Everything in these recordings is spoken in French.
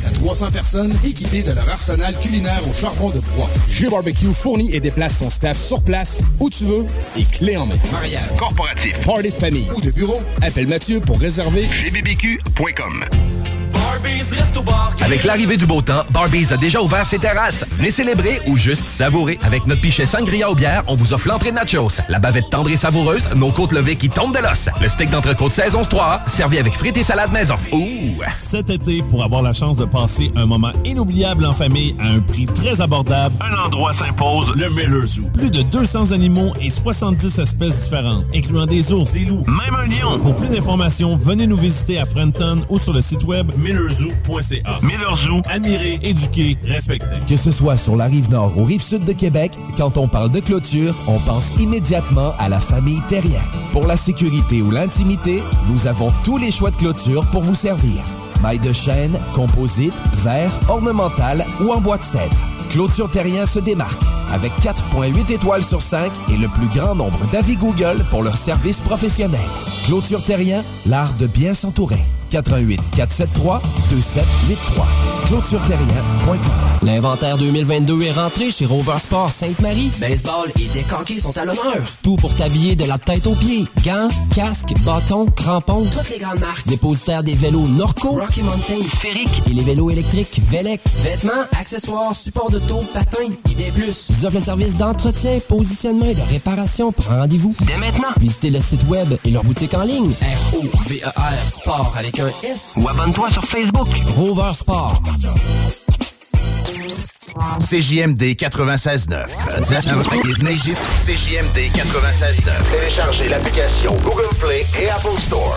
10 à 300 personnes équipées de leur arsenal culinaire au charbon de bois. G-Barbecue fournit et déplace son staff sur place, où tu veux, et clé en main. Mariage, corporatif, Party de famille ou de bureau, appelle Mathieu pour réserver gbbq.com. Avec l'arrivée du beau temps, Barbies a déjà ouvert ses terrasses. Venez célébrer ou juste savourer. Avec notre pichet sangria au bière, on vous offre l'entrée de nachos, la bavette tendre et savoureuse, nos côtes levées qui tombent de l'os, le steak d'entrecôte saison 3, servi avec frites et salade maison. Ouh! Cet été, pour avoir la chance de passer un moment inoubliable en famille à un prix très abordable, Un endroit s'impose. le Miller Zoo. Plus de 200 animaux et 70 espèces différentes, incluant des ours, des loups. Même un lion. Pour plus d'informations, venez nous visiter à Frenton ou sur le site web millerzoo.ca. Miller Zoo. Admirer, éduquer, respecter. Que ce soit sur la rive nord ou rive sud de Québec, quand on parle de clôture, on pense immédiatement à la famille Terrien. Pour la sécurité ou l'intimité, nous avons tous les choix de clôture pour vous servir. Maille de chêne, composite, verre, ornemental ou en bois de cèdre. Clôture Terrien se démarque avec 4.8 étoiles sur 5 et le plus grand nombre d'avis Google pour leur service professionnel. Clôture Terrien, l'art de bien s'entourer. 88 473 2783. ClôtureTerrien.com. L'inventaire 2022 est rentré chez Rover Sport Sainte-Marie. Baseball et décanqués sont à l'honneur. Tout pour t'habiller de la tête aux pieds. Gants, casques, bâtons, crampons. Toutes les grandes marques. Dépositaire des vélos Norco, Rocky Mountain, Sphérique et les vélos électriques Velec. Vêtements, accessoires, supports patins et des plus. Ils offrent le service d'entretien, positionnement et de réparation. Prends rendez-vous dès maintenant. Visitez le site web et leur boutique en ligne. R-O-V-E-R Sport avec un S. Ou abonne-toi sur Facebook. Rover Sport. CJMD 96.9. Neigiste CJMD 96.9. Téléchargez l'application Google Play et Apple Store.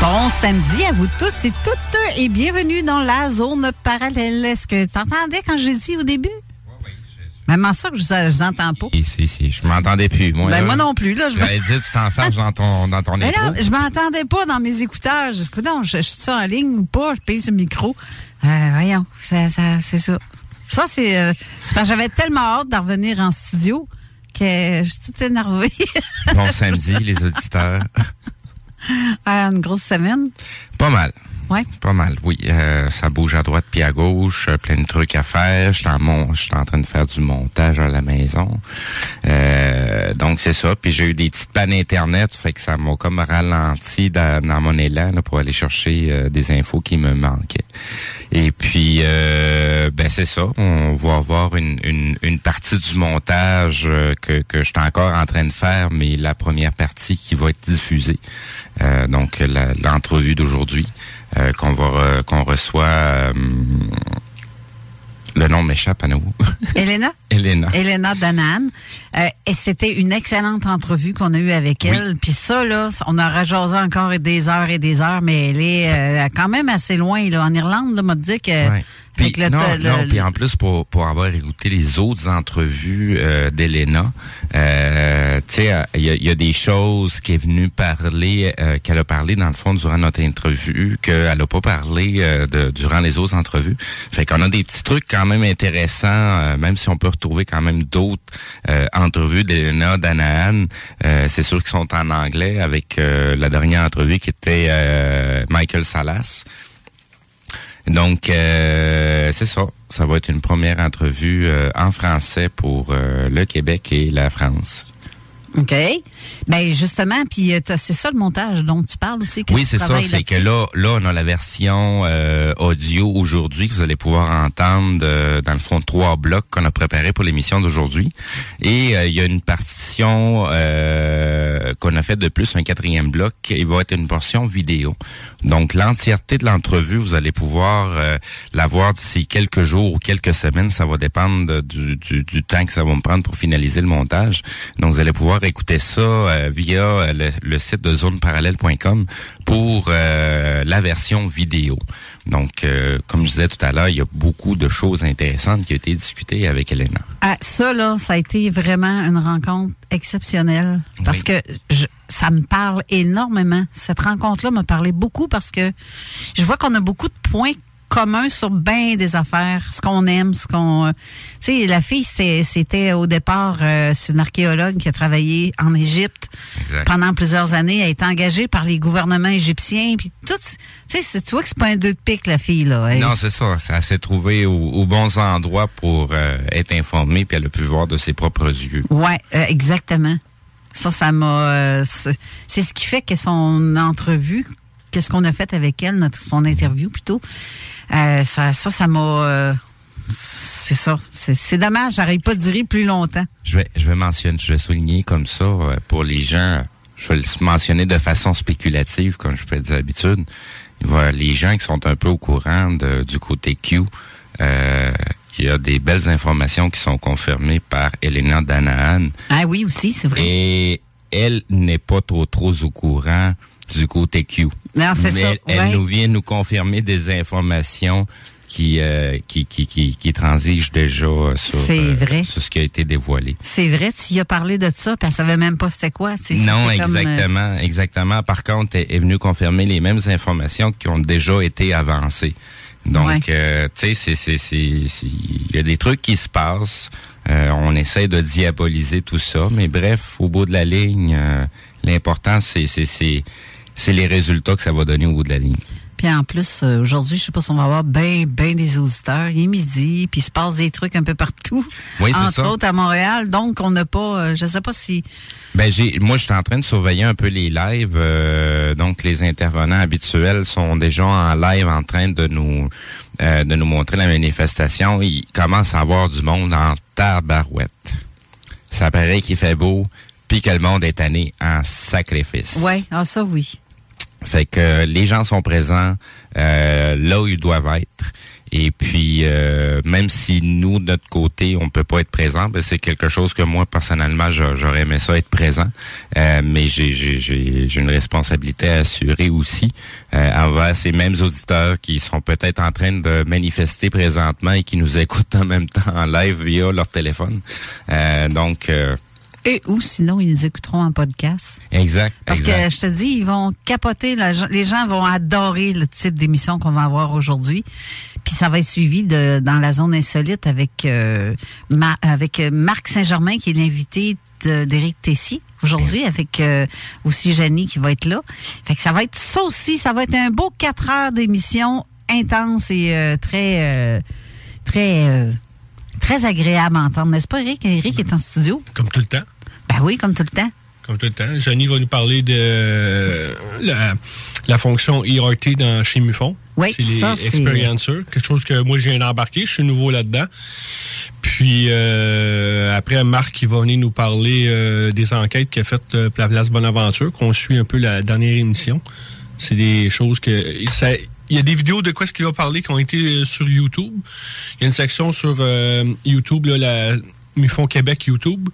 Bon samedi à vous tous et toutes et bienvenue dans la zone parallèle. Est-ce que tu entendais quand j'ai dit au début? Même en ça que je vous entends pas. Si, si, si, je m'entendais plus. Moi, Ben, là, moi non plus, là, je- J'avais dit, tu t'enfermes dans ton, dans ton Mais là, je m'entendais pas dans mes écouteurs. Je dis, non, je, je suis en ligne ou pas? Je paye le micro. Euh, voyons, ça, ça, c'est ça. Ça, c'est, euh, c'est parce que j'avais tellement hâte de revenir en studio que je suis toute énervée. Bon samedi, les auditeurs. Ah, une grosse semaine. Pas mal. Ouais. Pas mal, oui. Euh, ça bouge à droite puis à gauche, euh, plein de trucs à faire. Je suis en, mon, en train de faire du montage à la maison. Euh, donc c'est ça. Puis j'ai eu des petites pannes internet, fait que ça m'a comme ralenti dans, dans mon élan là, pour aller chercher euh, des infos qui me manquaient. Et puis euh, ben c'est ça. On va avoir une, une, une partie du montage que, que je suis encore en train de faire, mais la première partie qui va être diffusée. Donc l'entrevue d'aujourd'hui euh, qu'on va re- qu'on reçoit euh, le nom m'échappe à nouveau. Elena? Elena. Elena Danan. Euh, et c'était une excellente entrevue qu'on a eue avec elle. Puis ça, là, on aurait jasé encore des heures et des heures, mais elle est euh, quand même assez loin. Là. En Irlande, là, m'a dit que... Ouais. Puis, le- non, le- non, le- puis en plus, pour, pour avoir écouté les autres entrevues euh, d'Elena, euh, tu sais, il y, a, y a des choses qui est venue parler, euh, qu'elle a parlé dans le fond durant notre interview, qu'elle a pas parlé euh, de, durant les autres entrevues. Fait qu'on a des petits trucs quand même intéressants, euh, même si on peut retrouver quand même d'autres euh, entrevues d'Elena Danahan. Euh, C'est sûr qu'ils sont en anglais avec euh, la dernière entrevue qui était euh, Michael Salas. Donc, euh, c'est ça. Ça va être une première entrevue euh, en français pour euh, le Québec et la France. OK? Ben justement, puis euh, c'est ça le montage dont tu parles aussi. Que oui, c'est ça. C'est que là, là, on a la version euh, audio aujourd'hui que vous allez pouvoir entendre euh, dans le fond trois blocs qu'on a préparés pour l'émission d'aujourd'hui. Et euh, il y a une partition euh, qu'on a fait de plus, un quatrième bloc. Il va être une portion vidéo. Donc l'entièreté de l'entrevue, vous allez pouvoir euh, la voir d'ici quelques jours ou quelques semaines. Ça va dépendre du, du, du temps que ça va me prendre pour finaliser le montage. Donc vous allez pouvoir écouter ça euh, via euh, le, le site de zoneparallèle.com pour euh, la version vidéo. Donc, euh, comme je disais tout à l'heure, il y a beaucoup de choses intéressantes qui ont été discutées avec Elena. Ah, ça, là, ça a été vraiment une rencontre exceptionnelle parce Oui. que je- ça me parle énormément. Cette rencontre-là m'a parlé beaucoup parce que je vois qu'on a beaucoup de points communs sur bien des affaires, ce qu'on aime, ce qu'on... euh, tu sais, la fille, c'était au départ, euh, c'est une archéologue qui a travaillé en Égypte Exact. pendant plusieurs années. Elle a été engagée par les gouvernements égyptiens. Puis tout, tu sais, tu vois que c'est pas un deux de pique, la fille, là. Elle- Non, c'est ça. Ça s'est trouvé au- aux bons endroits pour euh, être informée, puis elle a pu voir de ses propres yeux. Ouais, euh, exactement. Ça, ça m'a. c'est ce qui fait que son entrevue, qu'est-ce qu'on a fait avec elle, notre, son interview plutôt, euh, ça, ça, ça m'a. euh, c'est ça. C'est c'est dommage, j'arrive pas de durer plus longtemps. Je vais, je vais mentionner, je vais souligner comme ça euh, pour les gens. Je vais le mentionner de façon spéculative, comme je fais d'habitude. Il va- Les gens qui sont un peu au courant de- du côté Q, euh, il y a des belles informations qui sont confirmées par Elena Danahan. Ah oui, aussi, c'est vrai. Et elle n'est pas trop trop au courant du côté Q. Non, c'est Mais ça, Elle, elle ouais. nous vient nous confirmer des informations qui euh, qui, qui, qui, qui transigent déjà euh, sur, C'est euh, vrai. sur ce qui a été dévoilé. C'est vrai, tu y as parlé de ça, puis elle savait même pas c'était quoi. C'est- Non, comme, euh, exactement, exactement. Par contre, elle est venue confirmer les mêmes informations qui ont déjà été avancées. Donc, Ouais. euh, tu sais, c'est, c'est, c'est, c'est- il y a des trucs qui se passent. Euh, on essaie de diaboliser tout ça, mais bref, au bout de la ligne, euh, l'important c'est, c'est, les résultats que ça va donner au bout de la ligne. Puis en plus, euh, aujourd'hui, je sais pas si on va avoir bien, bien des auditeurs. Il est midi, puis il se passe des trucs un peu partout. Oui, c'est Entre ça. autres à Montréal. Donc, on n'a pas, euh, je sais pas si... Ben j'ai, moi, je suis en train de surveiller un peu les lives. euh, donc, les intervenants habituels sont déjà en live en train de nous euh, de nous montrer la manifestation. Il commence à avoir du monde en tabarouette. Ça paraît qu'il fait beau, puis que le monde est tanné en sacrifice. Ouais, ah ça oui. Fait que euh, les gens sont présents euh, là où ils doivent être. Et puis, euh, même si nous, de notre côté, on peut pas être présent, ben, c'est quelque chose que moi, personnellement, j'a- j'aurais aimé ça être présent. Euh, mais j'ai une responsabilité à assurer aussi euh, envers ces mêmes auditeurs qui sont peut-être en train de manifester présentement et qui nous écoutent en même temps en live via leur téléphone. Euh, donc, euh, Et ou sinon, ils nous écouteront en podcast. exact. Parce exact. que je te dis, ils vont capoter. la les gens vont adorer le type d'émission qu'on va avoir aujourd'hui. Puis ça va être suivi de, dans la zone insolite avec, euh, Ma- avec euh, Marc Saint-Germain, qui est l'invité d'Éric Tessier aujourd'hui avec euh, aussi Janie qui va être là. Fait que ça va être ça aussi, ça va être un beau quatre heures d'émission intense et euh, très euh, très euh, très agréable à entendre, n'est-ce pas Eric? Eric est en studio. Comme tout le temps. Ben oui, comme tout le temps. Comme tout le temps. Janie va nous parler de euh, la, la fonction ERT dans, chez Mufon. Oui, c'est les ça, experiencers. Quelque chose que moi, je viens d'embarquer. Je suis nouveau là-dedans. Puis euh, après, Marc, il va venir nous parler euh, des enquêtes qu'il a faites euh, la place Bonaventure, qu'on suit un peu la dernière émission. C'est des choses que... ça- il y a des vidéos de quoi ce qu'il va parler qui ont été sur YouTube. Il y a une section sur YouTube, là, la Mufon Québec YouTube.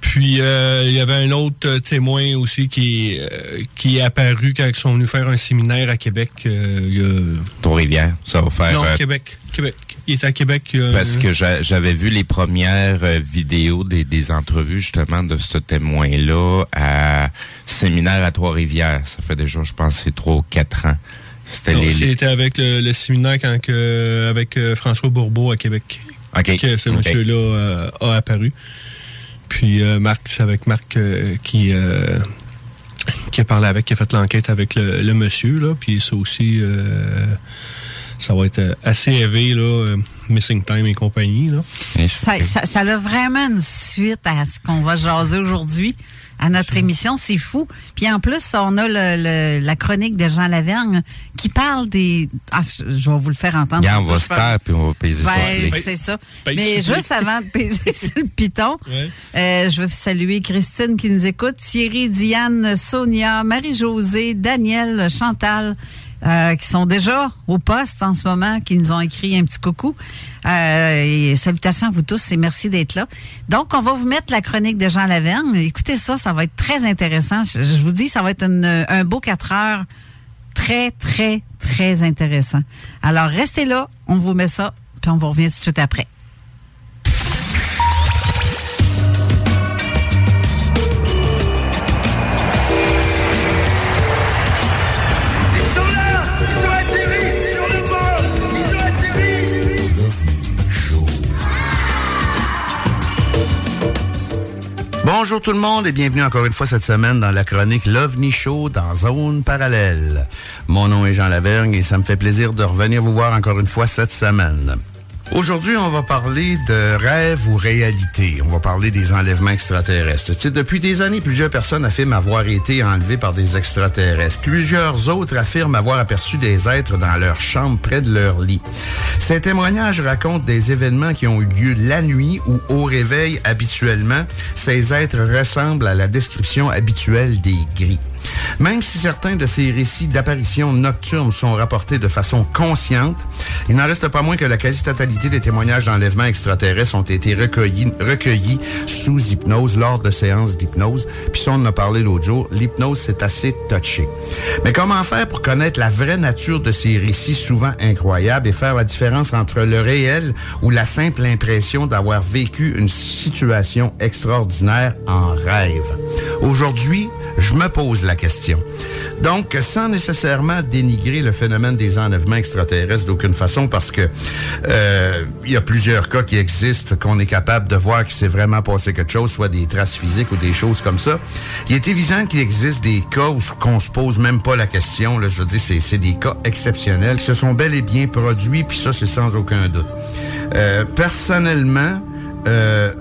Puis euh, il y avait un autre euh, témoin aussi qui, euh, qui est apparu quand ils sont venus faire un séminaire à Québec. euh, Trois-Rivières, ça va faire... Non, euh, Québec. Québec. Il était à Québec. euh, Parce que j'a- j'avais vu les premières vidéos des, des entrevues justement de ce témoin-là à séminaire à Trois-Rivières. Ça fait déjà, je pense, c'est trois ou quatre ans. C'était les, C'était avec le, le séminaire quand que, avec François Bourbeau à Québec. OK. Que ce monsieur-là euh, a apparu. Puis euh, Marc, c'est avec Marc euh, qui, euh, qui a parlé avec, qui a fait l'enquête avec le, le monsieur. Là. Puis ça aussi, euh, ça va être assez élevé, là, Missing Time et compagnie. Là. Ça, ça a vraiment une suite à ce qu'on va jaser aujourd'hui à notre émission. C'est fou. Puis en plus, on a le, le- la chronique de Jean Lavergne qui parle des... Ah, je je vais vous le faire entendre. Regarde, on va se taire puis on va peser sur Ouais, les- c'est ça. Mais sur juste avant de peser sur le piton, Ouais. euh, je veux saluer Christine qui nous écoute, Thierry, Diane, Sonia, Marie-Josée, Daniel, Chantal, euh, qui sont déjà au poste en ce moment, qui nous ont écrit un petit coucou. Euh, et salutations à vous tous et merci d'être là. Donc, on va vous mettre la chronique de Jean Lavergne. Écoutez ça, ça va être très intéressant. Je, vous dis, ça va être un beau quatre heures très, très, très intéressant. Alors, restez là, on vous met ça, puis on vous revient tout de suite après. Bonjour tout le monde et bienvenue encore une fois cette semaine dans la chronique l'OVNI Show dans Zone Parallèle. Mon nom est Jean Lavergne et ça me fait plaisir de revenir vous voir encore une fois cette semaine. Aujourd'hui, on va parler de rêve ou réalité. On va parler des enlèvements extraterrestres. Depuis des années, plusieurs personnes affirment avoir été enlevées par des extraterrestres. Plusieurs autres affirment avoir aperçu des êtres dans leur chambre près de leur lit. Ces témoignages racontent des événements qui ont eu lieu la nuit ou au réveil habituellement. Ces êtres ressemblent à la description habituelle des gris. Même si certains de ces récits d'apparitions nocturnes sont rapportés de façon consciente, il n'en reste pas moins que la quasi-totalité des témoignages d'enlèvements extraterrestres ont été recueillis, sous hypnose lors de séances d'hypnose. Puis on en a parlé l'autre jour. L'hypnose, c'est assez touché. Mais comment faire pour connaître la vraie nature de ces récits souvent incroyables et faire la différence entre le réel ou la simple impression d'avoir vécu une situation extraordinaire en rêve? Aujourd'hui, je me pose la question. Donc, sans nécessairement dénigrer le phénomène des enlèvements extraterrestres d'aucune façon, parce que euh, il y a plusieurs cas qui existent qu'on est capable de voir qu'il s'est vraiment passé quelque chose, soit des traces physiques ou des choses comme ça. Il est évident qu'il existe des cas où qu'on se pose même pas la question. Là, je veux dire, c'est, des cas exceptionnels qui se sont bel et bien produits, puis ça, c'est sans aucun doute. Euh, personnellement, euh,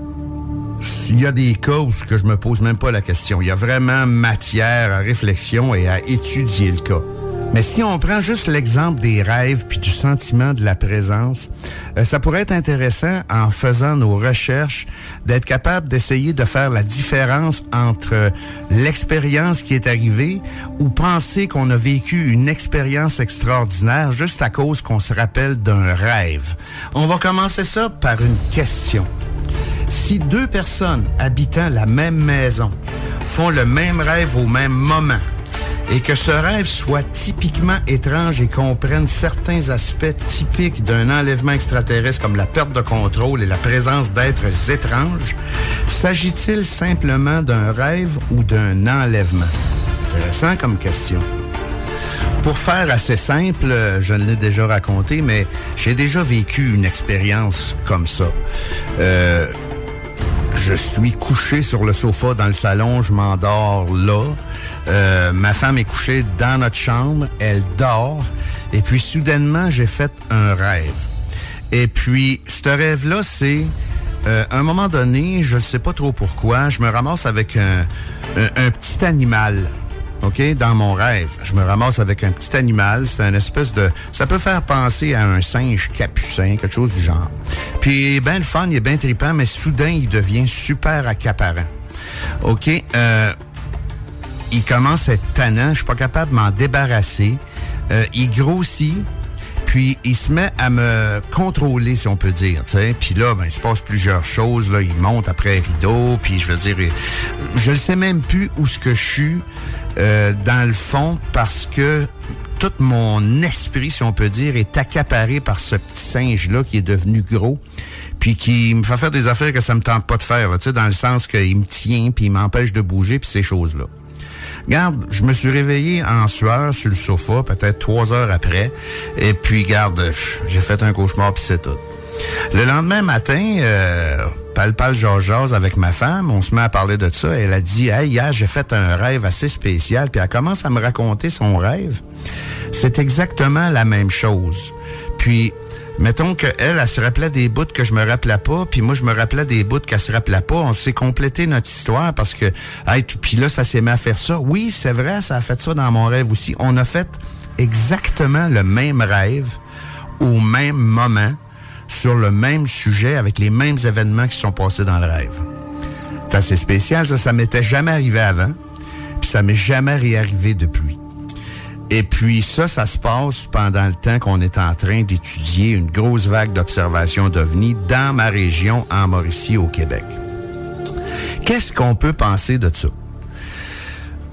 il y a des cas où que je me pose même pas la question. Il y a vraiment matière à réflexion et à étudier le cas. Mais si on prend juste l'exemple des rêves puis du sentiment de la présence, euh, ça pourrait être intéressant en faisant nos recherches d'être capable d'essayer de faire la différence entre euh, l'expérience qui est arrivée ou penser qu'on a vécu une expérience extraordinaire juste à cause qu'on se rappelle d'un rêve. On va commencer ça par une question. Si deux personnes habitant la même maison font le même rêve au même moment et que ce rêve soit typiquement étrange et comprenne certains aspects typiques d'un enlèvement extraterrestre comme la perte de contrôle et la présence d'êtres étranges, s'agit-il simplement d'un rêve ou d'un enlèvement? Intéressant comme question. Pour faire assez simple, je l'ai déjà raconté, mais j'ai déjà vécu une expérience comme ça. Euh, je suis couché sur le sofa dans le salon, je m'endors là. Euh, ma femme est couchée dans notre chambre, elle dort. Et puis soudainement, j'ai fait un rêve. Et puis, ce rêve-là, c'est... euh, un moment donné, je sais pas trop pourquoi, je me ramasse avec un petit animal. OK? Dans mon rêve. Je me ramasse avec un petit animal. C'est un espèce de... Ça peut faire penser à un singe capucin, quelque chose du genre. Puis, bien le fun, il est bien trippant, mais soudain, il devient super accaparant. OK? Euh, il commence à être tannant. Je suis pas capable de m'en débarrasser. Euh, il grossit. Puis il se met à me contrôler, si on peut dire. Puis là, ben, il se passe plusieurs choses. Là, il monte après rideau. Puis je veux dire, je ne sais même plus où ce que je suis euh, dans le fond parce que tout mon esprit, si on peut dire, est accaparé par ce petit singe-là qui est devenu gros puis qui me fait faire des affaires que ça me tente pas de faire, tu sais, dans le sens qu'il me tient, puis il m'empêche de bouger, puis ces choses-là. Garde, je me suis réveillé en sueur sur le sofa, peut-être trois heures après, et puis garde, j'ai fait un cauchemar, puis c'est tout. Le lendemain matin, euh, pal pal jase avec ma femme, on se met à parler de ça. Elle a dit, hey, hier j'ai fait un rêve assez spécial, puis elle commence à me raconter son rêve. C'est exactement la même chose. Puis Mettons qu'elle, elle, se rappelait des bouts que je me rappelais pas, puis moi, je me rappelais des bouts qu'elle se rappelait pas. On s'est complété notre histoire parce que, hey, puis là, ça s'est mis à faire ça. Oui, c'est vrai, ça a fait ça dans mon rêve aussi. On a fait exactement le même rêve au même moment sur le même sujet avec les mêmes événements qui sont passés dans le rêve. C'est assez spécial, ça. Ça m'était jamais arrivé avant, puis ça m'est jamais réarrivé depuis. Et puis ça, ça se passe pendant le temps qu'on est en train d'étudier une grosse vague d'observation d'OVNI dans ma région, en Mauricie, au Québec. Qu'est-ce qu'on peut penser de ça?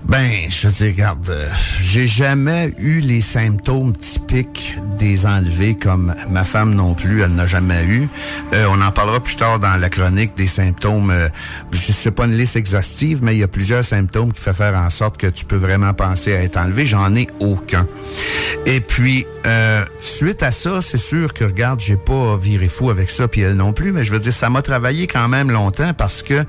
Ben, je veux dire, regarde, euh, j'ai jamais eu les symptômes typiques des enlevés comme ma femme non plus, elle n'a jamais eu. Euh, on en parlera plus tard dans la chronique des symptômes. euh, je sais pas une liste exhaustive, mais il y a plusieurs symptômes qui font faire en sorte que tu peux vraiment penser à être enlevé. J'en ai aucun. Et puis, euh, suite à ça, c'est sûr que, regarde, j'ai pas viré fou avec ça, puis elle non plus, mais je veux dire, ça m'a travaillé quand même longtemps parce que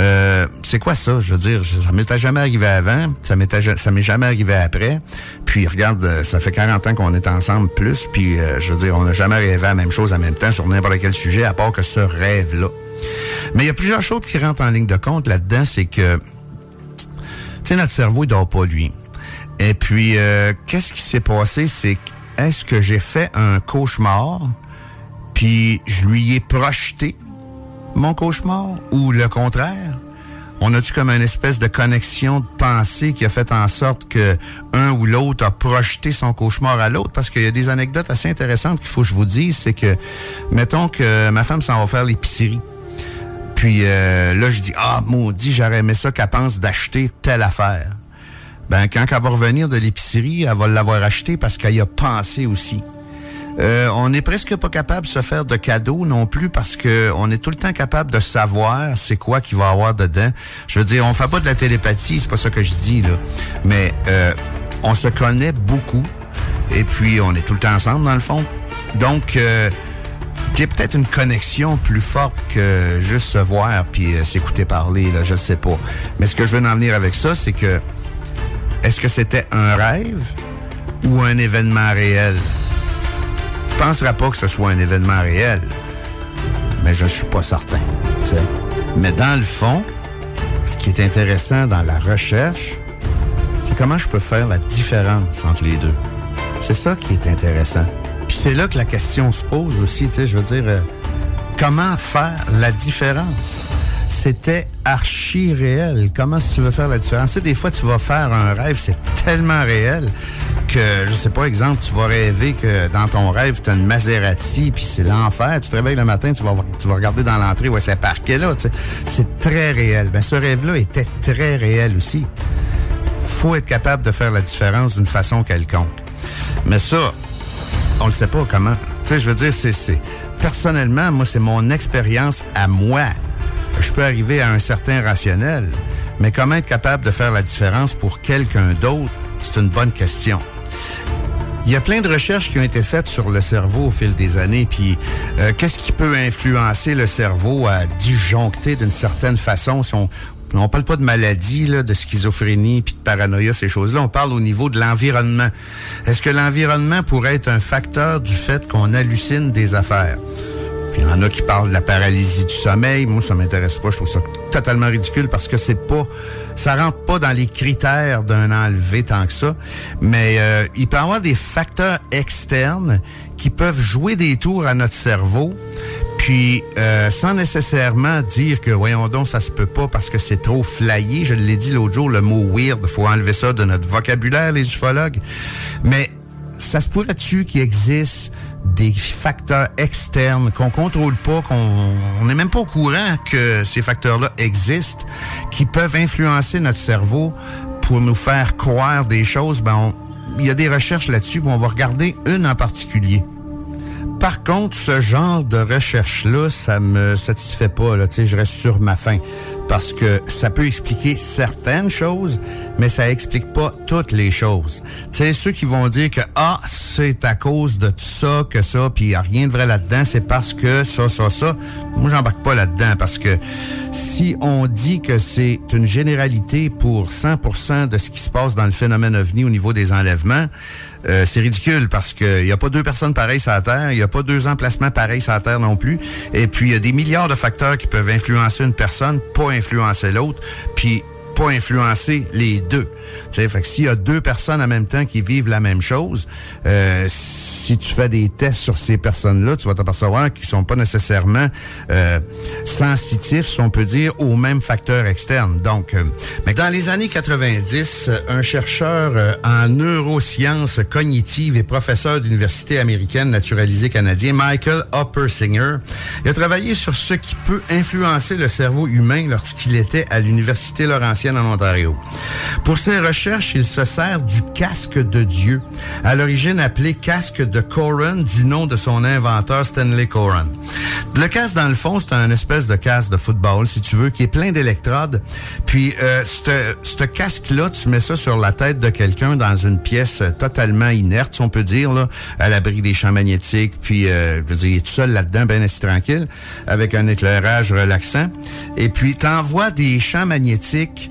euh, c'est quoi ça? Je veux dire, ça m'était jamais arrivé avant, ça m'était ça m'est jamais arrivé après. Puis regarde, euh, ça fait 40 ans qu'on est ensemble plus, puis euh, je veux dire, on n'a jamais rêvé la même chose en même temps sur n'importe quel sujet, à part que ce rêve-là. Mais il y a plusieurs choses qui rentrent en ligne de compte là-dedans, c'est que, tu sais, notre cerveau, il dort pas, lui. Et puis, qu'est-ce qui s'est passé? C'est est-ce que j'ai fait un cauchemar, puis je lui ai projeté mon cauchemar ou le contraire? On a-tu comme une espèce de connexion de pensée qui a fait en sorte que un ou l'autre a projeté son cauchemar à l'autre? Parce qu'il y a des anecdotes assez intéressantes qu'il faut que je vous dise. C'est que, mettons que ma femme s'en va faire l'épicerie. Puis euh, là, je dis, ah, maudit, j'aurais aimé ça qu'elle pense d'acheter telle affaire. Ben, quand elle va revenir de l'épicerie, elle va l'avoir acheté parce qu'elle y a pensé aussi. Euh, on n'est presque pas capable de se faire de cadeaux non plus parce que on est tout le temps capable de savoir c'est quoi qu'il va y avoir dedans. Je veux dire, on fait pas de la télépathie, c'est pas ça que je dis là, mais euh, on se connaît beaucoup et puis on est tout le temps ensemble dans le fond. Donc euh, il y a peut-être une connexion plus forte que juste se voir puis euh, s'écouter parler là, je sais pas. Mais ce que je veux en venir avec ça, c'est que est-ce que c'était un rêve ou un événement réel? Je penserais pas que ce soit un événement réel, mais je suis pas certain. Mais dans le fond, ce qui est intéressant dans la recherche, c'est comment je peux faire la différence entre les deux. C'est ça qui est intéressant. Puis c'est là que la question se pose aussi, tu sais, je veux dire, euh, comment faire la différence? C'était archi réel. Comment si tu veux faire la différence? Tu sais, des fois, tu vas faire un rêve, c'est tellement réel que, je sais pas, exemple, tu vas rêver que dans ton rêve, tu as une Maserati, puis c'est l'enfer. Tu te réveilles le matin, tu vas, tu vas regarder dans l'entrée, ouais, c'est parquet là. tu sais. C'est très réel. Ben, ce rêve-là était très réel aussi. faut être capable de faire la différence d'une façon quelconque. Mais ça, on le sait pas comment. Tu sais, je veux dire, c'est, personnellement, moi, c'est mon expérience à moi. Je peux arriver à un certain rationnel, mais comment être capable de faire la différence pour quelqu'un d'autre, c'est une bonne question. Il y a plein de recherches qui ont été faites sur le cerveau au fil des années. Puis, euh, qu'est-ce qui peut influencer le cerveau à disjoncter d'une certaine façon? On, on parle pas de maladie, là, de schizophrénie, puis de paranoïa, ces choses-là. On parle au niveau de l'environnement. Est-ce que l'environnement pourrait être un facteur du fait qu'on hallucine des affaires? Il y en a qui parlent de la paralysie du sommeil. Moi, ça m'intéresse pas. Je trouve ça totalement ridicule parce que c'est pas, ça rentre pas dans les critères d'un enlevé tant que ça. Mais euh, il peut y avoir des facteurs externes qui peuvent jouer des tours à notre cerveau. Puis, euh, sans nécessairement dire que, voyons donc, ça se peut pas parce que c'est trop flyé. Je l'ai dit l'autre jour, le mot weird, faut enlever ça de notre vocabulaire, les ufologues. Mais ça se pourrait-tu qu'il existe des facteurs externes qu'on contrôle pas, qu'on n'est même pas au courant que ces facteurs-là existent, qui peuvent influencer notre cerveau pour nous faire croire des choses. Ben, il y a des recherches là-dessus, on va regarder une en particulier. Par contre, ce genre de recherche-là, ça me satisfait pas. Là, je reste sur ma faim. Parce que ça peut expliquer certaines choses, mais ça explique pas toutes les choses. Sais, ceux qui vont dire que ah, c'est à cause de ça que ça, puis il a rien de vrai là-dedans, c'est parce que ça, ça, ça. Moi, j'embarque pas là-dedans parce que si on dit que c'est une généralité pour 100% de ce qui se passe dans le phénomène ovni au niveau des enlèvements, euh, c'est ridicule parce qu'il n'y a pas deux personnes pareilles sur la Terre, il n'y a pas deux emplacements pareils sur la Terre non plus. Et puis, il y a des milliards de facteurs qui peuvent influencer une personne, pas influencer l'autre, puis influencer les deux. Tu sais, fait que s'il y a deux personnes en même temps qui vivent la même chose, euh, si tu fais des tests sur ces personnes-là, tu vas t'apercevoir qu'ils sont pas nécessairement euh, sensitifs, si on peut dire, aux mêmes facteurs externes. Donc, euh, mais dans les années 90, euh, un chercheur euh, en neurosciences cognitives et professeur d'université américaine naturalisé canadien, Michael Hoppersinger, il a travaillé sur ce qui peut influencer le cerveau humain lorsqu'il était à l'université Laurentienne en Ontario. Pour ses recherches, il se sert du casque de Dieu, à l'origine appelé casque de Coran du nom de son inventeur Stanley Coran. Le casque, dans le fond, c'est un espèce de casque de football, si tu veux, qui est plein d'électrodes. Puis, euh, ce casque-là, tu mets ça sur la tête de quelqu'un dans une pièce totalement inerte, si on peut dire, là, à l'abri des champs magnétiques. Puis, euh, je veux dire, il est tout seul là-dedans, bien assis tranquille, avec un éclairage relaxant. Et puis, t'envoies des champs magnétiques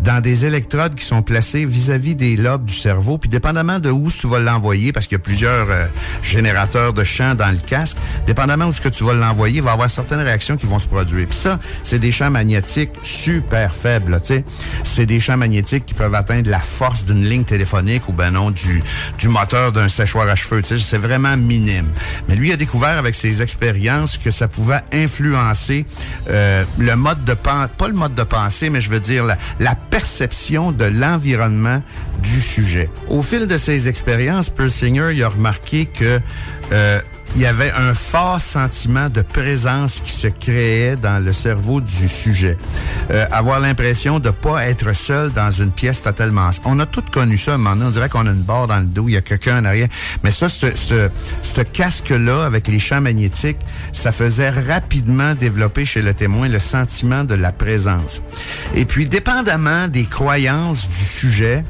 dans des électrodes qui sont placées vis-à-vis des lobes du cerveau. Puis, dépendamment de où tu vas l'envoyer, parce qu'il y a plusieurs euh, générateurs de champs dans le casque, dépendamment où ce que tu vas l'envoyer, il va y avoir certaines réactions qui vont se produire. Puis ça, c'est des champs magnétiques super faibles, tu sais. C'est des champs magnétiques qui peuvent atteindre la force d'une ligne téléphonique ou ben non, du, du moteur d'un séchoir à cheveux, tu sais. C'est vraiment minime. Mais lui a découvert avec ses expériences que ça pouvait influencer euh, le mode de pensée, pas le mode de pensée, mais je veux dire la perception de l'environnement du sujet. Au fil de ses expériences, Persinger a remarqué que euh, il y avait un fort sentiment de présence qui se créait dans le cerveau du sujet. Euh, avoir l'impression de pas être seul dans une pièce totalement... On a tous connu ça, un moment donné, on dirait qu'on a une barre dans le dos, il y a quelqu'un en arrière. Mais ça, ce, ce casque-là, avec les champs magnétiques, ça faisait rapidement développer chez le témoin le sentiment de la présence. Et puis, dépendamment des croyances du sujet,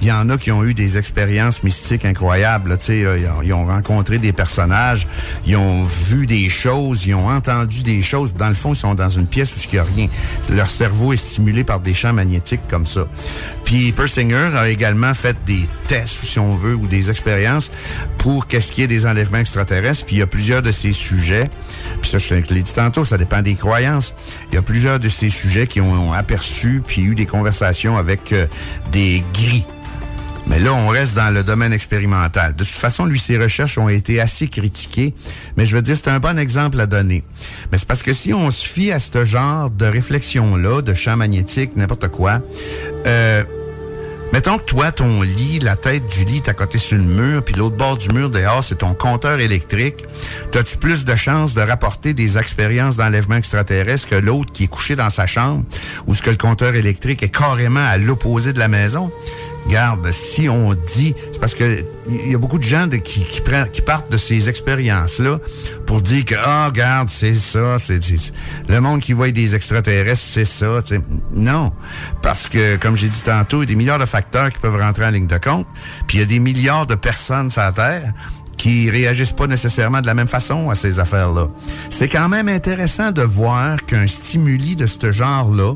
il y en a qui ont eu des expériences mystiques incroyables. Tu sais, ils, ont, ils ont rencontré des personnages, ils ont vu des choses, ils ont entendu des choses. Dans le fond, ils sont dans une pièce où il n'y a rien. Leur cerveau est stimulé par des champs magnétiques comme ça. Puis Persinger a également fait des tests, si on veut, ou des expériences pour qu'est-ce qu'il y ait des enlèvements extraterrestres. Puis il y a plusieurs de ces sujets. Puis ça, je l'ai dit tantôt, ça dépend des croyances. Il y a plusieurs de ces sujets qui ont, ont aperçu puis eu des conversations avec euh, des gris. Mais là, on reste dans le domaine expérimental. De toute façon, lui, ses recherches ont été assez critiquées. Mais je veux dire, c'est un bon exemple à donner. Mais c'est parce que si on se fie à ce genre de réflexion-là, de champ magnétique, n'importe quoi, euh, Mettons que toi, ton lit, la tête du lit à côté sur le mur, puis l'autre bord du mur dehors, c'est ton compteur électrique. T'as-tu plus de chances de rapporter des expériences d'enlèvement extraterrestre que l'autre qui est couché dans sa chambre, ou ce que le compteur électrique est carrément à l'opposé de la maison? Garde, si on dit, c'est parce que il y a beaucoup de gens qui, partent de ces expériences-là pour dire que, ah, garde, c'est ça, c'est le monde qui voit des extraterrestres, c'est ça. sais. Non, parce que, comme j'ai dit tantôt, il y a des milliards de facteurs qui peuvent rentrer en ligne de compte, puis il y a des milliards de personnes sur la Terre qui réagissent pas nécessairement de la même façon à ces affaires-là. C'est quand même intéressant de voir qu'un stimuli de ce genre-là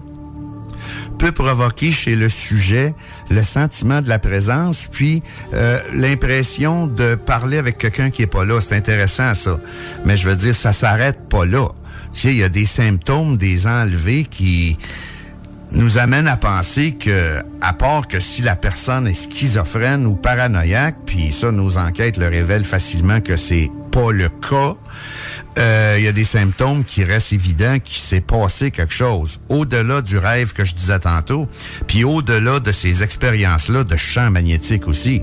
peut provoquer chez le sujet le sentiment de la présence, puis euh, l'impression de parler avec quelqu'un qui est pas là. C'est intéressant ça. Mais je veux dire, ça s'arrête pas là. Tu sais, il y a des symptômes des enlevés qui nous amènent à penser que, à part que si la personne est schizophrène ou paranoïaque, puis ça, nos enquêtes le révèlent facilement que c'est pas le cas, euh, il y a des symptômes qui restent évidents qu'il s'est passé quelque chose au-delà du rêve que je disais tantôt, puis au-delà de ces expériences-là de champ magnétique aussi.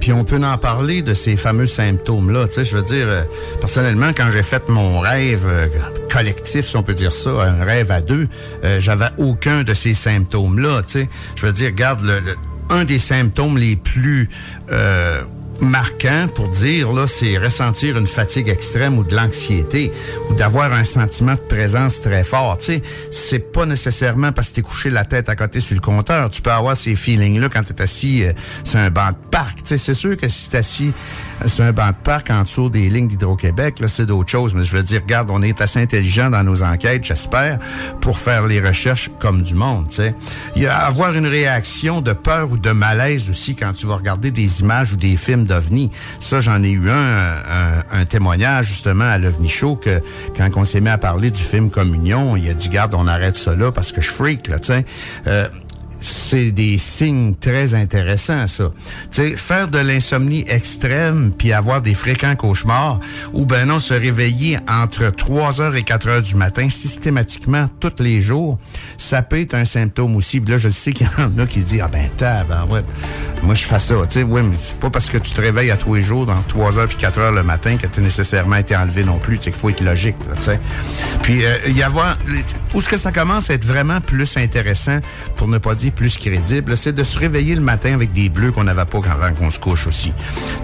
Puis on peut en parler de ces fameux symptômes-là. Je veux dire, euh, personnellement, quand j'ai fait mon rêve euh, collectif, si on peut dire ça, un rêve à deux, j'avais aucun de ces symptômes-là. Je veux dire, regarde, le, un des symptômes les plus marquant pour dire là, c'est ressentir une fatigue extrême ou de l'anxiété ou d'avoir un sentiment de présence très fort. Tu sais, c'est pas nécessairement parce que t'es couché la tête à côté sur le compteur. Tu peux avoir ces feelings-là quand t'es assis euh, sur un banc de parc. Tu c'est sûr que si t'es assis sur un banc de parc en dessous des lignes d'Hydro-Québec, là, c'est d'autres choses. Mais je veux dire, regarde, on est assez intelligent dans nos enquêtes, j'espère, pour faire les recherches comme du monde. Tu sais, il y a avoir une réaction de peur ou de malaise aussi quand tu vas regarder des images ou des films d'OVNI. Ça, j'en ai eu un, un, témoignage justement à l'OVNI Show que quand on s'est mis à parler du film Communion, il a dit, garde, on arrête ça là parce que je freak, là, tu sais. Euh, c'est des signes très intéressants, ça. Sais, faire de l'insomnie extrême puis avoir des fréquents cauchemars ou ben non, se réveiller entre 3 heures et 4 heures du matin systématiquement tous les jours, ça peut être un symptôme aussi. là, je sais qu'il y en a qui disent, ah ben, ben ouais, moi je fais ça. Tu sais, oui, mais c'est pas parce que tu te réveilles à tous les jours dans 3 heures puis 4 heures le matin que tu nécessairement été enlevé non plus. Sais, qu'il faut être logique, tu sais. Puis, euh, y avoir, où est-ce que ça commence à être vraiment plus intéressant, pour ne pas dire plus crédible, c'est de se réveiller le matin avec des bleus qu'on n'avait pas avant qu'on se couche aussi.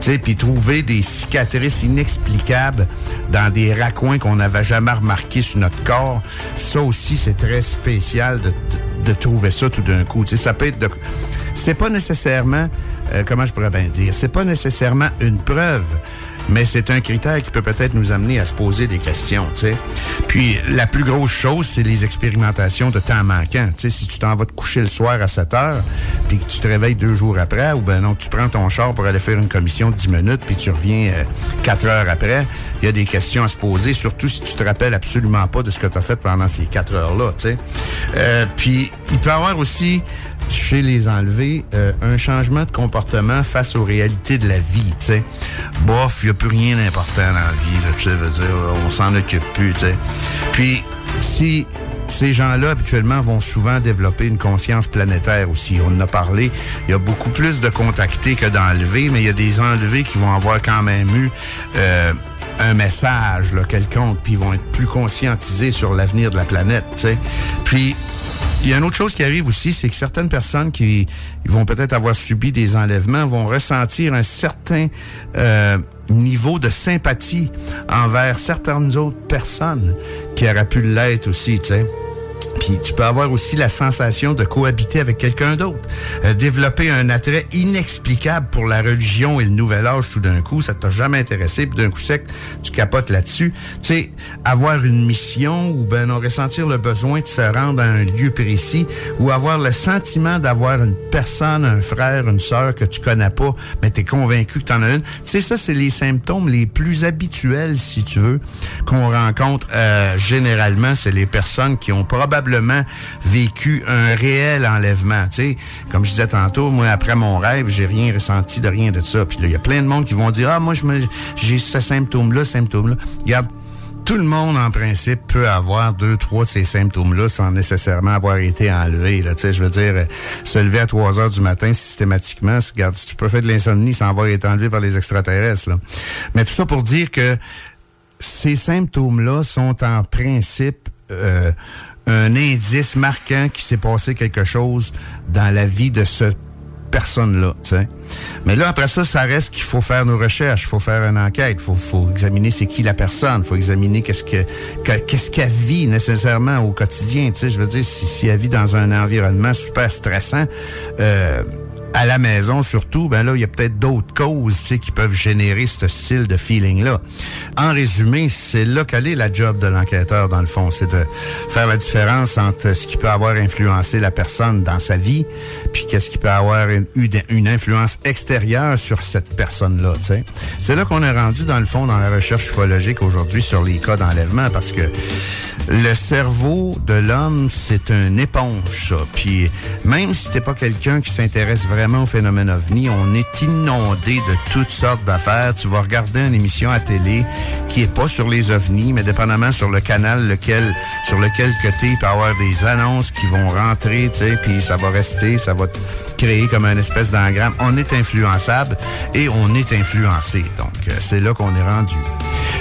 Tu sais, puis trouver des cicatrices inexplicables dans des raccoins qu'on n'avait jamais remarqués sur notre corps. Ça aussi, c'est très spécial de, de, trouver ça tout d'un coup. Tu sais, ça peut être de... C'est pas nécessairement, euh, comment je pourrais bien dire, c'est pas nécessairement une preuve mais c'est un critère qui peut peut-être nous amener à se poser des questions, tu sais. Puis la plus grosse chose, c'est les expérimentations de temps manquant. Tu sais, si tu t'en vas te coucher le soir à 7 heures, puis que tu te réveilles deux jours après, ou ben non, tu prends ton char pour aller faire une commission de 10 minutes, puis tu reviens euh, quatre heures après, il y a des questions à se poser, surtout si tu te rappelles absolument pas de ce que tu as fait pendant ces quatre heures-là, tu sais. Euh, puis il peut y avoir aussi chez les enlevés euh, un changement de comportement face aux réalités de la vie, tu sais. Bof, il n'y a plus rien d'important dans la vie, tu sais, on s'en occupe plus, tu. Puis, si ces gens-là, habituellement, vont souvent développer une conscience planétaire aussi. On en a parlé. Il y a beaucoup plus de contactés que d'enlevés, mais il y a des enlevés qui vont avoir quand même eu euh, un message là, quelconque, puis ils vont être plus conscientisés sur l'avenir de la planète. sais. Puis, il y a une autre chose qui arrive aussi, c'est que certaines personnes qui vont peut-être avoir subi des enlèvements vont ressentir un certain euh, niveau de sympathie envers certaines autres personnes qui auraient pu l'être aussi, tu sais. Puis tu peux avoir aussi la sensation de cohabiter avec quelqu'un d'autre. Euh, développer un attrait inexplicable pour la religion et le nouvel âge tout d'un coup, ça t'a jamais intéressé, puis d'un coup sec, tu capotes là-dessus. Tu sais, avoir une mission ou ben non, ressentir le besoin de se rendre à un lieu précis ou avoir le sentiment d'avoir une personne, un frère, une sœur que tu connais pas, mais tu es convaincu que tu en as une. Tu sais, ça, c'est les symptômes les plus habituels, si tu veux, qu'on rencontre euh, généralement. C'est les personnes qui ont probablement vécu un réel enlèvement. Sais, comme je disais tantôt, moi après mon rêve, j'ai rien ressenti de rien de ça. Puis là, il y a plein de monde qui vont dire ah moi j'ai ce symptôme-là, symptôme-là. Regarde, tout le monde, en principe, peut avoir deux, trois de ces symptômes-là sans nécessairement avoir été enlevé. Là. Je veux dire, se lever à 3 heures du matin systématiquement, regarde, tu peux faire de l'insomnie sans avoir été enlevé par les extraterrestres. Là. Mais tout ça pour dire que ces symptômes-là sont en principe euh, un indice marquant qui s'est passé quelque chose dans la vie de ce personne-là. Mais là, après ça, ça reste qu'il faut faire nos recherches, il faut faire une enquête, il faut, faut examiner c'est qui la personne, il faut examiner qu'est-ce que que- qu'est-ce qu'elle vit nécessairement au quotidien. Je veux dire, si, si elle vit dans un environnement super stressant, euh, à la maison surtout, ben là, il y a peut-être d'autres causes qui peuvent générer ce style de feeling-là. En résumé, c'est là qu'elle est la job de l'enquêteur, dans le fond. C'est de faire la différence entre ce qui peut avoir influencé la personne dans sa vie, puis qu'est-ce qui peut avoir une, une influence extérieure sur cette personne-là. C'est là qu'on est rendu, dans le fond, dans la recherche ufologique aujourd'hui sur les cas d'enlèvement, parce que le cerveau de l'homme, c'est une éponge, ça. Puis même si t'es pas quelqu'un qui s'intéresse vraiment au phénomène ovni, on est inondé de toutes sortes d'affaires. Tu vas regarder une émission à télé qui est pas sur les ovnis, mais dépendamment sur le canal lequel, sur lequel que t'es, il peut avoir des annonces qui vont rentrer, tu sais, puis ça va rester, ça va créer comme une espèce d'engramme. On est influençable et on est influencé. Donc, euh, c'est là qu'on est rendu.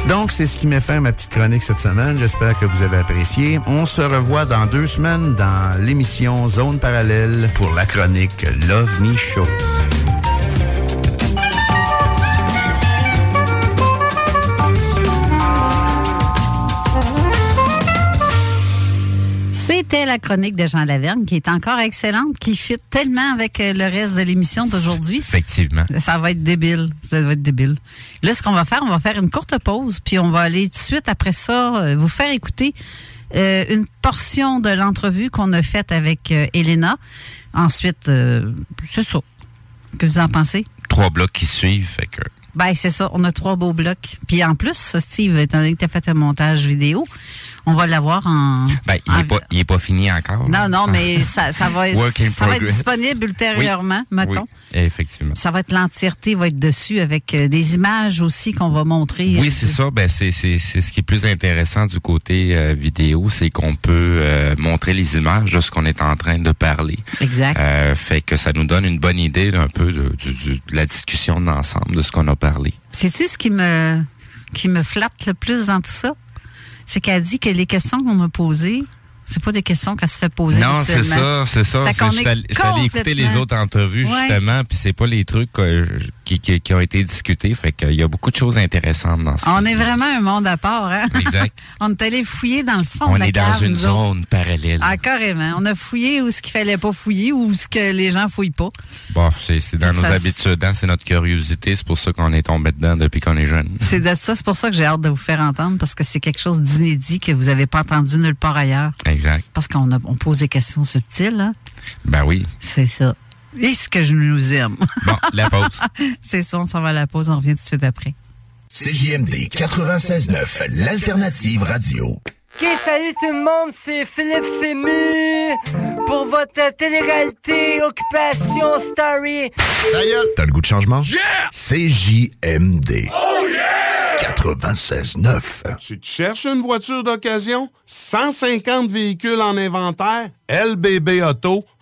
Donc, c'est ce qui m'a fait ma petite chronique cette semaine. J'espère que vous avez apprécié. On se revoit dans deux semaines dans l'émission Zone Parallèle pour la chronique l'OVNI C'était la chronique de Jean Laverne qui est encore excellente, qui fit tellement avec euh, le reste de l'émission d'aujourd'hui. Effectivement. Ça va être débile. Ça va être débile. Là, ce qu'on va faire, on va faire une courte pause, puis on va aller tout de suite après ça euh, vous faire écouter euh, une portion de l'entrevue qu'on a faite avec euh, Elena. Ensuite, euh, c'est ça. Que vous en pensez? Trois blocs qui suivent, fait que... Ben, c'est ça. On a trois beaux blocs. Puis en plus, Steve, étant donné que tu as fait un montage vidéo, on va l'avoir en... Ben, il en- n'est pas, il est pas fini encore. Non, non, mais ça, ça va, ça va être disponible ultérieurement, Oui, mettons. oui, effectivement. Ça va être l'entièreté, va être dessus avec euh, des images aussi qu'on va montrer. Oui, c'est ça. Ben c'est c'est c'est ce qui est plus intéressant du côté euh, vidéo, c'est qu'on peut euh, montrer les images de ce qu'on est en train de parler. Exact. Euh, fait que ça nous donne une bonne idée d'un peu de, la discussion d'ensemble de ce qu'on a parlé. Sais-tu ce qui me, qui me flatte le plus dans tout ça? C'est qu'elle dit que les questions qu'on a posées, c'est pas des questions qu'elle se fait poser. Non, c'est ça, c'est ça. Je suis allé écouter les autres entrevues Ouais. justement, puis c'est pas les trucs euh, qui, qui, qui ont été discutés. Fait qu'il y a beaucoup de choses intéressantes dans ce. On est vraiment un monde à part, hein? Exact. on est allé fouiller dans le fond On de la est dans une autres. zone parallèle. Ah, carrément. On a fouillé où ce qu'il fallait pas fouiller ou ce que les gens fouillent pas. Bon, c'est dans nos habitudes, hein, c'est notre curiosité, c'est pour ça qu'on est tombé dedans depuis qu'on est jeune. C'est de ça, c'est pour ça que j'ai hâte de vous faire entendre parce que c'est quelque chose d'inédit que vous avez pas entendu nulle part ailleurs. Exact. Parce qu'on on pose des questions subtiles, hein. Ben oui. C'est ça. Et ce que je nous aime? Bon, la pause. c'est ça, on s'en va à la pause, on revient tout de suite après. CJMD 96.9, l'alternative radio. Ok, salut tout le monde, c'est Philippe Fému pour votre télé-réalité Occupation Story. D'ailleurs, t'as le goût de changement? CJMD. Oh yeah! 96.9. Tu te cherches une voiture d'occasion? 150 véhicules en inventaire? LBBauto.com.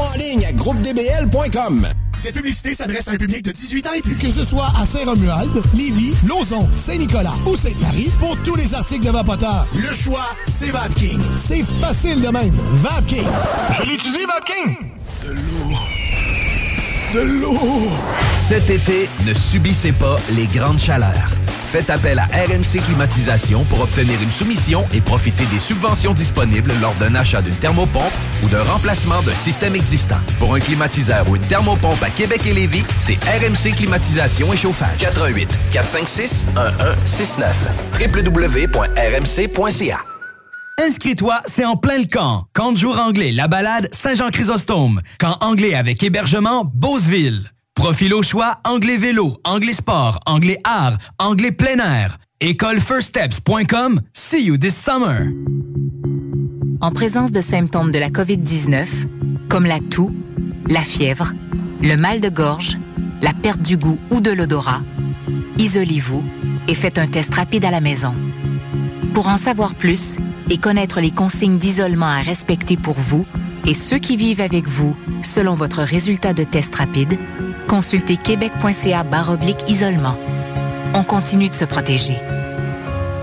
en ligne à groupedbl.com. Cette publicité s'adresse à un public de 18 ans et plus. Que ce soit à Saint-Romuald, Lévis, Lauson, Saint-Nicolas ou Sainte-Marie, pour tous les articles de Vapoteur, le choix, c'est VapKing. C'est facile de même. VapKing. Je l'utilise, VapKing. De l'eau. De l'eau. Cet été, ne subissez pas les grandes chaleurs. Faites appel à RMC Climatisation pour obtenir une soumission et profiter des subventions disponibles lors d'un achat d'une thermopompe ou d'un remplacement d'un système existant. Pour un climatiseur ou une thermopompe à Québec et Lévis, c'est RMC Climatisation et Chauffage. 88 456 1169 www.rmc.ca Inscris-toi, c'est en plein le camp. Camp de jour anglais, la balade Saint-Jean-Chrysostome. Camp anglais avec hébergement Beauceville. Profil au choix anglais vélo, anglais sport, anglais art, anglais plein air. Écolefirststeps.com. See you this summer. En présence de symptômes de la COVID-19, comme la toux, la fièvre, le mal de gorge, la perte du goût ou de l'odorat, isolez-vous et faites un test rapide à la maison. Pour en savoir plus et connaître les consignes d'isolement à respecter pour vous et ceux qui vivent avec vous selon votre résultat de test rapide, consultez québec.ca isolement. On continue de se protéger.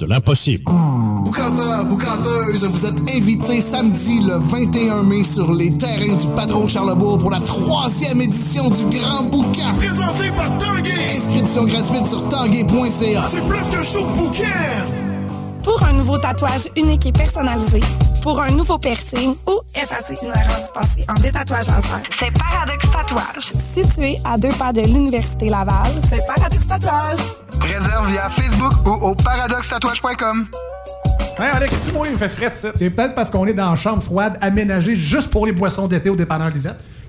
de l'impossible. Boucanteur, boucanteuse, vous êtes invités samedi le 21 mai sur les terrains du Patron Charlebourg pour la troisième édition du Grand Boucan. Présenté par Tanguay. Inscription gratuite sur tanguay.ca. C'est plus qu'un show de. Pour un nouveau tatouage unique et personnalisé, pour un nouveau piercing ou effacer une erreur dispensée en détatouage laser, c'est Paradox Tatouage. Situé à deux pas de l'Université Laval, c'est Paradox Tatouage. Réserve via Facebook ou au paradoxtatouage.com. Hein, Alex, tu moi, il me fait frais de ça. C'est peut-être parce qu'on est dans une chambre froide aménagée juste pour les boissons d'été au dépanneur Lisette.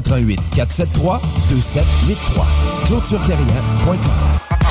88 473 2783. ClôtureTerrien.com.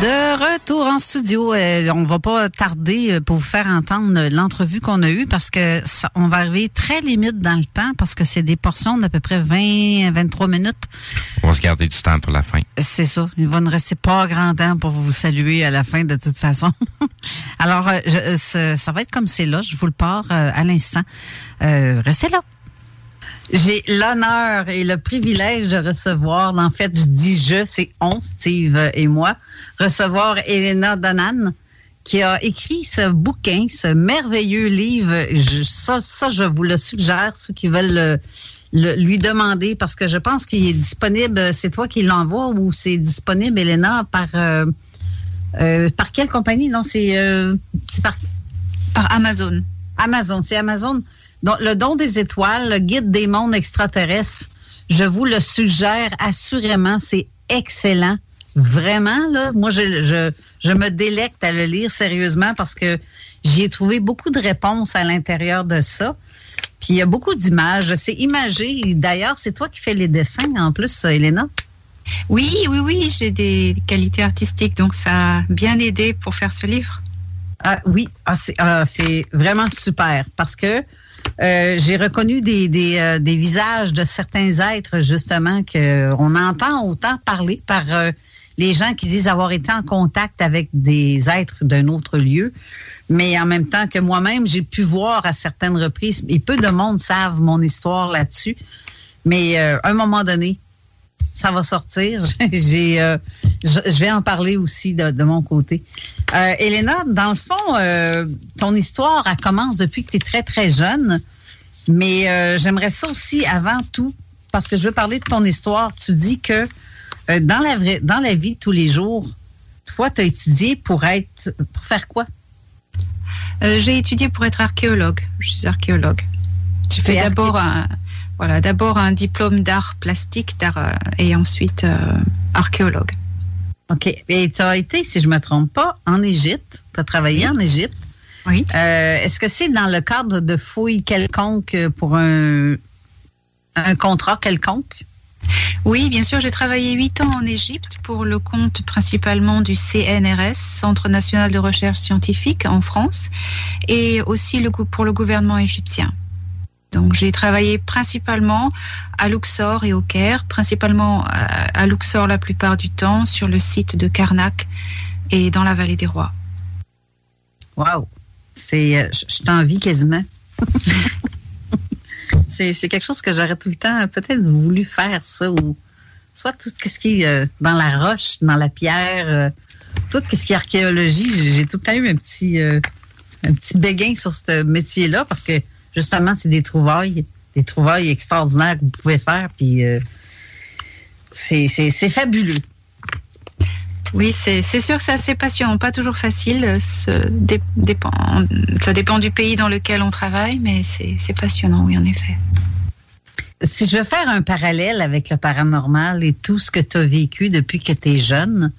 De retour en studio, euh, on va pas tarder euh, pour vous faire entendre l'entrevue qu'on a eue parce que ça, on va arriver très limite dans le temps parce que c'est des portions d'à peu près 20 23 minutes. On va se garder du temps pour la fin. C'est ça. Il va ne rester pas grand temps pour vous saluer à la fin de toute façon. Alors, euh, je, ça, va être comme c'est là. Je vous le pars euh, à l'instant. Euh, restez là. J'ai l'honneur et le privilège de recevoir, en fait, je dis je, c'est on, Steve et moi, recevoir Elena Donan, qui a écrit ce bouquin, ce merveilleux livre. Ça, ça, je vous le suggère, ceux qui veulent le, le- lui demander, parce que je pense qu'il est disponible, c'est toi qui l'envoie ou c'est disponible, Elena, par, euh, euh, par quelle compagnie? Non, c'est euh, par... Par Amazon. Amazon, c'est Amazon. Donc, le don des étoiles, le guide des mondes extraterrestres, je vous le suggère assurément, c'est excellent. Vraiment, là, moi, je, je, je me délecte à le lire sérieusement parce que j'y ai trouvé beaucoup de réponses à l'intérieur de ça. Puis il y a beaucoup d'images. C'est imagé. D'ailleurs, c'est toi qui fais les dessins en plus, Elena? Oui, oui, oui, j'ai des qualités artistiques, donc ça a bien aidé pour faire ce livre. Ah, oui, ah, c'est ah, c'est vraiment super parce que euh, j'ai reconnu des, des, euh, des visages de certains êtres justement que on entend autant parler par euh, les gens qui disent avoir été en contact avec des êtres d'un autre lieu, mais en même temps que moi-même j'ai pu voir à certaines reprises et peu de monde savent mon histoire là-dessus, mais à un moment donné ça va sortir. J'ai, euh, je, je vais en parler aussi de, de mon côté. Euh, Elena, dans le fond, euh, ton histoire, elle commence depuis que tu es très, très jeune. Mais j'aimerais ça aussi avant tout, parce que je veux parler de ton histoire. Tu dis que dans, la vraie, dans la vie de tous les jours, toi, tu as étudié pour être. pour faire quoi? J'ai étudié pour être archéologue. Je suis archéologue. J'ai fait d'abord un, voilà, d'abord un diplôme d'art plastique d'art, euh, et ensuite euh, archéologue. OK. Et tu as été, si je me trompe pas, en Égypte. Tu as travaillé en Égypte. Oui. Euh, Est-ce que c'est dans le cadre de fouilles quelconques pour un, un contrat quelconque? Oui, bien sûr, j'ai travaillé huit ans en Égypte pour le compte principalement du CNRS, Centre national de recherche scientifique en France, et aussi le, pour le gouvernement égyptien. Donc j'ai travaillé principalement à Luxor et au Caire, principalement à, à Luxor la plupart du temps, sur le site de Karnak et dans la vallée des rois. Wow! C'est, euh, je t'envie quasiment. c'est, c'est quelque chose que j'aurais tout le temps euh, peut-être voulu faire, ça, ou soit tout ce qui est euh, dans la roche, dans la pierre, euh, tout ce qui est archéologie. J'ai, tout le temps eu un petit, euh, un petit béguin sur ce métier-là parce que justement, c'est des trouvailles, des trouvailles extraordinaires que vous pouvez faire, puis euh, c'est, fabuleux. Oui, c'est sûr, c'est assez passionnant, pas toujours facile. ce dé- dépend, ça dépend du pays dans lequel on travaille, mais c'est c'est passionnant, oui, en effet. si je veux faire un parallèle avec le paranormal et tout ce que tu as vécu depuis que tu es jeune,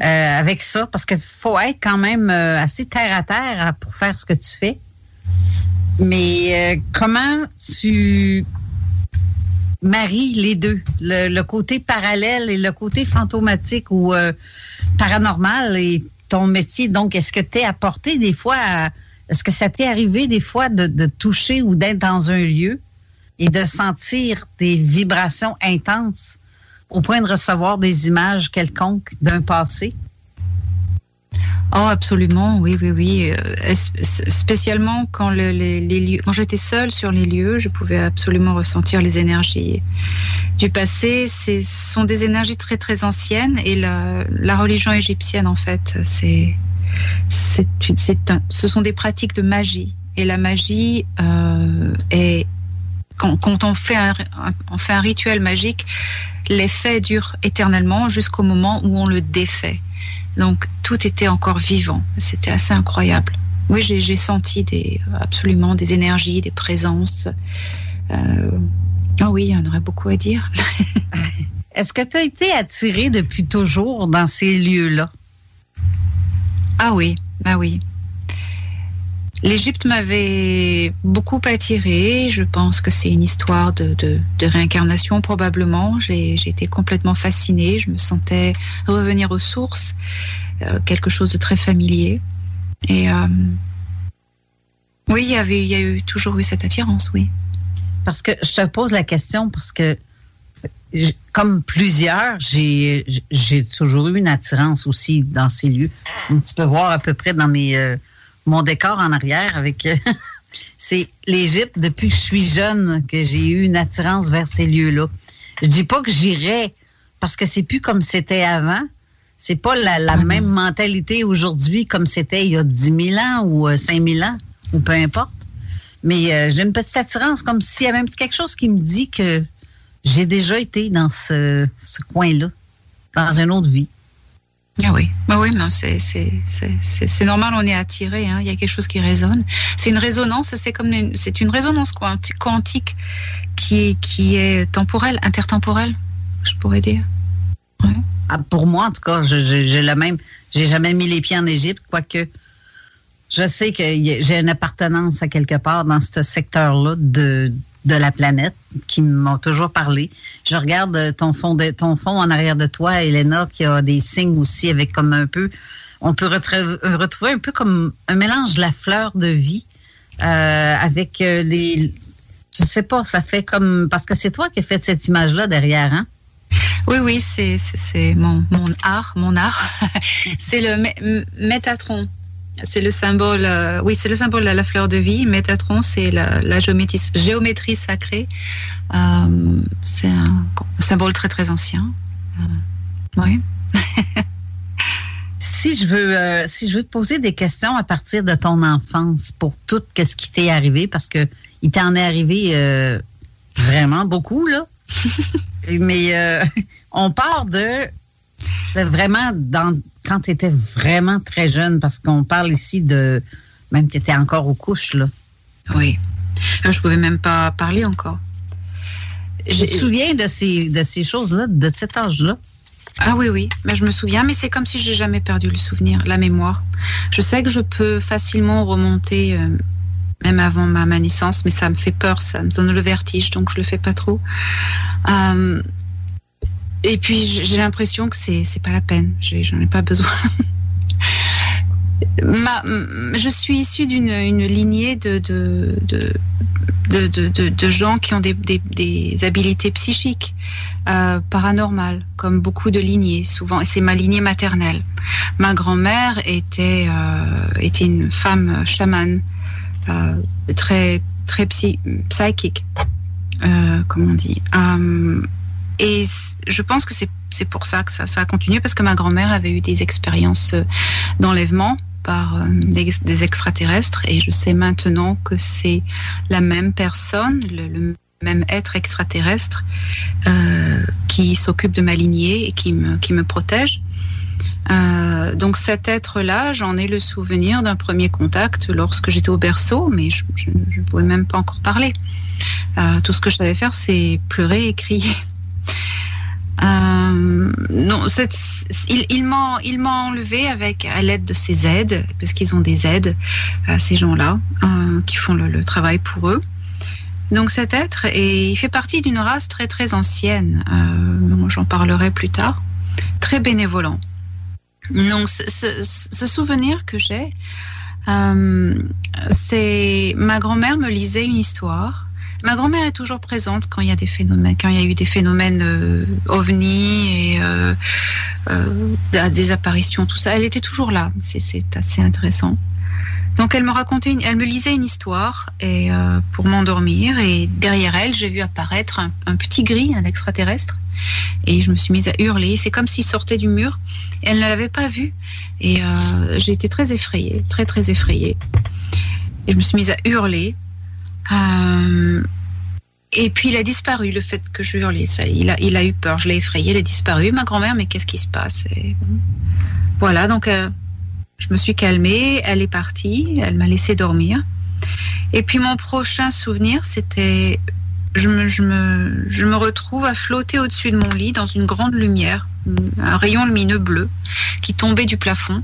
euh, avec ça, parce qu'il faut être quand même euh, assez terre à terre hein, pour faire ce que tu fais. Mais euh, comment tu maries les deux, le, côté parallèle et le côté fantomatique ou euh, paranormal et ton métier. Donc, est-ce que tu es apporté des fois, est-ce que ça t'est arrivé des fois de, de toucher ou d'être dans un lieu et de sentir des vibrations intenses au point de recevoir des images quelconques d'un passé? Oh, absolument, oui, oui, oui. Euh, spécialement quand j'étais seule sur les lieux, je pouvais absolument ressentir les énergies du passé. Ce sont des énergies très, très anciennes et la, religion égyptienne, en fait, c'est, c'est, ce sont des pratiques de magie. Et la magie euh, est quand, on, fait un- on fait un rituel magique, l'effet dure éternellement jusqu'au moment où on le défait. Donc tout était encore vivant. C'était assez incroyable. Oui, j'ai senti des, absolument des énergies, des présences. Euh, Ah oui, il y en aurait beaucoup à dire. Est-ce que tu as été attiré depuis toujours dans ces lieux-là? Ah oui, bah oui. L'Égypte m'avait beaucoup attirée. Je pense que c'est une histoire de, de, réincarnation probablement. J'ai été complètement fascinée. Je me sentais revenir aux sources, euh, quelque chose de très familier. Et euh, oui, il y avait, il y a eu toujours eu cette attirance, oui. Parce que je te pose la question parce que comme plusieurs, j'ai j'ai toujours eu une attirance aussi dans ces lieux. Tu peux voir à peu près dans mes euh, mon décor en arrière avec euh, c'est l'Égypte depuis que je suis jeune que j'ai eu une attirance vers ces lieux-là. Je dis pas que j'irai parce que c'est plus comme c'était avant. C'est pas la, la même mentalité aujourd'hui comme c'était il y a 10 000 ans ou euh, 5 000 ans ou peu importe. Mais euh, j'ai une petite attirance, comme s'il y avait un petit quelque chose qui me dit que j'ai déjà été dans ce, ce coin-là, dans une autre vie. Ah oui, bah oui, c'est normal, on est attiré. Hein. Il y a quelque chose qui résonne. C'est une résonance. C'est comme c'est une résonance quanti- quantique qui est qui est temporelle, intertemporelle, je pourrais dire. Ah, pour moi, en tout cas, j'ai même. J'ai jamais mis les pieds en Égypte, quoique je sais que j'ai une appartenance à quelque part dans ce secteur-là de, de la planète qui m'ont toujours parlé. Je regarde euh, ton fond, de, ton fond en arrière de toi, Elena, qui a des signes aussi avec comme un peu. On peut euh, retrouver un peu comme un mélange de la fleur de vie euh, avec les. Je sais pas, ça fait comme. Parce que c'est toi qui as fait cette image-là derrière, hein? Oui, oui, c'est mon, mon art, mon art. c'est le Métatron. C'est le symbole, euh, oui, c'est le symbole de la fleur de vie. Métatron, c'est la, la géométrie, géométrie sacrée. Euh, c'est un symbole très très ancien. Euh, oui. si je veux si je veux te poser des questions à partir de ton enfance pour tout ce qui t'est arrivé parce que il t'en est arrivé vraiment beaucoup là mais on part de vraiment dans quand tu étais vraiment très jeune parce qu'on parle ici de même tu étais encore aux couches là. Oui. Euh, je pouvais même pas parler encore. Je te souviens de ces de ces choses là de cet âge là Ah oui, oui, mais je me souviens, mais c'est comme si j'ai jamais perdu le souvenir, la mémoire. Je sais que je peux facilement remonter, euh, même avant ma, ma naissance, mais ça me fait peur, ça me donne le vertige, donc je le fais pas trop. Euh, et puis j'ai l'impression que c'est c'est pas la peine, j'en ai pas besoin. Ma- je suis issue d'une une lignée de, de, de, de, de- gens qui ont des, des, habiletés psychiques euh, paranormales, comme beaucoup de lignées, souvent. Et c'est ma lignée maternelle. Ma grand-mère était, euh, était une femme chamane, euh, très, très psy, psychique, euh, comme on dit. Et je pense que c'est pour ça que ça, ça a continué, parce que ma grand-mère avait eu des expériences euh, d'enlèvement par euh, des, extraterrestres, et je sais maintenant que c'est la même personne, le, même être extraterrestre, euh, qui s'occupe de ma lignée et qui me, qui me protège. Euh, donc cet être-là, j'en ai le souvenir d'un premier contact lorsque j'étais au berceau, mais je je ne pouvais même pas encore parler. Euh, tout ce que je savais faire, c'est pleurer et crier. Euh, non, il, il m'a, enlevé avec à l'aide de ses aides, parce qu'ils ont des aides, euh, ces gens-là, euh, qui font le, travail pour eux. Donc cet être, et il fait partie d'une race très très ancienne. euh, J'en parlerai plus tard. Très bénévolent. Donc ce, souvenir que j'ai, c'est ma grand-mère me lisait une histoire. Ma grand-mère est toujours présente quand il y a des phénomènes, quand il y a eu des phénomènes euh, ovnis et euh, euh, des apparitions, tout ça. Elle était toujours là. C'est- assez intéressant. Donc elle me racontait, elle me lisait une histoire et pour m'endormir et derrière elle j'ai vu apparaître un, un petit gris, un extraterrestre et je me suis mise à hurler. C'est comme s'il sortait du mur. Elle ne l'avait pas vu et j'ai été très effrayée, très très effrayée. Et je me suis mise à hurler. Euh, et puis il a disparu, le fait que je hurlais. Ça, il, a, il a eu peur, je l'ai effrayé, il a disparu. Ma grand-mère, mais qu'est-ce qui se passe? Voilà, donc euh, je me suis calmée, elle est partie, elle m'a laissé dormir. Et puis mon prochain souvenir, c'était, je me, je, me, je me retrouve à flotter au-dessus de mon lit dans une grande lumière, un rayon lumineux bleu qui tombait du plafond.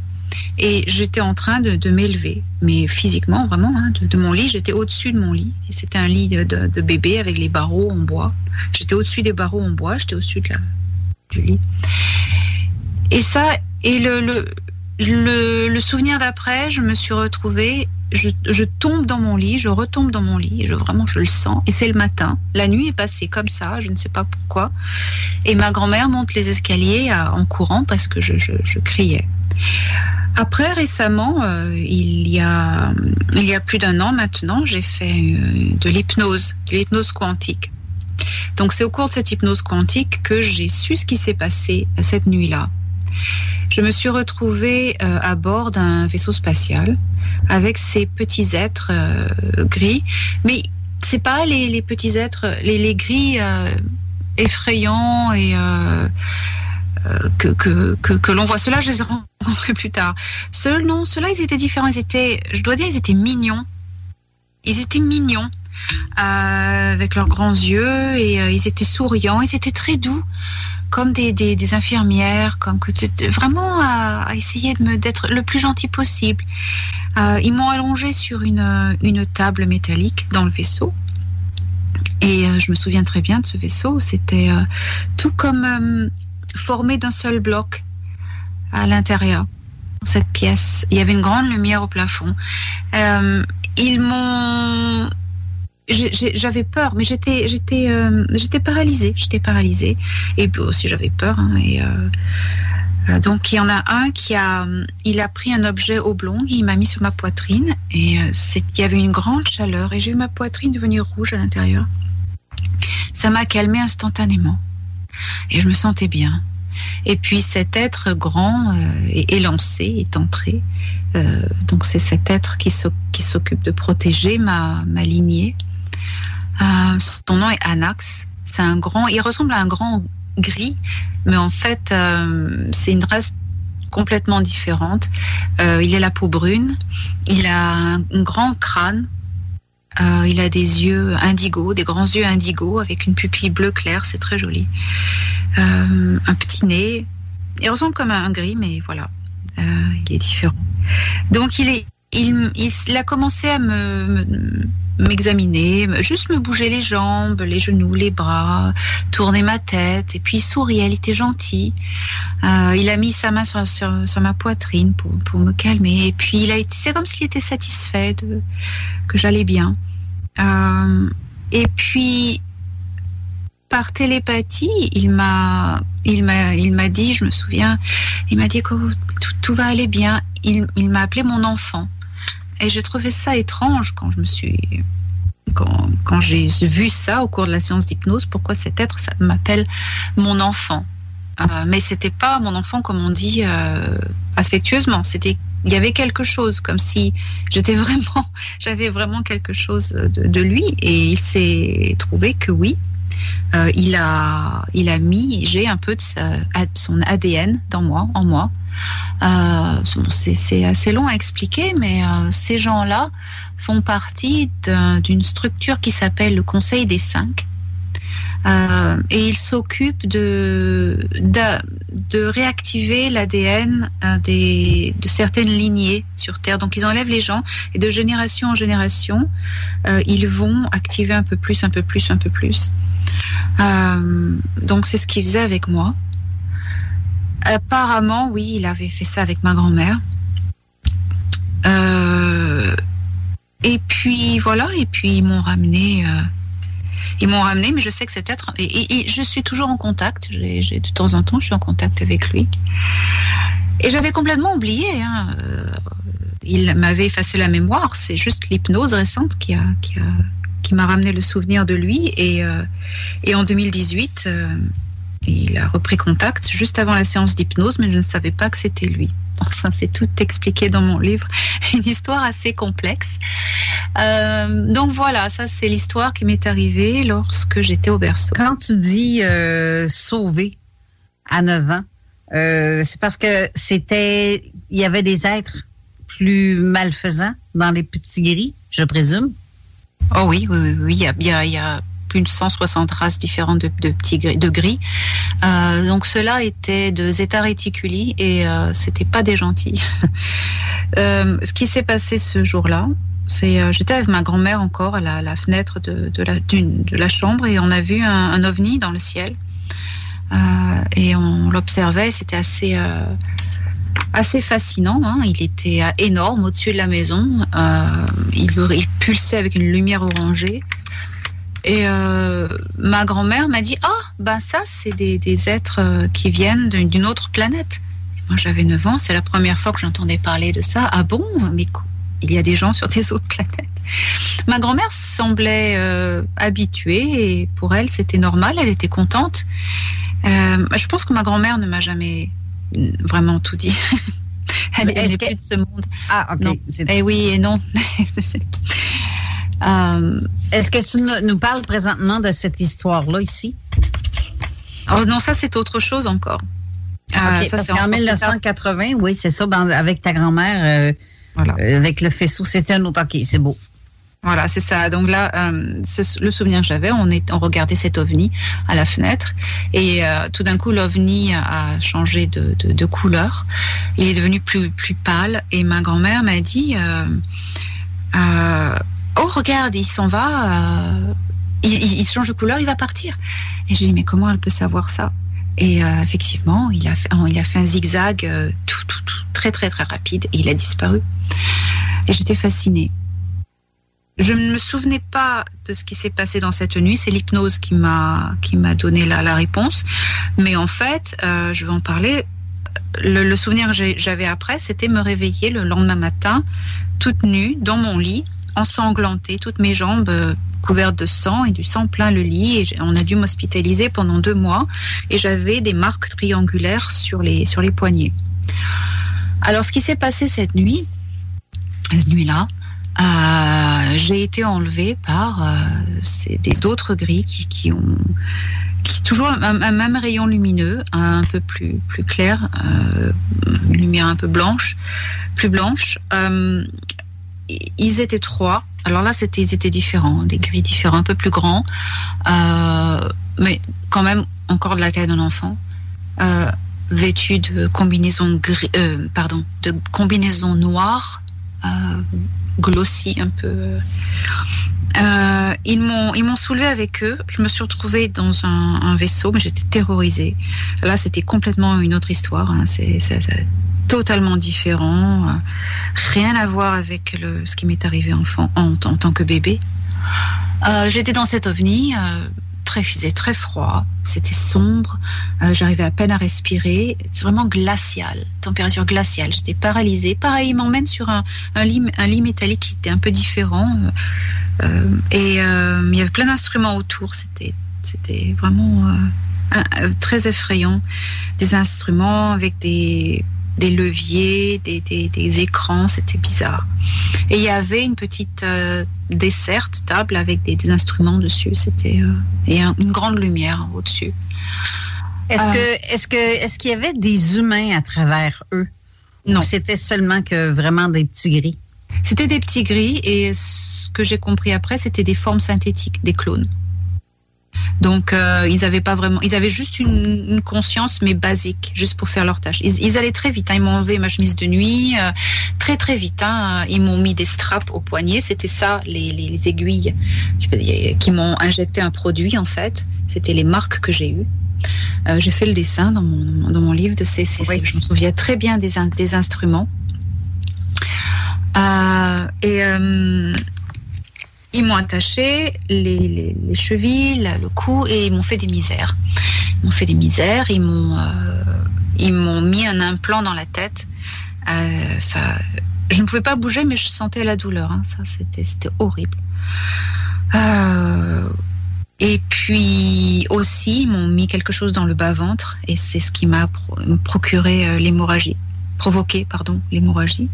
Et j'étais en train de, m'élever, mais physiquement, vraiment, hein, de, mon lit, j'étais au-dessus de mon lit. C'était un lit de, bébé avec les barreaux en bois. J'étais au-dessus des barreaux en bois, j'étais au-dessus de la, du lit. Et ça, et le, souvenir d'après, je me suis retrouvée, je, tombe dans mon lit, je retombe dans mon lit, je, vraiment, je le sens. Et c'est le matin. La nuit est passée comme ça, je ne sais pas pourquoi. Et ma grand-mère monte les escaliers à- en courant parce que je, je criais. Après, récemment, euh, il, y a, plus d'un an maintenant, j'ai fait euh, de l'hypnose, de l'hypnose quantique. Donc c'est au cours de cette hypnose quantique que j'ai su ce qui s'est passé cette nuit-là. je me suis retrouvée euh, à bord d'un vaisseau spatial avec ces petits êtres gris. Mais c'est pas les, petits êtres, les, les gris effrayants et que, que, que, que l'on voit. Ceux-là, je les ai rencontrés plus tard. Ceux, non, ceux-là, ils étaient différents. Ils étaient, je dois dire, ils étaient mignons. Ils étaient mignons. euh, avec leurs grands yeux et euh, ils étaient souriants, ils étaient très doux, comme des, des, infirmières, comme que vraiment à, à essayer d'être le plus gentil possible. Euh, ils m'ont allongé sur une, euh, une table métallique dans le vaisseau. Et euh, je me souviens très bien de ce vaisseau. C'était euh, tout comme formé d'un seul bloc à l'intérieur. Cette pièce, il y avait une grande lumière au plafond. Euh, ils m'ont j'avais peur, mais j'étais j'étais euh, j'étais paralysée, j'étais paralysée. Et puis aussi j'avais peur. hein, et euh, donc il y en a un qui a il a pris un objet oblong, il m'a mis sur ma poitrine et il y avait une grande chaleur et j'ai eu ma poitrine devenir rouge à l'intérieur. Ça m'a calmé instantanément et je me sentais bien. Et puis cet être grand euh, est élancé, est entré. Euh, donc c'est cet être qui s'oc- qui s'occupe de protéger ma, lignée. Euh, son nom est Anax. C'est un grand, il ressemble à un grand gris, mais en fait euh, c'est une race complètement différente. Il a la peau brune, il a un grand crâne, euh, il a des yeux indigo, des grands yeux indigo avec une pupille bleu clair, c'est très joli. Euh, un petit nez, il ressemble comme un gris, mais voilà, Euh, il est différent. Donc il est, il, il a commencé à me, me- m'examiner, me- juste me bouger les jambes, les genoux, les bras, tourner ma tête, et puis il souriait, il était gentil. Euh, il a mis sa main sur, sur, ma poitrine pour, pour me calmer, et puis il a été, c'est comme s'il était satisfait que j'allais bien. Euh, et puis par télépathie, il m'a, il m'a, il m'a dit, je me souviens, il m'a dit que tout, tout va aller bien. Il, il m'a appelé mon enfant. Et j'ai trouvé ça étrange quand je me suis, quand, quand j'ai vu ça au cours de la séance d'hypnose. Pourquoi cet être m'appelle mon enfant Euh, Mais c'était pas mon enfant comme on dit euh, affectueusement. C'était, il y avait quelque chose, comme si j'étais vraiment, j'avais vraiment quelque chose de, lui. Et il s'est trouvé que oui, euh, il a, il a mis, j'ai un peu de son ADN dans moi, en moi. Euh, c'est assez long à expliquer, mais euh, ces gens-là font partie d'un- d'une structure qui s'appelle le Conseil des Cinq. Euh, et ils s'occupent de, réactiver l'ADN de certaines lignées sur Terre. Donc ils enlèvent les gens et de génération en génération, ils vont activer un peu plus, un peu plus, un peu plus. Donc c'est ce qu'il faisait avec moi. Apparemment, oui, il avait fait ça avec ma grand-mère. Euh, et puis voilà, et puis ils m'ont ramené. euh, ils m'ont ramené, mais je sais que cet être. Et, je suis toujours en contact. J'ai- de temps en temps, je suis en contact avec lui. Et j'avais complètement oublié. hein, euh, il m'avait effacé la mémoire. C'est juste l'hypnose récente qui a, qui a, qui m'a ramené le souvenir de lui. Et, et en 2018, euh, il a repris contact juste avant la séance d'hypnose, mais je ne savais pas que c'était lui. Enfin, c'est tout expliqué dans mon livre. Une histoire assez complexe. Euh, donc voilà, ça c'est l'histoire qui m'est arrivée lorsque j'étais au berceau. Quand tu dis euh, sauver à 9 ans, euh, c'est parce que c'était. Il y avait des êtres plus malfaisants dans les petits gris, je présume? Oh oui, oui, oui, oui. Il y a, y a plus de 160 races différentes de, petits gris, de gris. Euh, donc ceux-là étaient de Zeta Reticuli et euh, c'était pas des gentils. Euh, ce qui s'est passé ce jour-là, c'est euh, j'étais avec ma grand-mère encore à la, fenêtre de, la, de la chambre et on a vu un, ovni dans le ciel. Et on l'observait, c'était assez assez fascinant. hein. Il était énorme au-dessus de la maison. Il, il pulsait avec une lumière orangée. Et euh, ma grand-mère m'a dit Ah, ben ça, c'est des, des êtres euh, qui viennent d'une autre planète. Moi, j'avais 9 ans, c'est la première fois que j'entendais parler de ça. Ah bon? Mais il y a des gens sur des autres planètes. Ma grand-mère semblait euh, habituée et pour elle, c'était normal, elle était contente. Euh, je pense que ma grand-mère ne m'a jamais vraiment tout dit. elle n'est plus de ce monde. Ah, OK. Non. C'est- Eh oui et non. Euh, Est-ce que tu nous, parles présentement de cette histoire-là ici? oh non, ça c'est autre chose encore. OK, Euh, ça, parce c'est qu'en encore plus tard. 1980, oui, c'est ça, ben, avec ta grand-mère, euh, euh, avec le faisceau, c'était un autre. OK, c'est beau. Voilà, c'est ça. Donc là, euh, le souvenir que j'avais, on, est, on regardait cet ovni à la fenêtre et euh, tout d'un coup, l'ovni a changé de, de, de couleur. Il est devenu plus, plus pâle et ma grand-mère m'a dit euh, Oh, regarde, il s'en va, euh, il, il- change de couleur, il va partir. Et j'ai dit Mais comment elle peut savoir ça? Et euh, effectivement, il a fait, il a fait un zigzag euh, tout, tout, tout, très très très rapide et il a disparu. Et j'étais fascinée. Je ne me souvenais pas de ce qui s'est passé dans cette nuit. C'est l'hypnose qui m'a qui m'a donné la, la réponse. Mais en fait, euh, je vais en parler. Le, le souvenir que j'avais après, c'était me réveiller le lendemain matin, toute nue, dans mon lit, ensanglantée, toutes mes jambes euh, couvertes de sang et du sang plein le lit. Et on a dû m'hospitaliser pendant deux mois. Et j'avais des marques triangulaires sur les sur les poignets. Alors, ce qui s'est passé cette nuit, cette nuit-là, euh, j'ai été enlevée par euh, d'autres grilles qui, qui ont qui toujours un, un même rayon lumineux, un peu plus plus clair, euh, une lumière un peu blanche, plus blanche. Ils étaient trois. Alors là, c'était ils étaient différents, des grilles différents, un peu plus grands, euh, mais quand même encore de la taille d'un enfant. Euh, vêtus de combinaisons gris, euh, pardon, de combinaisons noires, glossy un peu. Ils m'ont ils m'ont soulevé avec eux. Je me suis retrouvée dans un, vaisseau, mais j'étais terrorisée. Là, c'était complètement une autre histoire. hein. Totalement différent. Euh, Rien à voir avec le, ce qui m'est arrivé enfant en, tant que bébé. Euh, J'étais dans cet ovni. euh, très, faisait très froid, c'était sombre, j'arrivais à peine à respirer, c'est vraiment glacial, température glaciale, j'étais paralysée. Pareil, il m'emmène sur un, un, lit, métallique qui était un peu différent, et il y avait plein d'instruments autour, c'était vraiment très effrayant. Des instruments avec des, des leviers, des, des, des écrans, c'était bizarre. Et il y avait une petite euh, desserte table avec des, des instruments dessus. C'était euh, et un- une grande lumière au-dessus. Est-ce Euh, que est-ce que est-ce qu'il y avait des humains à travers eux? Non. C'était seulement que vraiment des petits gris? C'était des petits gris et ce que j'ai compris après, c'était des formes synthétiques, des clones. Donc euh, ils avaient pas vraiment, ils avaient juste une, une conscience mais basique, juste pour faire leur tâche. Ils, ils allaient très vite. hein. Ils m'ont enlevé ma chemise de nuit euh, très très vite. hein. Ils m'ont mis des straps au poignet. C'était ça, les, les- les aiguilles qui, qui m'ont injecté un produit en fait. C'était les marques que j'ai eues. Euh, j'ai fait le dessin dans mon, dans mon livre de ces, ces- ces- je me souviens très bien des, in- des instruments. Euh, et euh, ils m'ont attaché les, les- les chevilles, le cou, et ils m'ont fait des misères. Ils m'ont fait des misères, ils m'ont, euh, ils m'ont mis un implant dans la tête. Euh, ça, je ne pouvais pas bouger, mais je sentais la douleur. hein. Ça, c'était, c'était horrible. Euh, et puis aussi, ils m'ont mis quelque chose dans le bas-ventre, et c'est ce qui m'a pro- procuré l'hémorragie, provoqué, pardon, l'hémorragie.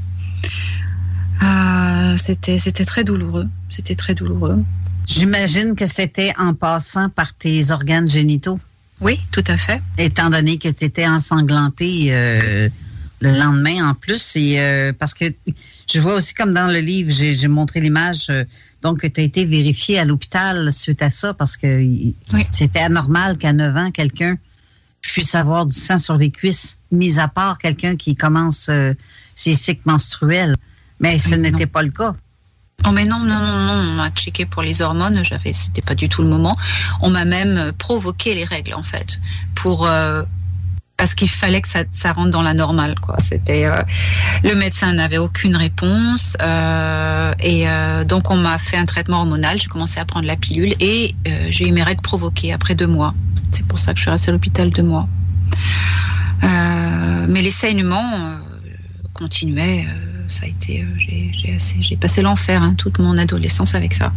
Euh, c'était, c'était très douloureux. C'était très douloureux. J'imagine que c'était en passant par tes organes génitaux. Oui, tout à fait. Étant donné que tu étais ensanglantée euh, le lendemain en plus. Et, euh, parce que je vois aussi comme dans le livre, j'ai j'ai montré l'image, euh, donc tu as été vérifié à l'hôpital suite à ça parce que c'était anormal qu'à 9 ans, quelqu'un puisse avoir du sang sur les cuisses, mis à part quelqu'un qui commence ses cycles menstruels. Mais ce n'était pas le cas. Oh mais non, non, non, non, on m'a checké pour les hormones, j'avais, c'était pas du tout le moment. On m'a même euh, provoqué les règles en fait, pour euh, parce qu'il fallait que ça, ça rentre dans la normale quoi. C'était euh, le médecin n'avait aucune réponse euh, et donc on m'a fait un traitement hormonal. J'ai commencé à prendre la pilule et j'ai eu mes règles provoquées après deux mois. C'est pour ça que je suis restée à l'hôpital deux mois. Mais les saignements continuaient. euh, ça a été, euh, j'ai, passé l'enfer hein, toute mon adolescence avec ça.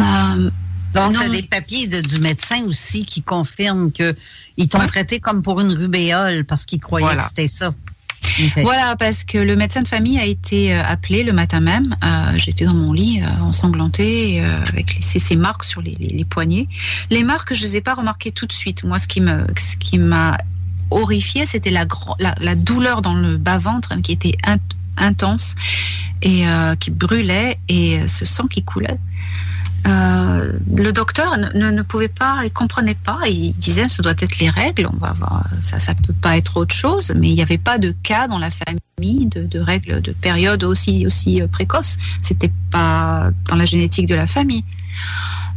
Euh, Donc, tu as des papiers de- du médecin aussi qui confirment qu'ils t'ont traité comme pour une rubéole parce qu'ils croyaient Voilà. que c'était ça. Voilà, parce que le médecin de famille a été euh, appelé le matin même. Euh, J'étais dans mon lit, euh, ensanglantée, euh, avec les, ces, marques sur les, les- les poignets. Les marques, je les ai pas remarquées tout de suite. Moi, ce qui me, ce qui m'a horrifiée, c'était la, la, douleur dans le bas-ventre qui était int- intense et euh, qui brûlait et ce sang qui coulait. Euh, le docteur ne, ne- pouvait pas, il comprenait pas. Il disait, ça doit être les règles. On va voir, ça, ça peut pas être autre chose. Mais il n'y avait pas de cas dans la famille de, règles de période aussi aussi précoce. C'était pas dans la génétique de la famille.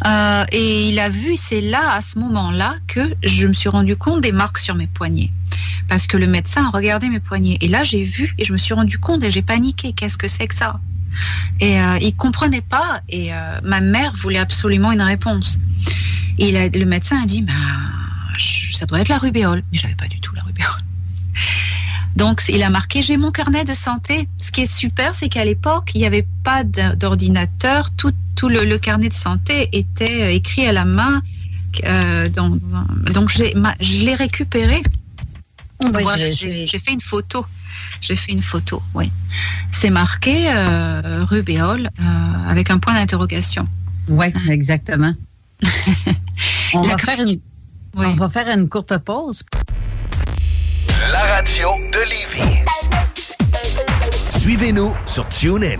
Euh, et il a vu, c'est là, à ce moment-là, que je me suis rendu compte des marques sur mes poignets. Parce que le médecin a regardé mes poignets. Et là, j'ai vu et je me suis rendu compte et j'ai paniqué. Qu'est-ce que c'est que ça? Et euh, il comprenait pas. Et euh, ma mère voulait absolument une réponse. Et le médecin a dit, bah, je- ça doit être la rubéole. Mais j'avais pas du tout la rubéole. Donc, il a marqué j'ai mon carnet de santé. Ce qui est super, c'est qu'à l'époque, il n'y avait pas d'ordinateur. Tout, tout le, le carnet de santé était euh, écrit à la main. Euh, donc, je l'ai ma- je l'ai récupéré. Oui, J'ai fait une photo. J'ai fait une photo, oui. C'est marqué euh, rubéole euh, avec un point d'interrogation. Oui, exactement. on, va faire une, on va faire une courte pause. Radio de Lévis. Suivez-nous sur TuneIn.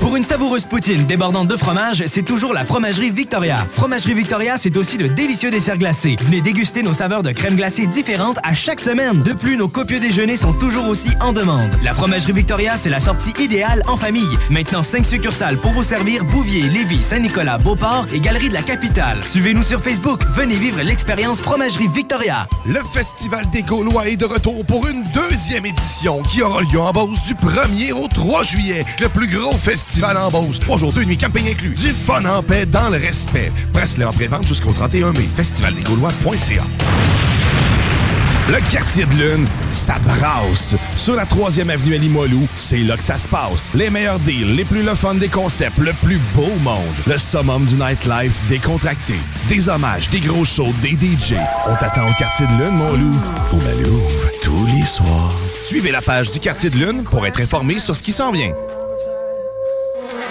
Pour une savoureuse poutine débordante de fromage, c'est toujours la Fromagerie Victoria. Fromagerie Victoria, c'est aussi de délicieux desserts glacés. Venez déguster nos saveurs de crème glacée différentes à chaque semaine. De plus, nos copieux déjeuners sont toujours aussi en demande. La Fromagerie Victoria, c'est la sortie idéale en famille. Maintenant, 5 succursales pour vous servir Bouvier, Lévis, Saint-Nicolas, Beauport et Galerie de la Capitale. Suivez-nous sur Facebook. Venez vivre l'expérience Fromagerie Victoria. Le Festival des Gaulois est de retour pour une deuxième édition qui aura lieu en Beauce du 1er au 3 juillet. Le plus gros festival en Beauce. Trois jours, deux nuits, camping inclus. Du fun en paix dans le respect. Presse-le en jusqu'au 31 mai. Festivaldesgaulois.ca le quartier de lune, ça brasse. Sur la 3e avenue à Limoilou, c'est là que ça se passe. Les meilleurs deals, les plus le fun des concepts, le plus beau monde. Le summum du nightlife décontracté. Des hommages, des gros shows, des DJ. On t'attend au quartier de lune, mon loup. Au tous les soirs. Suivez la page du quartier de lune pour être informé sur ce qui s'en vient.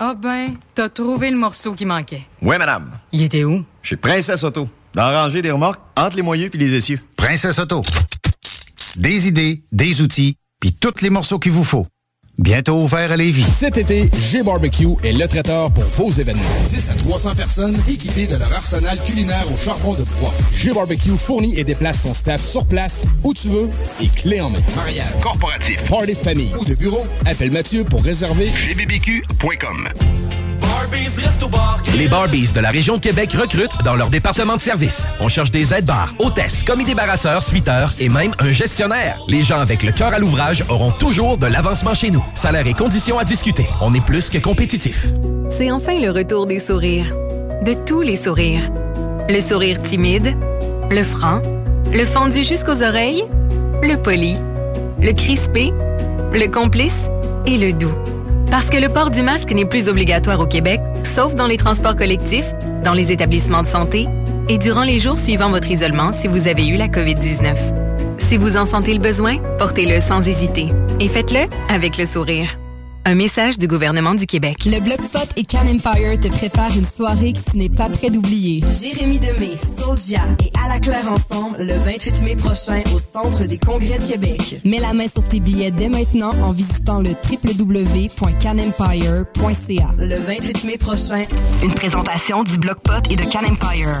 Ah ben, t'as trouvé le morceau qui manquait. Oui, madame. Il était où? Chez Princesse Auto. Dans la rangée des remorques, entre les moyeux puis les essieux. Princesse Auto. Des idées, des outils, puis tous les morceaux qu'il vous faut. Bientôt ouvert à Lévis. Cet été, G-Barbecue est le traiteur pour vos événements. 10 à 300 personnes équipées de leur arsenal culinaire au charbon de bois. G-Barbecue fournit et déplace son staff sur place, où tu veux, et clé en main. Mariage, corporatif, party de famille ou de bureau, appelle Mathieu pour réserver gbbq.com. Les Barbies de la région de Québec recrutent dans leur département de service. On cherche des aides-bars, hôtesses, commis débarrasseurs, suiteurs et même un gestionnaire. Les gens avec le cœur à l'ouvrage auront toujours de l'avancement chez nous. Salaire et conditions à discuter. On est plus que compétitif. C'est enfin le retour des sourires. De tous les sourires. Le sourire timide, le franc, le fendu jusqu'aux oreilles, le poli, le crispé, le complice et le doux. Parce que le port du masque n'est plus obligatoire au Québec, sauf dans les transports collectifs, dans les établissements de santé et durant les jours suivant votre isolement si vous avez eu la COVID-19. Si vous en sentez le besoin, portez-le sans hésiter et faites-le avec le sourire. Un message du gouvernement du Québec. Le Bloc Pot et Can Empire te préparent une soirée que tu n'es pas prêt d'oublier. Jérémy Demé, Soulja et À la Claire ensemble le 28 mai prochain au Centre des Congrès de Québec. Mets la main sur tes billets dès maintenant en visitant le www.canempire.ca. Le 28 mai prochain, Une présentation du Bloc Pot et de Can Empire.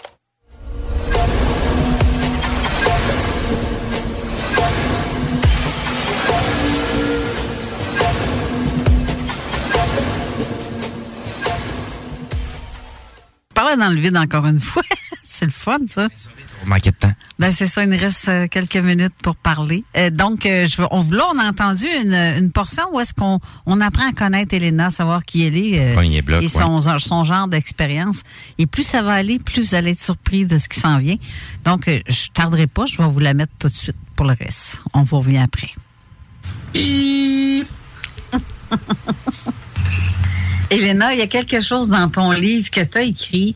Dans le vide encore une fois. c'est le fun, ça. On manquait de temps. Ben, c'est ça, il nous reste euh, quelques minutes pour parler. Euh, donc, euh, je on, là, on a entendu une, une portion où est-ce qu'on on apprend à connaître Elena, savoir qui elle est euh, Premier bloc, et son, son genre d'expérience. Et plus ça va aller, plus vous allez être surpris de ce qui s'en vient. Donc, je tarderai pas, je vais vous la mettre tout de suite pour le reste. On vous revient après. Elena, il y a quelque chose dans ton livre que tu as écrit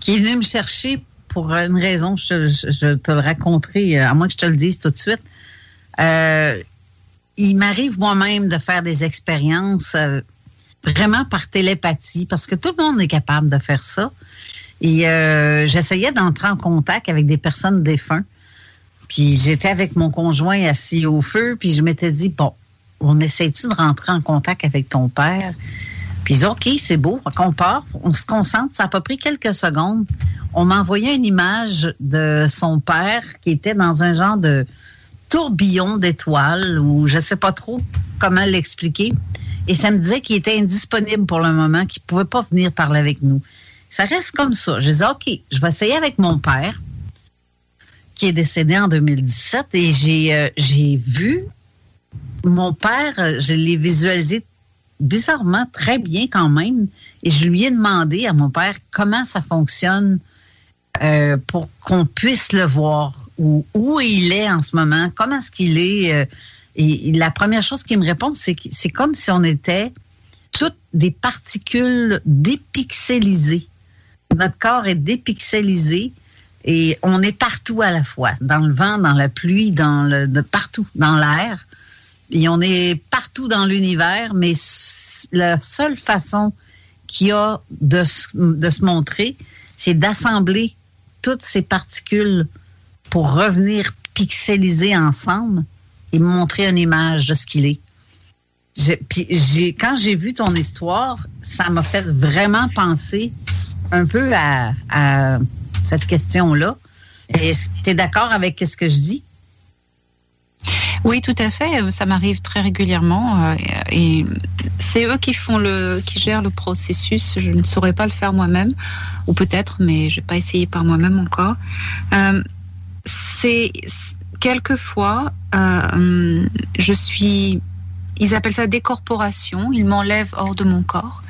qui est venu me chercher pour une raison. Je, te- le raconterai, euh, à moins que je te le dise tout de suite. Euh, il m'arrive moi-même de faire des expériences euh, vraiment par télépathie, parce que tout le monde est capable de faire ça. Et j'essayais d'entrer en contact avec des personnes défuntes. Puis j'étais avec mon conjoint assis au feu, puis je m'étais dit, bon, on essaie-tu de rentrer en contact avec ton père? Puis OK, c'est beau, on part, on se concentre. Ça a pas pris quelques secondes. On m'a envoyé une image de son père qui était dans un genre de tourbillon d'étoiles ou je sais pas trop comment l'expliquer. Et ça me disait qu'il était indisponible pour le moment, qu'il pouvait pas venir parler avec nous. Ça reste comme ça. Je dis, OK, je vais essayer avec mon père qui est décédé en 2017 et j'ai euh, j'ai vu mon père, euh, je l'ai visualisé bizarrement très bien quand même et je lui ai demandé à mon père comment ça fonctionne euh, pour qu'on puisse le voir où, où il est en ce moment, comment est-ce qu'il est. euh, et, la première chose qu'il me répond, c'est que c'est comme si on était toutes des particules dépixelisées. Notre corps est dépixelisé et on est partout à la fois, dans le vent, dans la pluie, dans le, partout, dans l'air. Et on est partout dans l'univers, mais la seule façon qu'il y a de, de se montrer, c'est d'assembler toutes ces particules pour revenir pixeliser ensemble et montrer une image de ce qu'il est. Puis quand j'ai vu ton histoire, ça m'a fait vraiment penser un peu à, à cette question-là. Et tu es d'accord avec ce que je dis? Oui, tout à fait. Ça m'arrive très régulièrement. euh, Et c'est eux qui font le, qui gèrent le processus. Je ne saurais pas le faire moi-même, ou peut-être, mais je n'ai pas essayé par moi-même encore. Euh, c'est quelquefois, euh, je suis. Ils appellent ça décorporation. Ils m'enlèvent hors de mon corps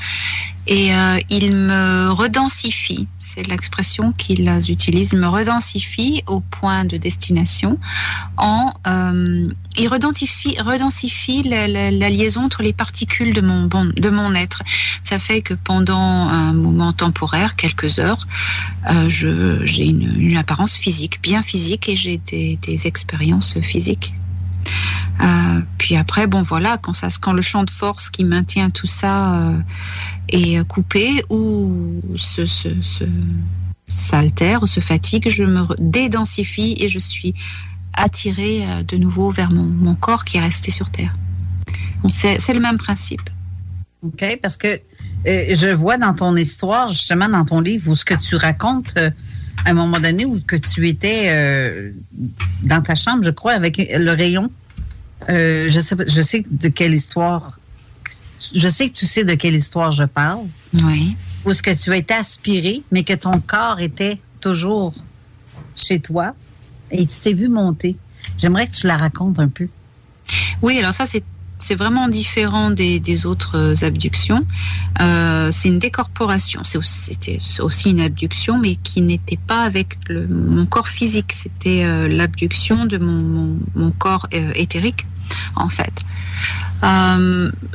et euh, ils me redensifient. C'est l'expression qu'ils utilisent. Ils me redensifient au point de destination. En, euh, ils redensifient, la, liaison entre les particules de mon, bon- de mon être. Ça fait que pendant un moment temporaire, quelques heures, euh, j'ai une, apparence physique, bien physique, et j'ai des expériences physiques. Euh, puis après, bon voilà, quand, ça, quand le champ de force qui maintient tout ça euh, est coupé ou se, s'altère ou se fatigue, je me dédensifie et je suis attirée euh, de nouveau vers mon, corps qui est resté sur Terre. C'est c'est le même principe. OK, parce que je vois dans ton histoire, justement dans ton livre, où ce que tu racontes à un moment donné, où que tu étais euh, dans ta chambre, je crois, avec le rayon. Euh, je, sais, je sais de quelle histoire. Je sais que tu sais de quelle histoire je parle. Oui. Où ce que tu as été aspiré, mais que ton corps était toujours chez toi et tu t'es vu monter. J'aimerais que tu la racontes un peu. Oui, alors ça, c'est c'est vraiment différent des, autres euh, abductions. Euh, c'est une décorporation. C'était aussi une abduction, mais qui n'était pas avec mon corps physique. C'était euh, l'abduction de mon, corps éthérique, en fait.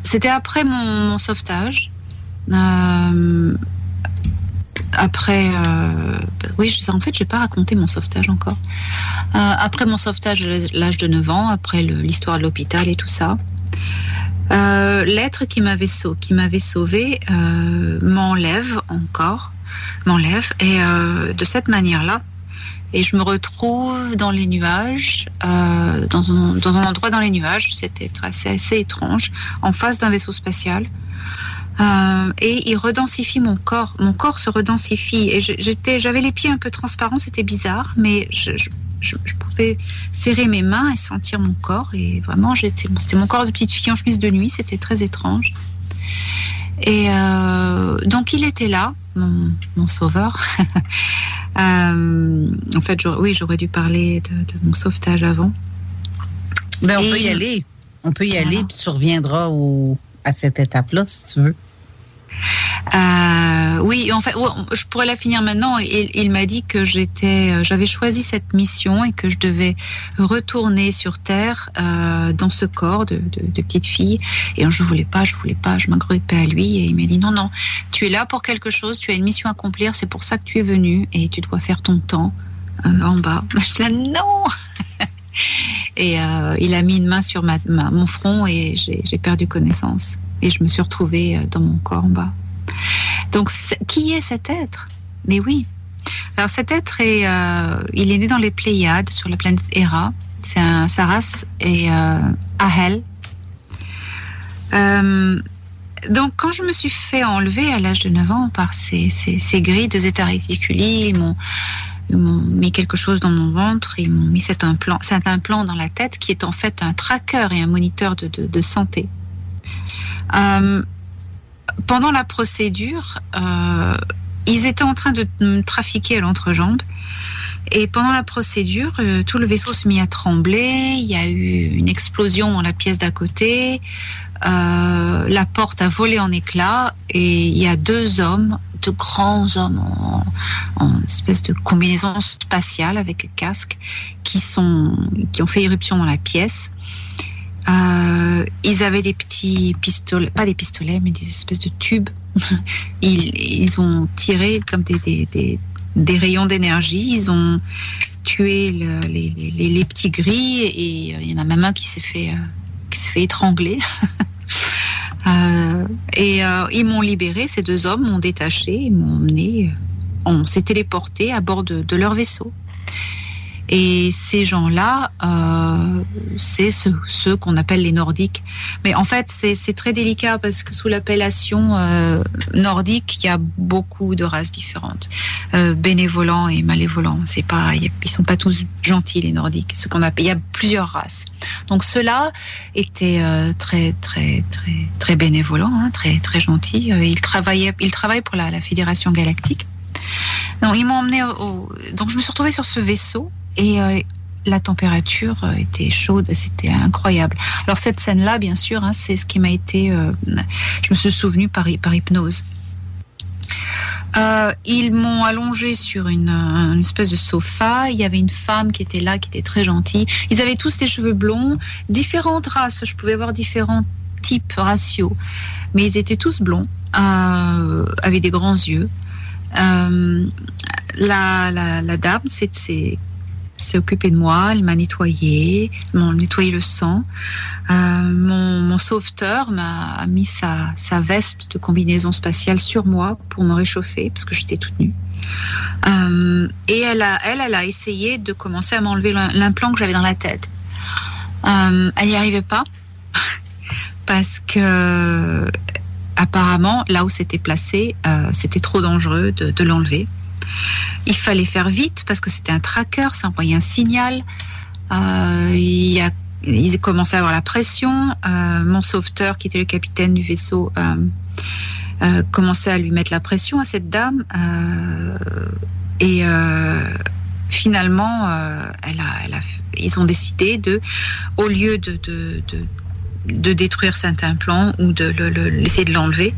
C'était après mon, sauvetage. Après, oui, en fait, je n'ai pas raconté mon sauvetage encore. Après mon sauvetage à l'âge de 9 ans, après l'histoire de l'hôpital et tout ça, euh, l'être qui m'avait sauvé euh, m'enlève encore, m'enlève, et euh, de cette manière-là, et je me retrouve dans les nuages, dans, un, endroit dans les nuages, c'était assez étrange, en face d'un vaisseau spatial. Euh, et il redensifie mon corps. Mon corps se redensifie. Et j'étais, j'avais les pieds un peu transparents, c'était bizarre, mais je, je- je- je pouvais serrer mes mains et sentir mon corps. Et vraiment, j'étais, c'était mon corps de petite fille en chemise de nuit. C'était très étrange. Et euh, donc, il était là, mon, mon sauveur. Euh, en fait, oui, j'aurais dû parler de, de mon sauvetage avant. Ben, on Et- peut y aller. On peut y aller, puis tu reviendras au, à cette étape-là, si tu veux. Euh, oui, en fait, je pourrais la finir maintenant. Il, m'a dit que j'étais, euh, j'avais choisi cette mission et que je devais retourner sur Terre euh, dans ce corps de, petite fille. Et je voulais pas, je voulais pas, je m'agrippais à lui et il m'a dit non, non, tu es là pour quelque chose, tu as une mission à accomplir, c'est pour ça que tu es venu et tu dois faire ton temps en bas. Je dis non. Et il a mis une main sur mon front et j'ai perdu connaissance. Et je me suis retrouvée euh, dans mon corps en bas. Donc, qui est cet être? Mais oui. Alors, cet être, est, euh, il est né dans les Pléiades, sur la planète Hera. C'est un- sa est euh, Ahel. Donc, quand je me suis fait enlever à l'âge de 9 ans par ces, ces, grilles de zeta reticuli, ils m'ont mis quelque chose dans mon ventre, ils m'ont mis cet implant, cet implant dans la tête qui est en fait un tracker et un moniteur de santé. Euh, pendant la procédure, euh, ils étaient en train de me trafiquer à l'entrejambe. Et pendant la procédure, euh, tout le vaisseau se mit à trembler. Il y a eu une explosion dans la pièce d'à côté. La porte a volé en éclats. Et il y a deux hommes, deux grands hommes en, en espèce de combinaison spatiale avec casque, qui, sont, qui ont fait éruption dans la pièce. Euh, ils avaient des petits pistolets, pas des pistolets, mais des espèces de tubes. ils, ils ont tiré comme des, des, des, rayons d'énergie. Ils ont tué le- les, les, petits gris et euh, il y en a même un qui s'est fait, euh, fait étrangler. Euh, et ils m'ont libéré, ces deux hommes m'ont détaché, m'ont emmené, on s'est téléporté à bord de, de leur vaisseau. Et ces gens-là, euh, c'est ceux, qu'on appelle les nordiques. Mais en fait, c'est très délicat parce que sous l'appellation euh, nordique, il y a beaucoup de races différentes, euh, bénévolents et malévolents. C'est pas, ils sont pas tous gentils les nordiques. Il y a plusieurs races. Donc ceux-là étaient euh, très très très très bénévolents, hein, très très gentils. Ils travaillaient, ils travaillent pour la, Fédération Galactique. Donc ils m'ont emmené donc je me suis retrouvée sur ce vaisseau et euh, la température euh, était chaude, c'était incroyable. Alors cette scène-là, bien sûr, hein, c'est ce qui m'a été, euh, je me suis souvenue par, hy- par hypnose. Ils m'ont allongé sur une, espèce de sofa. Il y avait une femme qui était là, qui était très gentille. Ils avaient tous des cheveux blonds, différentes races. Je pouvais voir différents types, ratios, mais ils étaient tous blonds, euh, avec des grands yeux. La, la, la dame s'est s'est- occupée de moi, elle m'a nettoyé, m'a nettoyé le sang. Euh, mon, mon sauveteur m'a mis sa, veste de combinaison spatiale sur moi pour me réchauffer parce que j'étais toute nue. Euh, et elle a, elle, elle a essayé de commencer à m'enlever l'im- l'implant que j'avais dans la tête. Euh, elle n'y arrivait pas parce que apparemment, là où c'était placé, c'était trop dangereux de l'enlever. Il fallait faire vite parce que c'était un tracker, ça envoyait un signal. Euh, ils commençaient à avoir la pression. Euh, mon sauveteur, qui était le capitaine du vaisseau, euh, commençait à lui mettre la pression à cette dame. Et finalement, ils ont décidé de, au lieu de, détruire cet implant ou de laisser de l'enlever,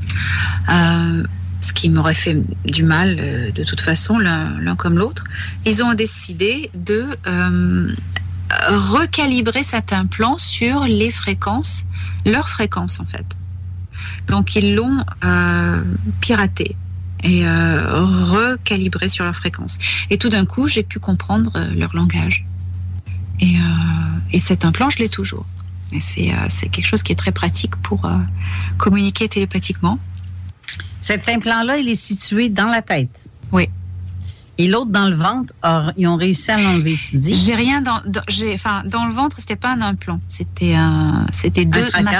ce qui m'aurait fait du mal euh, de toute façon, l'un comme l'autre. Ils ont décidé de euh, recalibrer cet implant sur les fréquences, leurs fréquences en fait. Donc ils l'ont euh, piraté et recalibré sur leur fréquence. Et tout d'un coup, j'ai pu comprendre leur langage. Et, et cet implant, je l'ai toujours. C'est quelque chose qui est très pratique pour communiquer télépathiquement. Cet implant-là, il est situé dans la tête. Oui. Et l'autre dans le ventre, or, ils ont réussi à l'enlever, tu dis? J'ai rien dans, dans- j'ai, enfin, dans le ventre, c'était pas un implant, c'était un, c'était deux ma-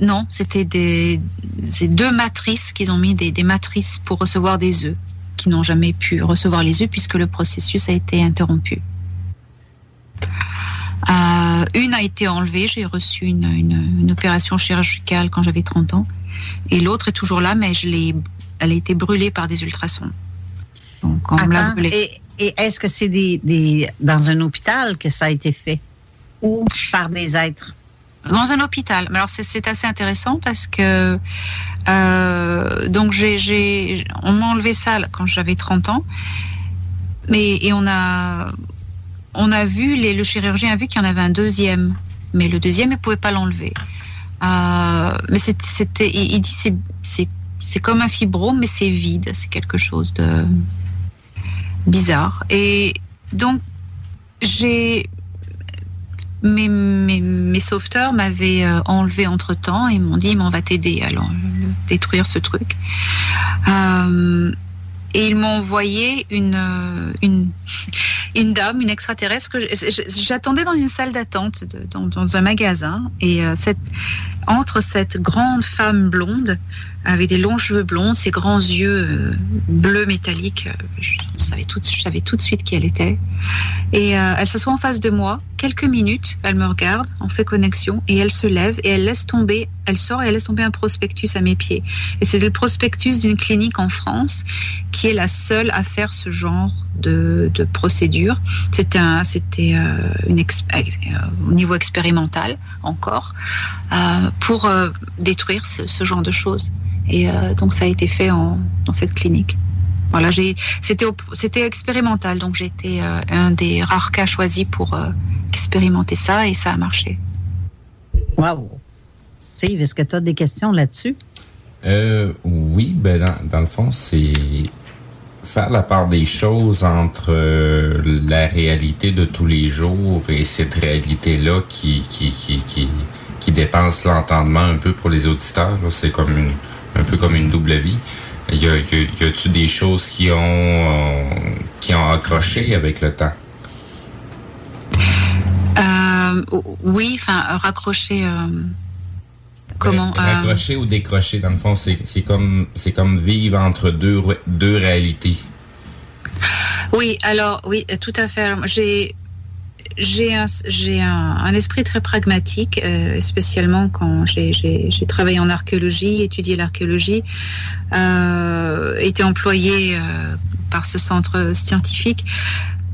Non, c'était des, c'est deux matrices qu'ils ont mis des, des matrices pour recevoir des œufs, qui n'ont jamais pu recevoir les œufs puisque le processus a été interrompu. Euh, une a été enlevée, j'ai reçu une, une- une opération chirurgicale quand j'avais 30 ans, et l'autre est toujours là, mais je l'ai, elle a été brûlée par des ultrasons. Donc on me l'a Attends, brûlée. et et est-ce que c'est des, des, dans un hôpital que ça a été fait? Ou par des êtres? dans un hôpital. Alors c'est- assez intéressant parce que euh, donc j'ai, on m'a enlevé ça quand j'avais 30 ans, mais et on a on a vu les, le chirurgien a vu qu'il y en avait un deuxième, mais le deuxième il pouvait pas l'enlever. Mais c'était, il, dit c'est c'est c'est comme un fibrome mais c'est vide, c'est quelque chose de bizarre. Et donc j'ai mes, mes, sauveteurs m'avaient euh, enlevé entre temps et m'ont dit mais on va t'aider le- détruire ce truc. Euh, et ils m'ont envoyé une, euh, une, une dame, une extraterrestre. que J'attendais dans une salle d'attente, dans, un magasin. Et euh, entre cette grande femme blonde, avec des longs cheveux blonds, ses grands yeux euh, bleus métalliques, euh, je, savais tout, de suite qui elle était. Et euh, elle s'assoit en face de moi. Quelques minutes, elle me regarde, on fait connexion, et elle se lève et elle laisse tomber, elle sort et elle laisse tomber un prospectus à mes pieds. Et c'est le prospectus d'une clinique en France qui est la seule à faire ce genre de, procédure. C'était euh, au niveau expérimental encore pour détruire ce genre de choses. Et euh, donc ça a été fait en, dans cette clinique. Voilà, j'ai, c'était, expérimental, donc j'ai été euh, un des rares cas choisis pour euh, expérimenter ça et ça a marché. Wow. Steve, est-ce que tu as des questions là-dessus? Euh, oui, ben dans, dans le fond, c'est faire la part des choses entre euh, la réalité de tous les jours et cette réalité-là qui, qui, qui, qui, qui dépense l'entendement un peu pour les auditeurs. C'est comme une, un peu comme une double vie. Y a, a-tu des choses qui ont, qui ont accroché avec le temps? Euh, oui, enfin, raccrocher. euh, comment Euh, Raccrocher ou décrocher, dans le fond, c'est c'est comme, c'est comme vivre entre deux, deux réalités. Oui, alors oui, tout à fait. J'ai j'ai un, un, un esprit très pragmatique, euh, spécialement quand j'ai- travaillé en archéologie, étudié l'archéologie, euh, été employé euh, par ce centre scientifique.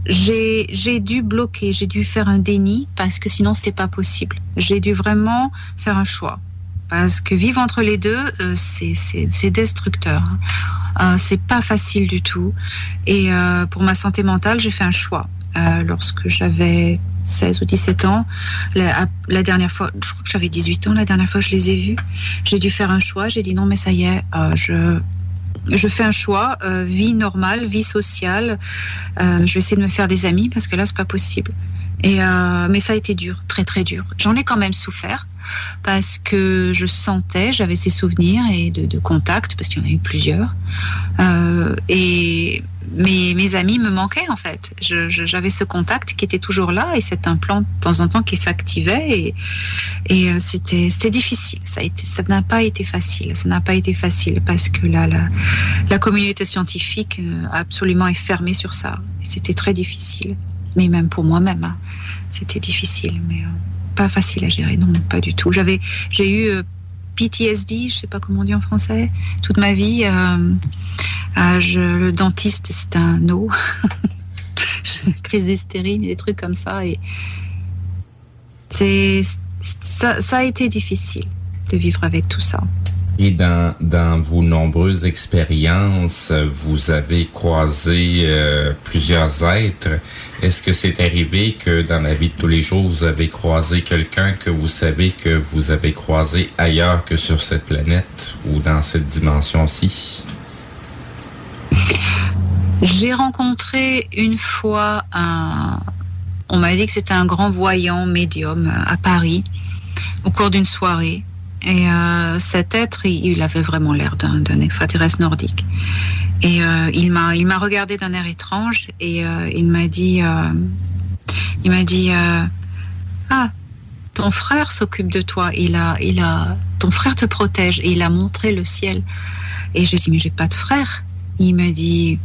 J'ai dû bloquer, j'ai dû faire un déni parce que sinon c'était pas possible. J'ai dû vraiment faire un choix parce que vivre entre les deux, euh, c'est destructeur. hein. Euh, c'est pas facile du tout. Et euh, pour ma santé mentale, j'ai fait un choix. Euh, lorsque j'avais 16 ou 17 ans, la, dernière fois, je crois que j'avais 18 ans, la dernière fois je les ai vus, j'ai dû faire un choix. J'ai dit non, mais ça y est, euh, je, je fais un choix, euh, vie normale, vie sociale. Je vais essayer de me faire des amis parce que là, c'est pas possible. Et mais ça a été dur, très très dur. J'en ai quand même souffert parce que je sentais, j'avais ces souvenirs et de, de contacts parce qu'il y en a eu plusieurs. Et mes, amis me manquaient en fait. J'avais ce contact qui était toujours là et cet implant de temps en temps qui s'activait et, euh, c'était c'était difficile. Ça n'a pas été facile. Ça n'a pas été facile parce que la, la communauté scientifique euh, absolument est fermée sur ça. C'était très difficile. Mais même pour moi-même, hein, c'était difficile, mais euh, pas facile à gérer. Non, pas du tout. J'avais, j'ai eu PTSD, je sais pas comment on dit en français, toute ma vie. Ah, le dentiste, c'est un no. Crise d'hystérie, des trucs comme ça. Et c'est, ça, ça a été difficile de vivre avec tout ça. Et dans, dans vos nombreuses expériences, vous avez croisé euh, plusieurs êtres. Est-ce que c'est arrivé que dans la vie de tous les jours, vous avez croisé quelqu'un que vous savez que vous avez croisé ailleurs que sur cette planète ou dans cette dimension-ci? J'ai rencontré une fois un. On m'a dit que c'était un grand voyant médium euh, à Paris au cours d'une soirée. Et euh, cet être, il, avait vraiment l'air d'un extraterrestre nordique. Et euh, il m'a regardé d'un air étrange et il m'a dit il m'a dit ah ton frère s'occupe de toi. Il a il a ton frère te protège et il a montré le ciel. Et j'ai dit mais j'ai pas de frère. Il m'a dit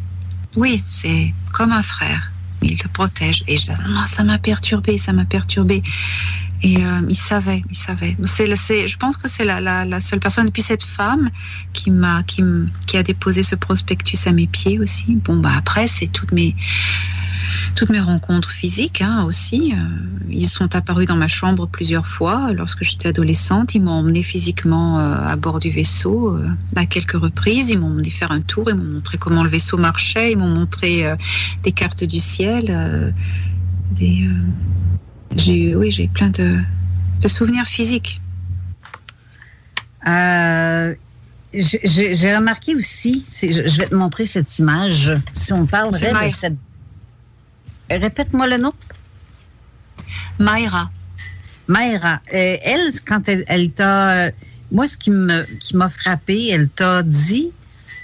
oui, c'est comme un frère. Il te protège. Et je, non, ça m'a perturbé, ça m'a perturbé. Et euh, il savait, il savait. C'est, je pense que c'est la, seule personne. Et puis cette femme qui m'a, qui, a déposé ce prospectus à mes pieds aussi. Bon, bah après, c'est toutes mes, toutes mes rencontres physiques hein, aussi. Euh, ils sont apparus dans ma chambre plusieurs fois lorsque j'étais adolescente. Ils m'ont emmené physiquement euh, à bord du vaisseau euh, à quelques reprises. Ils m'ont emmené faire un tour. Ils m'ont montré comment le vaisseau marchait. Ils m'ont montré des cartes du ciel. des, j'ai oui, j'ai plein de, de souvenirs physiques. Euh, j'ai- remarqué aussi, je, je vais te montrer cette image. Si on parlerait de cette. Répète-moi le nom. Mayra. Mayra. Euh, elle, quand elle, elle t'a. Moi, ce qui me qui m'a frappé, elle t'a dit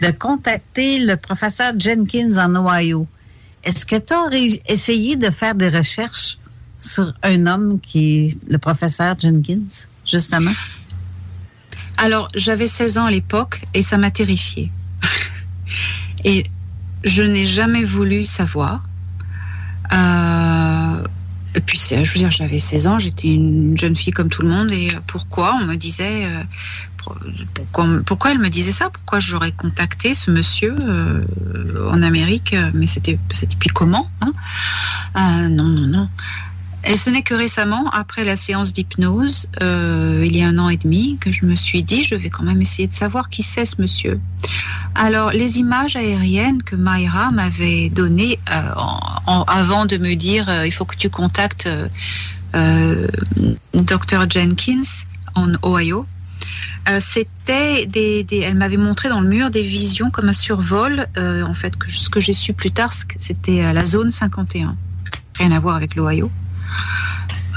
de contacter le professeur Jenkins en Ohio. Est-ce que tu as essayé de faire des recherches sur un homme qui est le professeur Jenkins, justement? Alors, j'avais 16 ans à l'époque et ça m'a terrifiée. et je n'ai jamais voulu savoir. Euh, et puis, je veux dire, j'avais 16 ans, j'étais une jeune fille comme tout le monde. Et pourquoi on me disait. euh, pour- pourquoi, elle me disait ça? Pourquoi j'aurais contacté ce monsieur euh, en Amérique? Mais c'était puis comment hein? Non, non, non. Et ce n'est que récemment, après la séance d'hypnose, euh, il y a un an et demi, que je me suis dit, je vais quand même essayer de savoir qui c'est ce monsieur. Alors, les images aériennes que Mayra m'avait données euh, en- en- avant de me dire, euh, il faut que tu contactes euh, euh, Dr. Jenkins en Ohio, euh, c'était des, des- elle m'avait montré dans le mur des visions comme un survol. en fait, que, ce que j'ai su plus tard, c'était la zone 51. Rien à voir avec l'Ohio.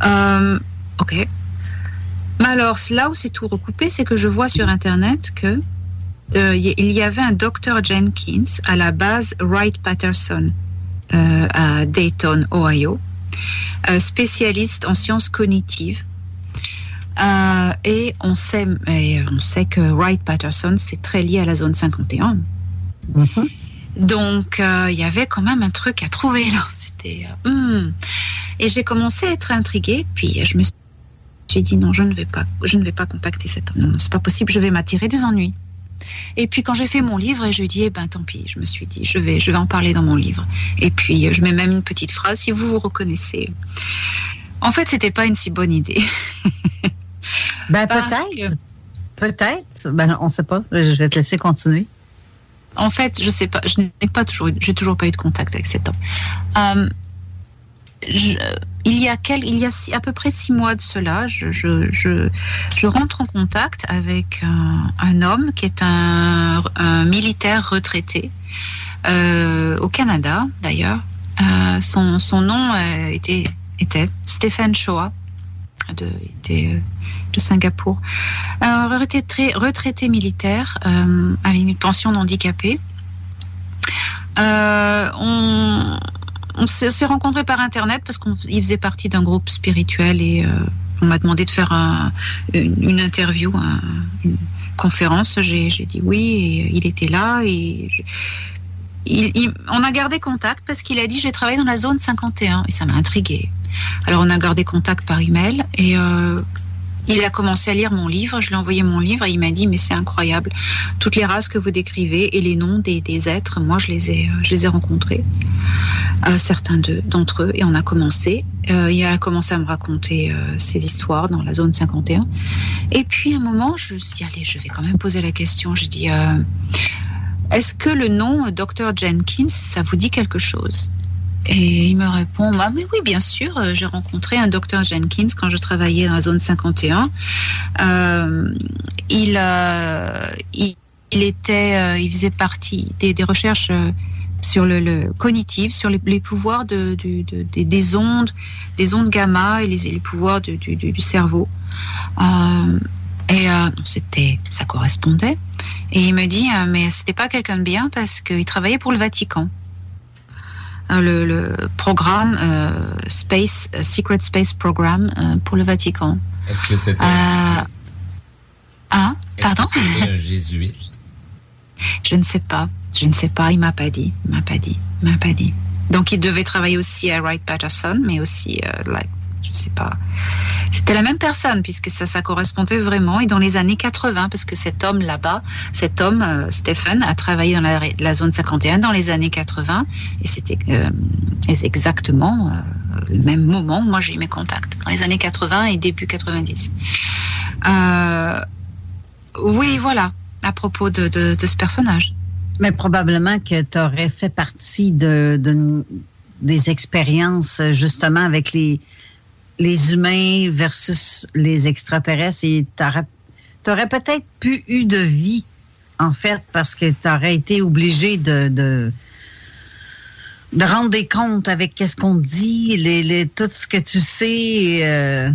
Euh, ok. Mais alors, là où c'est tout recoupé, c'est que je vois sur Internet que euh, y- il y avait un Dr. Jenkins à la base Wright Patterson euh, à Dayton, Ohio. spécialiste en sciences cognitives. Et on sait, et on sait que Wright Patterson, c'est très lié à la zone 51. Donc, euh, il y avait quand même un truc à trouver là. C'était. hmm. Et j'ai commencé à être intriguée, puis je me suis dit non, je ne vais pas, je ne vais pas contacter cet homme. Non, c'est pas possible, je vais m'attirer des ennuis. Et puis quand j'ai fait mon livre, et je dis, eh ben tant pis, je me suis dit, je vais, je vais en parler dans mon livre. Et puis je mets même une petite phrase, si vous vous reconnaissez. En fait, c'était pas une si bonne idée. Ben peut-être. Peut-être. Ben on sait pas. Je vais te laisser continuer. En fait, je sais pas, je n'ai pas toujours, j'ai toujours pas eu de contact avec cet homme. Euh, je- il y a quel, il y a à peu près six mois de cela, je, je, je, rentre en contact avec un, un homme qui est un, un militaire retraité euh, au Canada, d'ailleurs. Euh, son, son nom euh, était, était Stephen Shoah, de, euh, de Singapour. Un retraité, retraité militaire euh, avec une pension d'handicapé. Euh, on on s'est rencontrés par Internet parce qu'il faisait partie d'un groupe spirituel et euh, on m'a demandé de faire un- une, interview, un- une conférence. J'ai dit oui et il était là et on a gardé contact parce qu'il a dit j'ai travaillé dans la zone 51 et ça m'a intrigué. Alors on a gardé contact par email et euh, il a commencé à lire mon livre, je lui ai envoyé mon livre et il m'a dit mais c'est incroyable, toutes les races que vous décrivez et les noms des, êtres, moi je les ai, euh, je les ai rencontrés, euh, certains d'entre eux et on a commencé. Euh, il a commencé à me raconter euh, ses histoires dans la zone 51 et puis à un moment je me suis dit allez je vais quand même poser la question, je dis euh, est-ce que le nom euh, Dr Jenkins ça vous dit quelque chose? Et il me répond, bah, mais oui, bien sûr, euh, j'ai rencontré un docteur Jenkins quand je travaillais dans la zone 51. Euh, il, euh, il, il était, il faisait partie des, recherches sur le, cognitif, sur les, pouvoirs des, des ondes, des ondes gamma et les, pouvoirs du, du- cerveau. Et c'était, ça correspondait. Et il me dit, mais c'était pas quelqu'un de bien parce qu'il travaillait pour le Vatican. Euh, Le, le programme euh, Space euh, Secret Space Program euh, pour le Vatican. Est-ce que c'était Euh, ah, pardon? un jésuite? Je ne sais pas. Je ne sais pas. Il m'a pas dit. Il m'a pas dit. Il m'a pas dit. Donc il devait travailler aussi à Wright Patterson, mais aussi, like, je sais pas. C'était la même personne puisque ça, ça correspondait vraiment. Et dans les années 80, parce que cet homme là-bas, cet homme euh, Stephen a travaillé dans la, zone 51 dans les années 80, et c'était euh, exactement euh, le même moment. où Moi, j'ai eu mes contacts dans les années 80 et début 90. Euh, oui, voilà, à propos de, ce personnage. Mais probablement que tu aurais fait partie de, de- des expériences justement avec les, les humains versus les extraterrestres et tu aurais peut-être pu eu de vie, en fait, parce que tu aurais été obligé de, de, de rendre des comptes avec qu'est-ce qu'on dit, les, les, tout ce que tu sais. euh,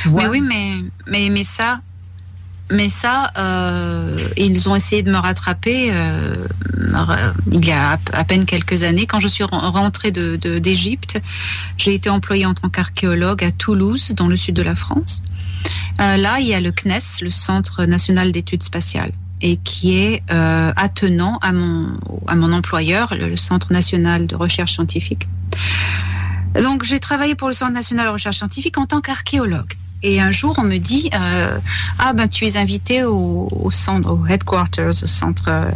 tu vois. Mais oui, mais, mais, mais ça, mais ça, euh, ils ont essayé de me rattraper euh, il y a à, peine quelques années. Quand je suis ren- rentrée d'Égypte, j'ai été employée en tant qu'archéologue à Toulouse, dans le sud de la France. Euh, là, il y a le CNES, le Centre national d'études spatiales, et qui est attenant à mon, employeur, le Centre national de recherche scientifique. Donc, j'ai travaillé pour le Centre national de recherche scientifique en tant qu'archéologue. Et un jour, on me dit euh, Ah, ben, tu es invité au, centre, au headquarters, au centre euh,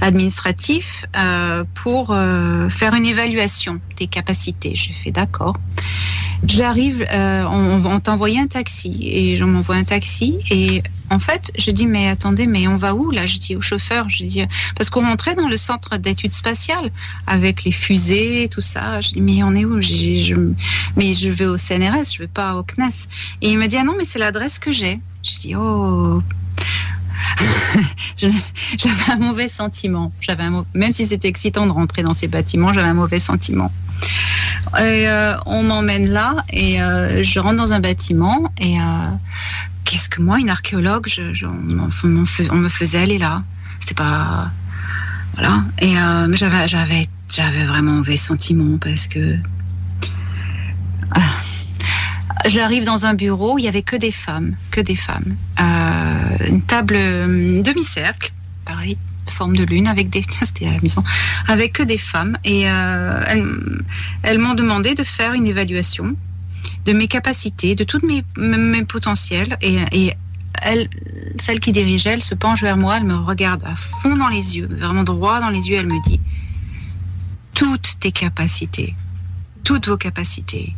administratif, euh, pour euh, faire une évaluation des capacités. J'ai fait D'accord. J'arrive, euh, on, on t'a envoyé un taxi. Et on m'envoie un taxi. Et en fait, je dis Mais attendez, mais on va où là? Je dis au chauffeur Je dis Parce qu'on rentrait dans le centre d'études spatiales avec les fusées tout ça. Je dis Mais on est où? J'ai- je, Mais je vais au CNRS, je vais pas au CNES. Et il me dit Ah non, mais c'est l'adresse que j'ai. Je dis Oh Je- j'avais un mauvais sentiment. J'avais un même si c'était excitant de rentrer dans ces bâtiments, j'avais un mauvais sentiment. Euh, on m'emmène là et euh, je rentre dans un bâtiment et euh, qu'est-ce que moi, une archéologue, je, on, on me faisait aller là. C'est pas voilà. Et euh, j'avais j'avais j'avais vraiment mauvais sentiment parce que J'arrive dans un bureau, il y avait que des femmes, que des femmes. Euh, une table euh, demi-cercle, pareil, forme de lune, avec des, c'était amusant, avec que des femmes. Et elles m'ont demandé de faire une évaluation de mes capacités, de tous mes, mes, potentiels. Et, elle, celle qui dirigeait, elle se penche vers moi, elle me regarde à fond dans les yeux, vraiment droit dans les yeux, elle me dit toutes tes capacités, toutes vos capacités.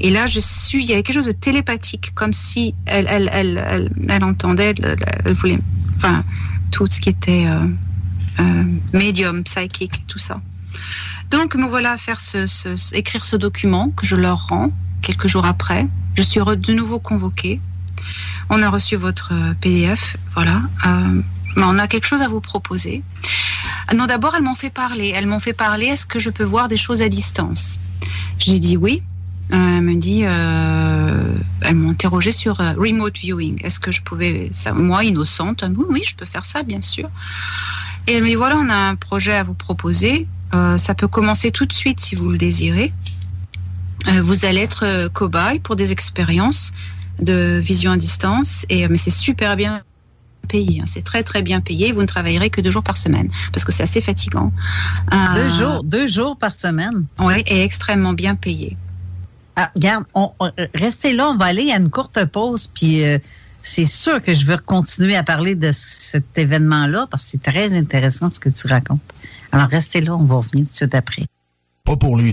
Et là, je suis, il y avait quelque chose de télépathique, comme si elle, entendait, elle, voulait, enfin, tout ce qui était euh, euh, médium, psychique, tout ça. Donc, me voilà à faire ce, écrire ce document que je leur rends quelques jours après. Je suis de nouveau convoquée. On a reçu votre PDF, voilà. Euh, on a quelque chose à vous proposer. Non, d'abord, elles m'ont fait parler. Elles m'ont fait parler. Est-ce que je peux voir des choses à distance? J'ai dit oui. Euh, elle me dit, euh, elles m'ont interrogé sur euh, remote viewing. Est-ce que je pouvais, ça, moi innocente, oui, oui, je peux faire ça, bien sûr. Et elle me dit voilà, on a un projet à vous proposer. Euh, ça peut commencer tout de suite si vous le désirez. Euh, vous allez être euh, cobaye pour des expériences de vision à distance. Et mais c'est super bien payé. Hein. C'est très très bien payé. Vous ne travaillerez que deux jours par semaine parce que c'est assez fatigant. Deux jours, deux jours par semaine? Oui, et extrêmement bien payé. Ah, regarde, on, on, restez là, on va aller à une courte pause, puis euh, c'est sûr que je veux continuer à parler de cet événement-là parce que c'est très intéressant ce que tu racontes. Alors restez là, on va revenir tout de suite après. Pas pour lui.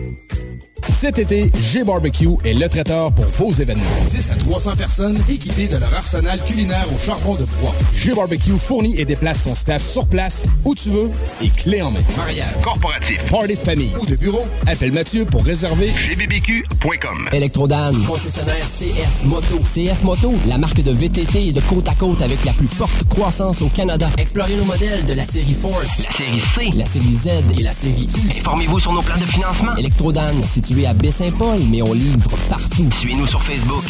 Cet été, G-Barbecue est le traiteur pour vos événements. 10 à 300 personnes équipées de leur arsenal culinaire au charbon de bois. G-Barbecue fournit et déplace son staff sur place, où tu veux, et clé en main. Mariage, corporatif, party de famille ou de bureau, appelle Mathieu pour réserver gbbq.com. Electrodan, concessionnaire CF Moto. CF Moto, la marque de VTT et de côte à côte avec la plus forte croissance au Canada. Explorez nos modèles de la série Force, la série C, la série Z et la série U. Informez-vous sur nos plans de financement. Electrodan, situé à Baie-Saint-Paul, mais on livre partout. Suivez-nous sur Facebook.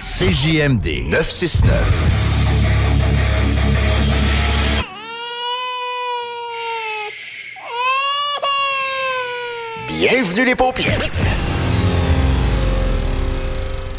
CJMD 969. Bienvenue les paupières.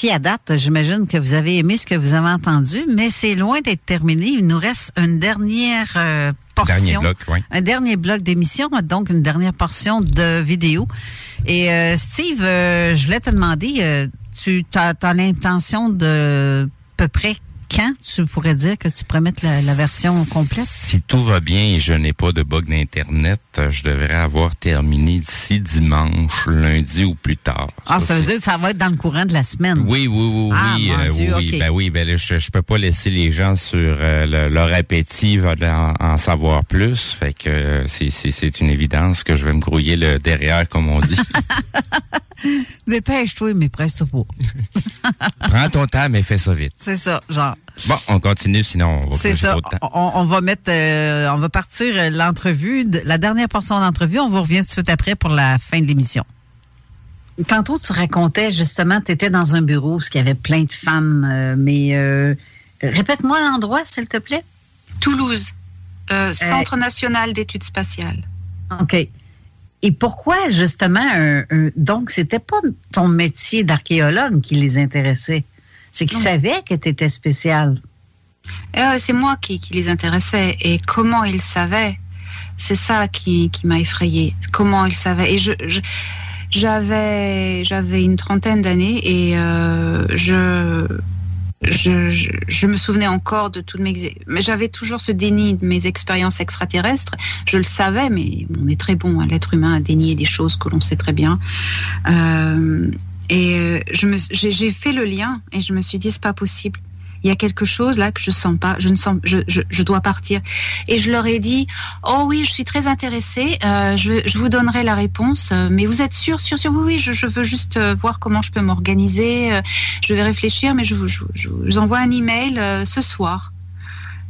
Puis à date, j'imagine que vous avez aimé ce que vous avez entendu, mais c'est loin d'être terminé. Il nous reste une dernière euh, portion. Dernier bloc, oui. Un dernier bloc d'émission, donc une dernière portion de vidéo. Et euh, Steve, euh, je voulais te demander, euh, tu as, l'intention de peu près quand tu pourrais dire que tu pourrais mettre la, la version complète? Si tout va bien et je n'ai pas de bug d'Internet, je devrais avoir terminé d'ici dimanche, lundi ou plus tard. Ah, ça, veut dire que ça va être dans le courant de la semaine. Oui, oui, oui, Ah, oui, mon euh, Dieu, oui, ok. ben oui, ben je, je peux pas laisser les gens sur euh, le- leur appétit va en, en savoir plus. Fait que euh, c'est une évidence que je vais me grouiller le derrière, comme on dit. Dépêche-toi, mais presse-toi pas. Prends ton temps, mais fais ça vite. C'est ça, genre. Bon, on continue, sinon on va C'est ça. trop de temps. On, on va mettre, euh, on va partir euh, l'entrevue, de- la dernière portion d'entrevue. On vous revient tout de suite après pour la fin de l'émission. Tantôt, tu racontais justement, tu étais dans un bureoù où il y avait plein de femmes, euh, mais euh, répète-moi l'endroit, s'il te plaît. Toulouse, euh, Centre national d'études spatiales. OK. Et pourquoi justement un, un- donc c'était pas ton métier d'archéologue qui les intéressait, c'est qu'ils savaient que tu étais spécial. Euh, c'est moi qui, qui les intéressais. Et comment ils savaient? C'est ça qui, qui m'a effrayée. Comment ils savaient? Et je, je- j'avais, j'avais une trentaine d'années et euh, je, je, me souvenais encore de toutes mes... Mais j'avais toujours ce déni de mes expériences extraterrestres. Je le savais, mais on est très bon, hein, l'être humain, à dénier des choses que l'on sait très bien. Euh, et euh, j'ai fait le lien et je me suis dit, c'est pas possible. Il y a quelque chose là que je sens pas, je ne sens, je, je, je dois partir. Et je leur ai dit, oh oui, je suis très intéressée, euh, je, je vous donnerai la réponse, euh, mais vous êtes sûr, sûr, sûr, oui, oui, je, veux juste euh, voir comment je peux m'organiser, euh, je vais réfléchir, mais je vous, je, vous envoie un email euh, ce soir.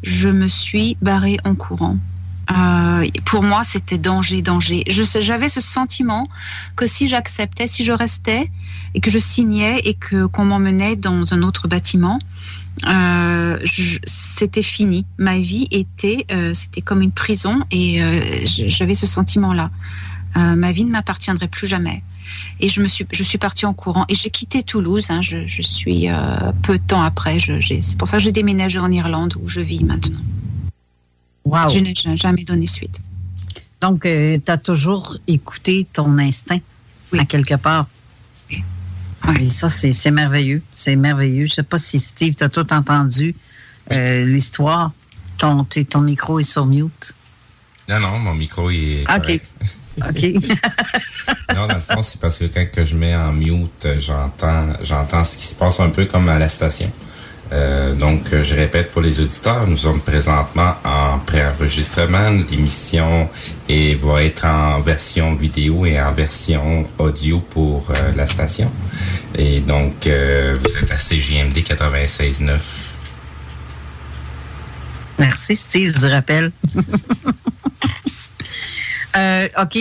Je me suis barrée en courant. Euh, pour moi, c'était danger, danger. J'avais ce sentiment que si j'acceptais, si je restais et que je signais et que qu'on m'emmenait dans un autre bâtiment, euh, c'était fini. Ma vie était, euh, c'était comme une prison et euh, j'avais ce sentiment-là. Ma vie ne m'appartiendrait plus jamais. Et je me suis, je suis partie en courant et j'ai quitté Toulouse. hein. je, je suis peu de temps après. C'est pour ça que j'ai déménagé en Irlande où je vis maintenant. Wow. Je n'ai jamais donné suite. Donc, tu as toujours écouté ton instinct à quelque part. Oui, ça, c'est merveilleux. C'est merveilleux. Je sais pas si Steve, tu as tout entendu euh, l'histoire. Ton, ton micro est sur mute. Non, non, mon micro est OK. OK. non, dans le fond, c'est parce que quand que je mets en mute, j'entends, j'entends ce qui se passe un peu comme à la station. Euh, donc, je répète pour les auditeurs, nous sommes présentement en pré-enregistrement. L'émission et va être en version vidéo et en version audio pour euh, la station. Et donc, euh, vous êtes à CGMD 96.9. Merci, Steve, du rappel. OK.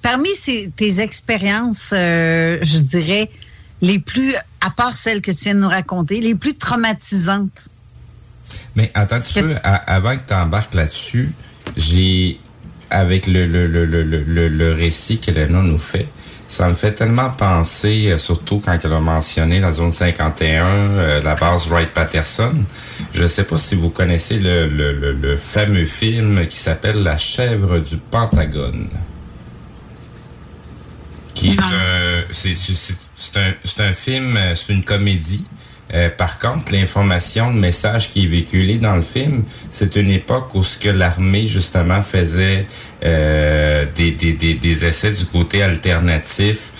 parmi tes expériences, je dirais, les plus, à part celles que tu viens de nous raconter, les plus traumatisantes? Mais attends un petit peu, avant que tu embarques là-dessus, j'ai, avec le, le, le, le, le récit qu'Elena nous fait, ça me fait tellement penser, euh, surtout quand elle a mentionné la zone 51, euh, la base Wright-Patterson. Je ne sais pas si vous connaissez le, le, le fameux film qui s'appelle La chèvre du Pentagone. Qui est un... C'est c'est un, c'est un film, euh, c'est une comédie. Euh, par contre, l'information, le message qui est véhiculé dans le film, c'est une époque où ce que l'armée justement faisait euh, des, des, des, des, essais du côté alternatif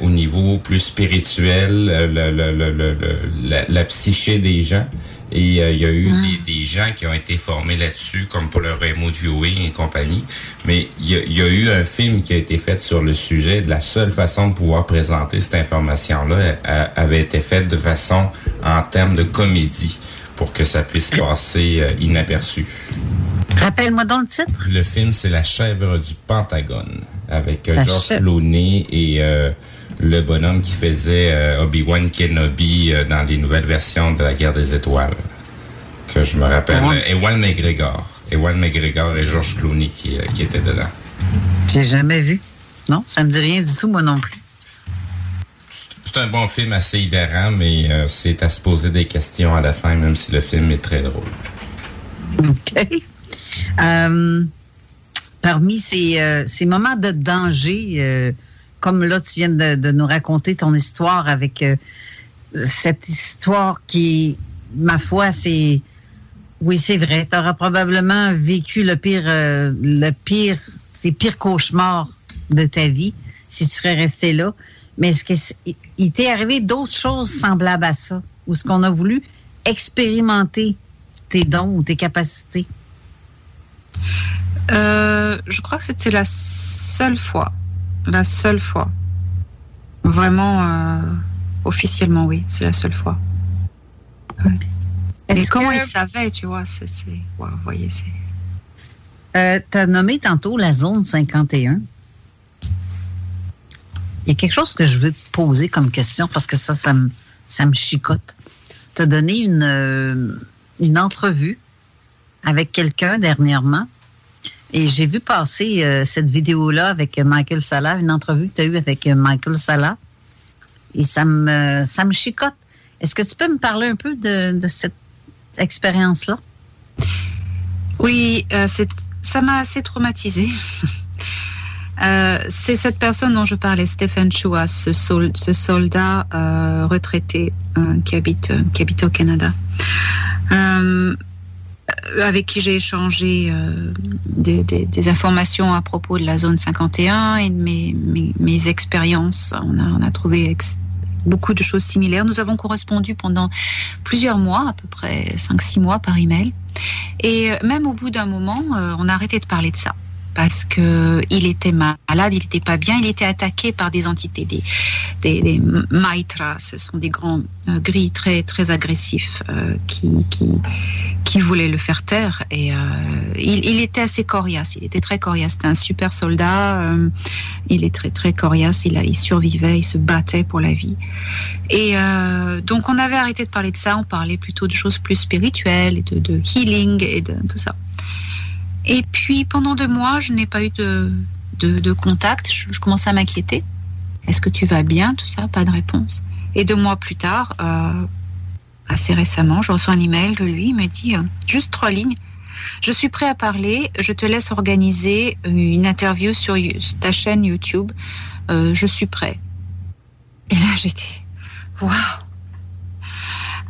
au niveau plus spirituel, le, le, le, la, la, psyché des gens. Et euh, il y a eu ah. des, des, gens qui ont été formés là-dessus, comme pour le remote viewing et compagnie. Mais il y, a, eu un film qui a été fait sur le sujet. De la seule façon de pouvoir présenter cette information-là avait été faite de façon en termes de comédie pour que ça puisse passer euh, inaperçu. Rappelle-moi dans le titre. Le film, c'est La chèvre du Pentagone avec euh, Georges Clooney et le bonhomme qui faisait euh, Obi-Wan Kenobi euh, dans les nouvelles versions de la Guerre des Étoiles. Que je me rappelle. Ewan McGregor. Ewan McGregor et George Clooney qui, euh, qui étaient dedans. J'ai jamais vu. Non, ça me dit rien du tout, moi non plus. C'est un bon film assez hilarant, mais c'est à se poser des questions à la fin, même si le film est très drôle. OK. parmi ces, ces, moments de danger, comme là, tu viens de, nous raconter ton histoire avec euh, cette histoire qui, ma foi, c'est. Oui, c'est vrai. Tu auras probablement vécu le pire, euh, le pire, tes pires cauchemars de ta vie si tu serais resté là. Mais est-ce qu'il t'est arrivé d'autres choses semblables à ça? Ou ce qu'on a voulu expérimenter tes dons ou tes capacités? Euh, je crois que c'était la seule fois la seule fois. Vraiment, euh, officiellement, oui, c'est la seule fois. Mais comment il savait, tu vois, c'est, vous voyez, c'est. Euh, tu as nommé tantôt la zone 51. Il y a quelque chose que je veux te poser comme question parce que ça, ça me, ça me chicote. Tu as donné une, euh, une entrevue avec quelqu'un dernièrement et j'ai vu passer euh, cette vidéo-là avec Michael Salah, une entrevue que tu as eue avec euh, Michael Salah. Et ça me, ça me chicote. Est-ce que tu peux me parler un peu de, cette expérience-là? Oui, euh, ça m'a assez traumatisée. c'est cette personne dont je parlais, Stephen Chua, ce, ce soldat retraité qui, habite, qui habite au Canada. Euh, avec qui j'ai échangé euh, des, informations à propos de la zone 51 et de mes, mes, expériences. On a, on a trouvé beaucoup de choses similaires. Nous avons correspondu pendant plusieurs mois, à peu près 5-6 mois par email. Et euh, même au bout d'un moment, on a arrêté de parler de ça parce que il était malade, il n'était pas bien, il était attaqué par des entités, des, des, des maitras, ce sont des grands euh, gris très très agressifs euh, qui, qui, qui voulaient le faire taire. Et euh, il, était assez coriace, il était très coriace, c'était un super soldat, euh, il est très très coriace, il, il survivait, il se battait pour la vie. Et donc on avait arrêté de parler de ça, on parlait plutôt de choses plus spirituelles et de, de healing et de tout ça. Et puis pendant deux mois, je n'ai pas eu de, de, contact. Je, commençais à m'inquiéter. Est-ce que tu vas bien Tout ça, pas de réponse. Et deux mois plus tard, euh, assez récemment, je reçois un email de lui. Il me dit euh, juste trois lignes. Je suis prêt à parler. Je te laisse organiser une interview sur ta chaîne YouTube. Euh, je suis prêt. Et là, j'étais waouh.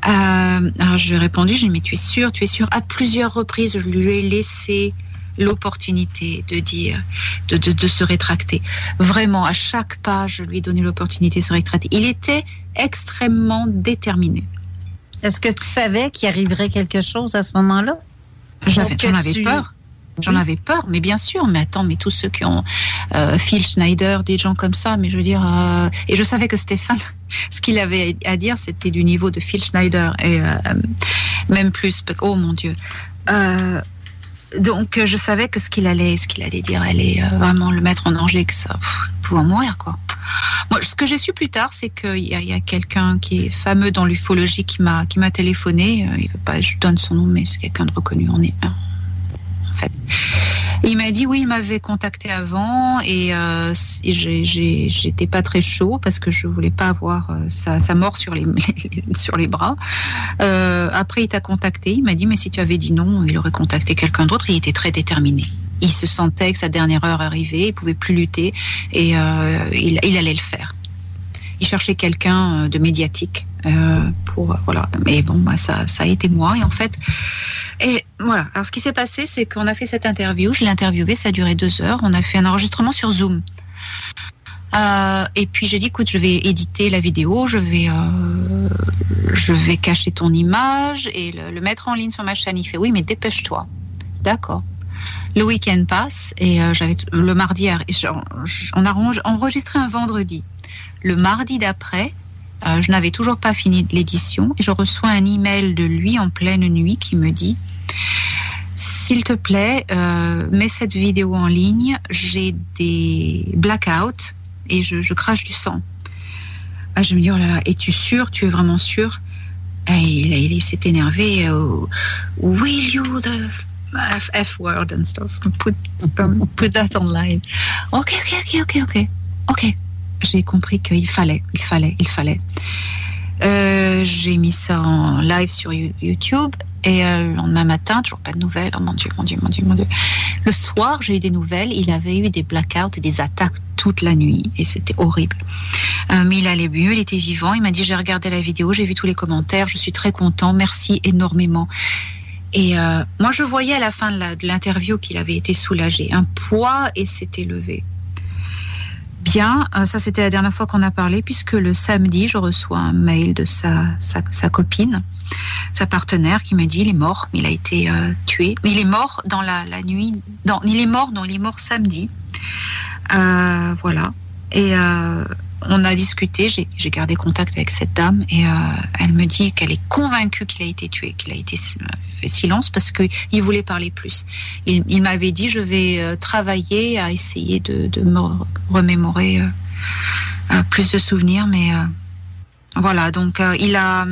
Alors je lui ai répondu, je lui ai dit, mais tu es sûr, tu es sûr? À plusieurs reprises, je lui ai laissé l'opportunité de dire, de, de, de, se rétracter. Vraiment, à chaque pas, je lui ai donné l'opportunité de se rétracter. Il était extrêmement déterminé. Est-ce que tu savais qu'il arriverait quelque chose à ce moment-là? J'en avais tu... peur. J'en oui. avais peur, mais bien sûr. Mais attends, mais tous ceux qui ont euh, Phil Schneider, des gens comme ça, mais je veux dire, euh, et je savais que Stéphane, ce qu'il avait à dire, c'était du niveau de Phil Schneider et euh, même plus. Oh mon Dieu. Donc je savais que ce qu'il allait, ce qu'il allait dire, allait vraiment le mettre en danger, que ça pff, pouvait mourir quoi. Moi, ce que j'ai su plus tard, c'est qu'il y a, quelqu'un qui est fameux dans l'ufologie qui m'a qui m'a téléphoné. Il veut pas, je donne son nom, mais c'est quelqu'un de reconnu. On est en fait. Il m'a dit oui, il m'avait contacté avant et, euh, j'étais pas très chaud parce que je voulais pas avoir euh, sa, mort sur les, sur les bras. Euh, après, il t'a contacté, il m'a dit mais si tu avais dit non, il aurait contacté quelqu'un d'autre. Il était très déterminé. Il se sentait que sa dernière heure arrivait, il pouvait plus lutter et il, allait le faire. Il cherchait quelqu'un de médiatique pour voilà. Mais bon, bah, ça, ça a été moi et en fait. Et voilà. Alors, ce qui s'est passé, c'est qu'on a fait cette interview. Je l'ai interviewé, ça a duré deux heures. On a fait un enregistrement sur Zoom. Euh, et puis j'ai dit, écoute, je vais éditer la vidéo, je vais, euh, je vais cacher ton image et le, mettre en ligne sur ma chaîne. Il fait, oui, mais dépêche-toi. D'accord. Le week-end passe et euh, j'avais le mardi, on a enregistré un vendredi. Le mardi d'après, euh, je n'avais toujours pas fini l'édition et je reçois un email de lui en pleine nuit qui me dit s'il te plaît, euh, mets cette vidéo en ligne. J'ai des blackouts et je, je, crache du sang. Ah, je me dis, oh là là, es-tu sûr? Tu es vraiment sûr? Et Il, il, il s'est énervé. Uh, will you the F, F, word and stuff? Put, put that online. Ok, ok, ok, ok, ok. Ok. J'ai compris qu'il fallait, il fallait, il fallait. Euh, j'ai mis ça en live sur YouTube et euh, le lendemain matin, toujours pas de nouvelles. Oh mon Dieu, mon Dieu, mon Dieu, mon Dieu. Le soir, j'ai eu des nouvelles. Il avait eu des blackouts et des attaques toute la nuit et c'était horrible. Euh, mais il allait mieux, il était vivant. Il m'a dit j'ai regardé la vidéo, j'ai vu tous les commentaires, je suis très content, merci énormément. Et moi, je voyais à la fin de l'interview qu'il avait été soulagé. Un poids et s'était levé. Bien, euh, ça c'était la dernière fois qu'on a parlé, puisque le samedi, je reçois un mail de sa, sa, sa copine, sa partenaire, qui me dit il est mort, il a été euh, tué. Il est mort dans la, la nuit. Non, il est mort, non, il est mort samedi. Euh, voilà. Et euh, on a discuté, j'ai gardé contact avec cette dame et euh, elle me dit qu'elle est convaincue qu'il a été tué, qu'il a été fait silence parce qu'il voulait parler plus. Il, m'avait dit je vais euh, travailler à essayer de, me remémorer euh, euh, plus de souvenirs, mais euh, voilà, donc il a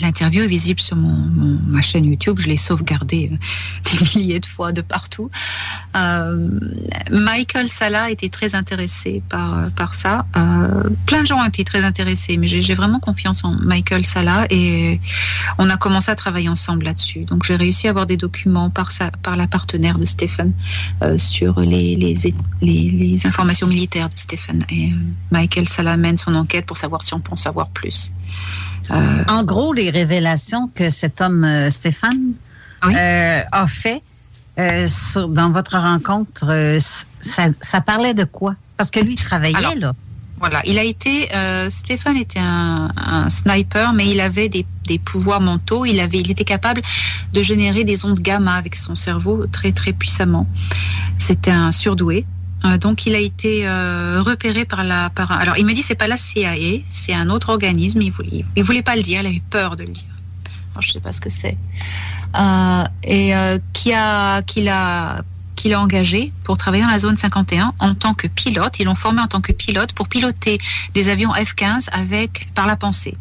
L'interview est visible sur mon, ma chaîne YouTube. Je l'ai sauvegardée euh, des milliers de fois de partout. Euh, Michael Sala était très intéressé par, par ça. Euh, plein de gens ont été très intéressés, mais j'ai vraiment confiance en Michael Sala et on a commencé à travailler ensemble là-dessus. Donc j'ai réussi à avoir des documents par, sa, par la partenaire de Stéphane sur les, les, les, les, informations militaires de Stéphane. Et Michael Sala mène son enquête pour savoir si on peut en savoir plus. Euh, en gros, les révélations que cet homme, euh, Stéphane, oui. euh, a fait sur, dans votre rencontre, ça, ça, parlait de quoi? Parce que lui, il travaillait Alors, là. Voilà, il a été, Stéphane était un, un, sniper, mais il avait des, des pouvoirs mentaux. Il, avait, il était capable de générer des ondes gamma avec son cerveau très, très puissamment. C'était un surdoué. Euh, donc il a été euh, repéré par la alors il me dit c'est pas la CIA c'est un autre organisme il voulait voulait pas le dire il a eu peur de le dire. Alors, je sais pas ce que c'est. Euh, et qui a qui l'a qui l'a engagé pour travailler dans la zone 51 en tant que pilote. Ils l'ont formé en tant que pilote pour piloter des avions F-15 avec par la pensée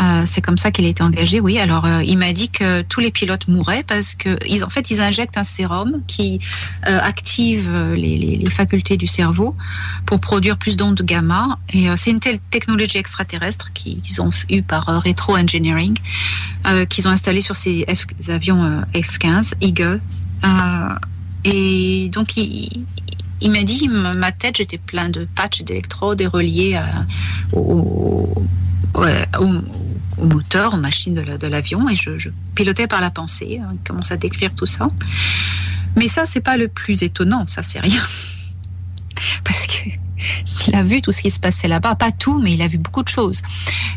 euh, c'est comme ça qu'il a été engagé, oui. Alors, euh, il m'a dit que tous les pilotes mouraient parce que, ils, en fait, ils injectent un sérum qui euh, active les, facultés du cerveau pour produire plus d'ondes gamma. Et c'est une telle technologie extraterrestre qu'ils ont eu par rétro-engineering, qu'ils ont installé sur ces F, avions F-15, Eagle. et donc, il, m'a dit, ma tête, j'étais plein de patchs d'électrodes et reliés au, au, au moteur, aux machines de l'avion, et je, pilotais par la pensée. Hein, il commence à décrire tout ça. Mais ça, c'est pas le plus étonnant, ça, c'est rien. Parce que il a vu tout ce qui se passait là-bas, pas tout, mais il a vu beaucoup de choses.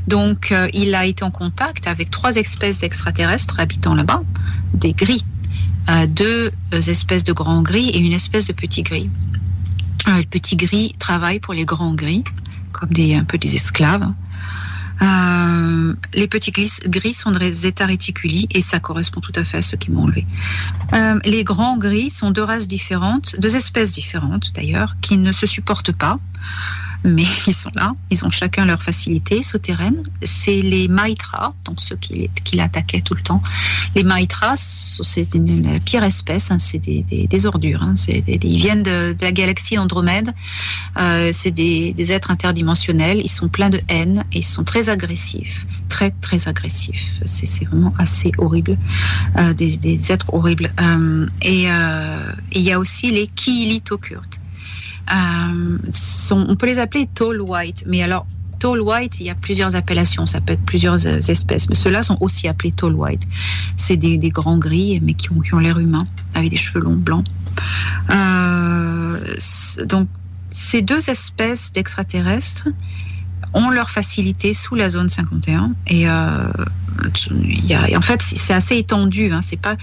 Donc, euh, il a été en contact avec trois espèces d'extraterrestres habitant là-bas, des gris, euh, deux espèces de grands gris et une espèce de petit gris. Euh, le petit gris travaille pour les grands gris, comme des, un peu des esclaves. Euh, les petits gris, sont des états réticuli et ça correspond tout à fait à ceux qui m'ont enlevé. Euh, les grands gris sont deux races différentes, deux espèces différentes d'ailleurs, qui ne se supportent pas mais ils sont là, ils ont chacun leur facilité souterraine. C'est les Maitras, donc ceux qui, qui l'attaquaient tout le temps. Les Maitras, c'est une, pire espèce, hein, c'est des, des, ordures. Hein, ils viennent de, la galaxie Andromède. Euh, c'est des, êtres interdimensionnels. Ils sont pleins de haine et ils sont très agressifs, très très agressifs. C'est vraiment assez horrible, euh, des, êtres horribles. Euh, et il y a aussi les Kiilitokurt sont, on peut les appeler tall white, mais alors tall white, il y a plusieurs appellations, ça peut être plusieurs euh, espèces, mais ceux-là sont aussi appelés tall white. C'est des, des, grands gris, mais qui ont, qui ont l'air humains, avec des cheveux longs blancs. Euh, donc, ces deux espèces d'extraterrestres ont leur facilité sous la zone 51 et euh, en fait c'est assez étendu hein, c'est pas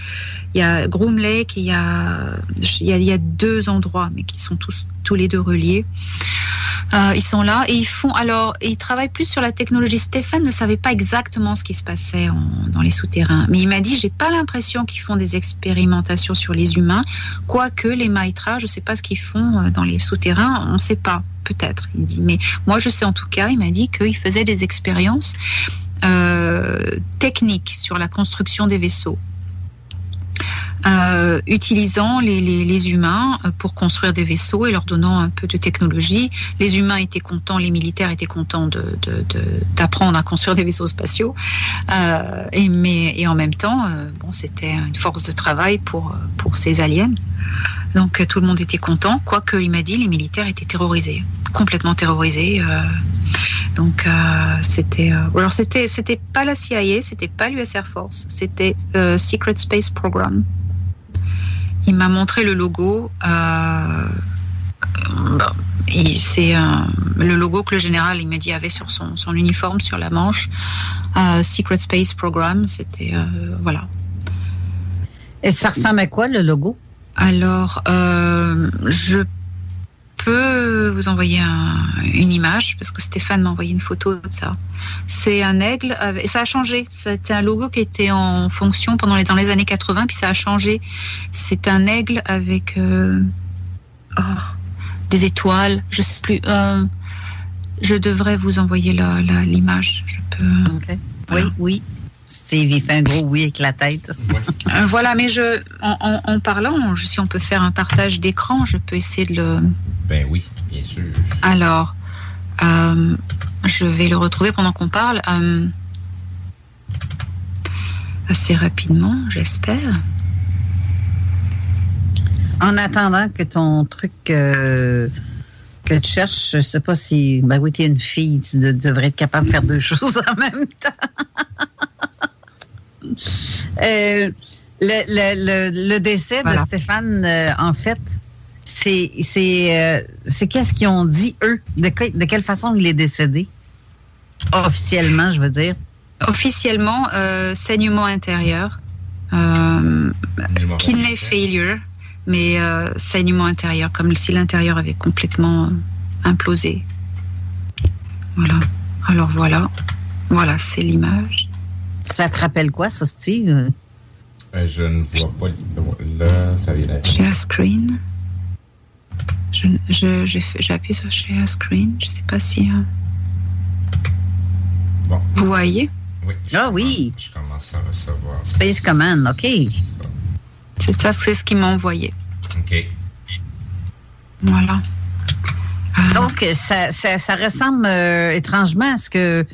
il y a Groom Lake il y a, y a, deux endroits mais qui sont tous tous les deux reliés. Euh, ils sont là et ils font alors ils travaillent plus sur la technologie. Stéphane ne savait pas exactement ce qui se passait dans les souterrains, mais il m'a dit j'ai pas l'impression qu'ils font des expérimentations sur les humains, quoique les Maitras, je sais pas ce qu'ils font euh, dans les souterrains, on sait pas, peut-être. Il dit mais moi je sais en tout cas, il m'a dit qu'ils faisaient des expériences euh, techniques sur la construction des vaisseaux. Euh, utilisant les, les, les, humains euh, pour construire des vaisseaux et leur donnant un peu de technologie. Les humains étaient contents, les militaires étaient contents d'apprendre de, de, à construire des vaisseaux spatiaux. Euh, et, mais, et en même temps, euh, bon, c'était une force de travail pour, pour ces aliens. Donc tout le monde était content, quoique il m'a dit les militaires étaient terrorisés, complètement terrorisés. Euh, donc euh, c'était, euh, alors c'était c'était pas la CIA, c'était pas l'US Air Force, c'était Secret Space Program. Il m'a montré le logo. c'est le logo que le général il m'a dit avait sur son, son uniforme sur la manche. Secret Space Program, c'était voilà. Et ça ressemble à quoi le logo? Alors, euh, je peux vous envoyer un, une image parce que Stéphane m'a envoyé une photo de ça. C'est un aigle et ça a changé. C'était un logo qui était en fonction pendant les dans les années 80 puis ça a changé. C'est un aigle avec euh, oh, des étoiles. Je sais plus. Euh, je devrais vous envoyer l'image. Je peux. Okay. Voilà. Oui, oui. Steve, il fait un gros oui avec la tête. Euh, voilà, mais je, en, en, en, parlant, si on peut faire un partage d'écran, je peux essayer de le. Ben oui, bien sûr. Alors, euh, je vais le retrouver pendant qu'on parle. Euh, assez rapidement, j'espère. En attendant que ton truc euh, que tu cherches, je sais pas si. Ben oui, tu es une fille, tu de, devrais être capable de faire deux choses en même temps. Euh, le, le, le, décès voilà. de Stéphane, euh, en fait, c'est c'est euh, c'est qu'est-ce qu'ils ont dit eux? De, que, de quelle façon il est décédé? Officiellement, je veux dire. Officiellement, euh, saignement intérieur, euh, kidney failure, mais euh, saignement intérieur, comme si l'intérieur avait complètement implosé. Voilà. Alors voilà, voilà, c'est l'image. Ça te rappelle quoi, ça, Steve? Euh, je ne vois pas. Là, ça vient d'être. Share screen. J'ai je, je, appuyé sur share screen. Je ne sais pas si. Euh... Bon. Vous voyez? Oui. Ah oui. Je commence à recevoir. Space Command, OK. C'est ça, c'est ce qu'ils m'ont envoyé. OK. Voilà. Euh... Donc, ça, ça, ça ressemble euh, étrangement à ce que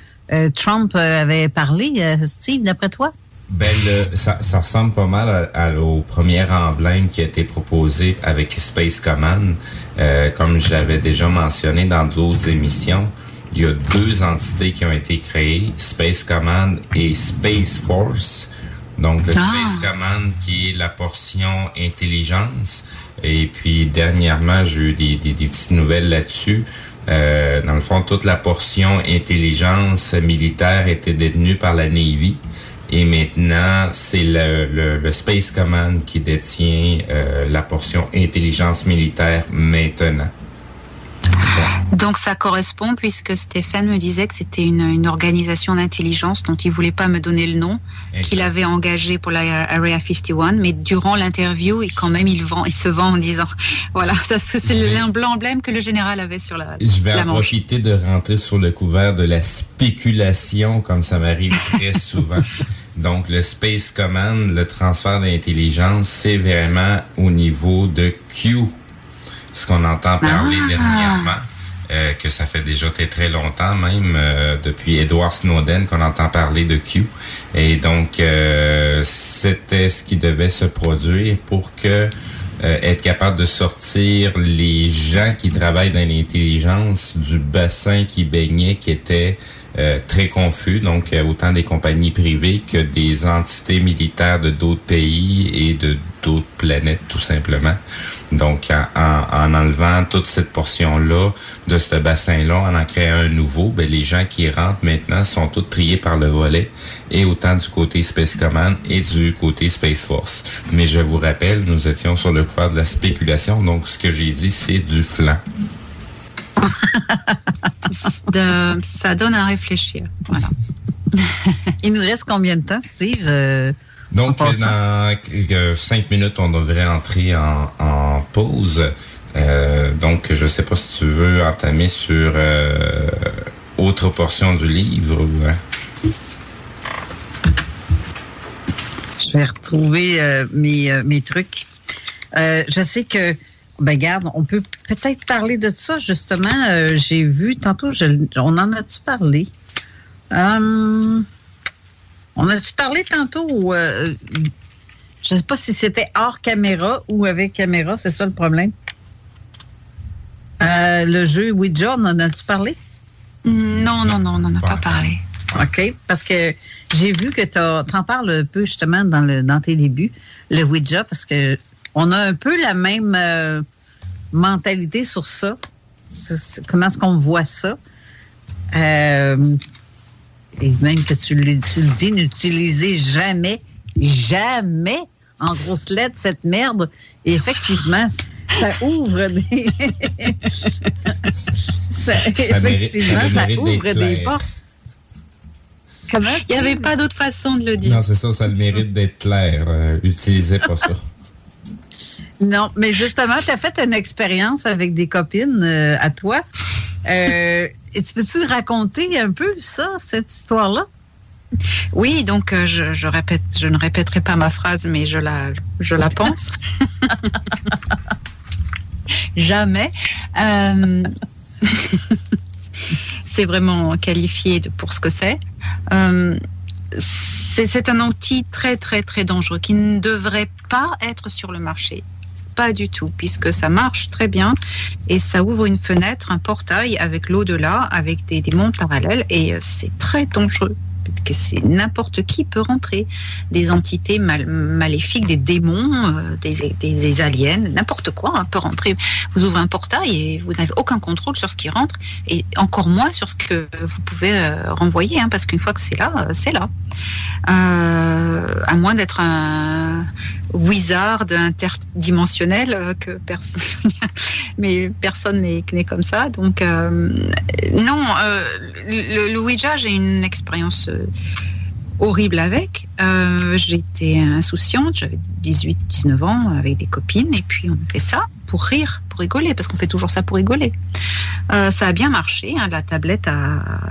Trump avait parlé, euh, Steve, d'après toi? Ben, le, ça, ça, ressemble pas mal à, à, au premier emblème qui a été proposé avec Space Command. Euh, comme je l'avais déjà mentionné dans d'autres émissions, il y a deux entités qui ont été créées, Space Command et Space Force. Donc, le Ah. Space Command qui est la portion intelligence. Et puis, dernièrement, j'ai eu des, des- des petites nouvelles là-dessus. Euh, dans le fond, toute la portion intelligence militaire était détenue par la Navy. Et maintenant, c'est le, le- Space Command qui détient euh, la portion intelligence militaire maintenant. Donc ça correspond puisque Stéphane me disait que c'était une, une organisation d'intelligence dont il voulait pas me donner le nom, qu'il avait engagé pour la Area 51, mais durant l'interview, il, quand même, il, vend, il se vend en disant, voilà, ça, c'est l'emblème que le général avait sur la, Je vais la en manche. profiter de rentrer sur le couvert de la spéculation, comme ça m'arrive très souvent. Donc, le Space Command, le transfert d'intelligence, c'est vraiment au niveau de Q. Ce qu'on entend parler Ah. dernièrement, euh, que ça fait déjà très très longtemps, même euh, depuis Edward Snowden, qu'on entend parler de Q. Et donc, euh, c'était ce qui devait se produire pour que euh, être capable de sortir les gens qui travaillent dans l'intelligence du bassin qui baignait, qui était très confus, donc euh, autant des compagnies privées que des entités militaires de d'autres pays et de d'autres planètes tout simplement. Donc en enlevant toute cette portion-là de ce bassin-là, en en créant un nouveau, ben, les gens qui rentrent maintenant sont tous triés par le volet et autant du côté Space Command et du côté Space Force. Mais je vous rappelle, nous étions sur le couvert de la spéculation, donc ce que j'ai dit, c'est du flanc. De- ça donne à réfléchir. Voilà. Il nous reste combien de temps, Steve? Euh, Donc, dans euh, cinq minutes, on devrait entrer en, en pause. Euh, donc, je sais pas si tu veux entamer sur autre portion du livre. ou, hein? Je vais retrouver mes, mes trucs. Je sais que, ben garde, on peut peut-être parler de ça justement. Euh, J'ai vu tantôt, je- on en a-tu parlé? Hum, on a-tu parlé tantôt? euh, je sais pas si c'était hors caméra ou avec caméra, c'est ça le problème. Euh, le jeu Ouija, on en a-tu parlé? Non, non, non, on n'en a pas parlé. OK, parce que j'ai vu que tu en parles un peu justement dans, le, dans tes débuts, le Ouija, parce que on a un peu la même euh, mentalité sur ça. Sur- comment est-ce qu'on voit ça? Euh, et même que tu le, tu le dis, n'utilisez jamais, jamais en grosses lettres cette merde. Et effectivement, ça ouvre des. ça, Ça mérite- effectivement, ça ouvre des portes. Comment? Il n'y avait pas d'autre façon de le dire. Non, c'est ça, ça a le mérite d'être clair. Euh, utilisez pas ça. Non, mais justement, tu as fait une expérience avec des copines euh, à toi. Euh, et tu peux-tu raconter un peu ça, cette histoire-là? Oui, donc euh, je, je répète, je ne répéterai pas ma phrase, mais je la, je la pense. Jamais. C'est vraiment qualifié pour ce que c'est. C'est c'est un outil très très très dangereux qui ne devrait pas être sur le marché. Pas du tout, puisque ça marche très bien et ça ouvre une fenêtre, un portail avec l'au-delà, avec des, des mondes parallèles et euh, c'est très dangereux. Parce que c'est n'importe qui peut rentrer, des entités mal- maléfiques, des démons, euh, des, aliens, n'importe quoi hein, peut rentrer. Vous ouvrez un portail et vous n'avez aucun contrôle sur ce qui rentre et encore moins sur ce que vous pouvez euh, renvoyer, hein, parce qu'une fois que c'est là, euh, c'est là. À moins d'être un wizard interdimensionnel que personne, mais personne n'est comme ça. Donc non, le, le Ouija, j'ai une expérience horrible avec. Euh, J'étais insouciante, j'avais 18-19 ans avec des copines et puis on fait ça pour rire, pour rigoler, parce qu'on fait toujours ça pour rigoler. Euh, ça a bien marché, hein, la tablette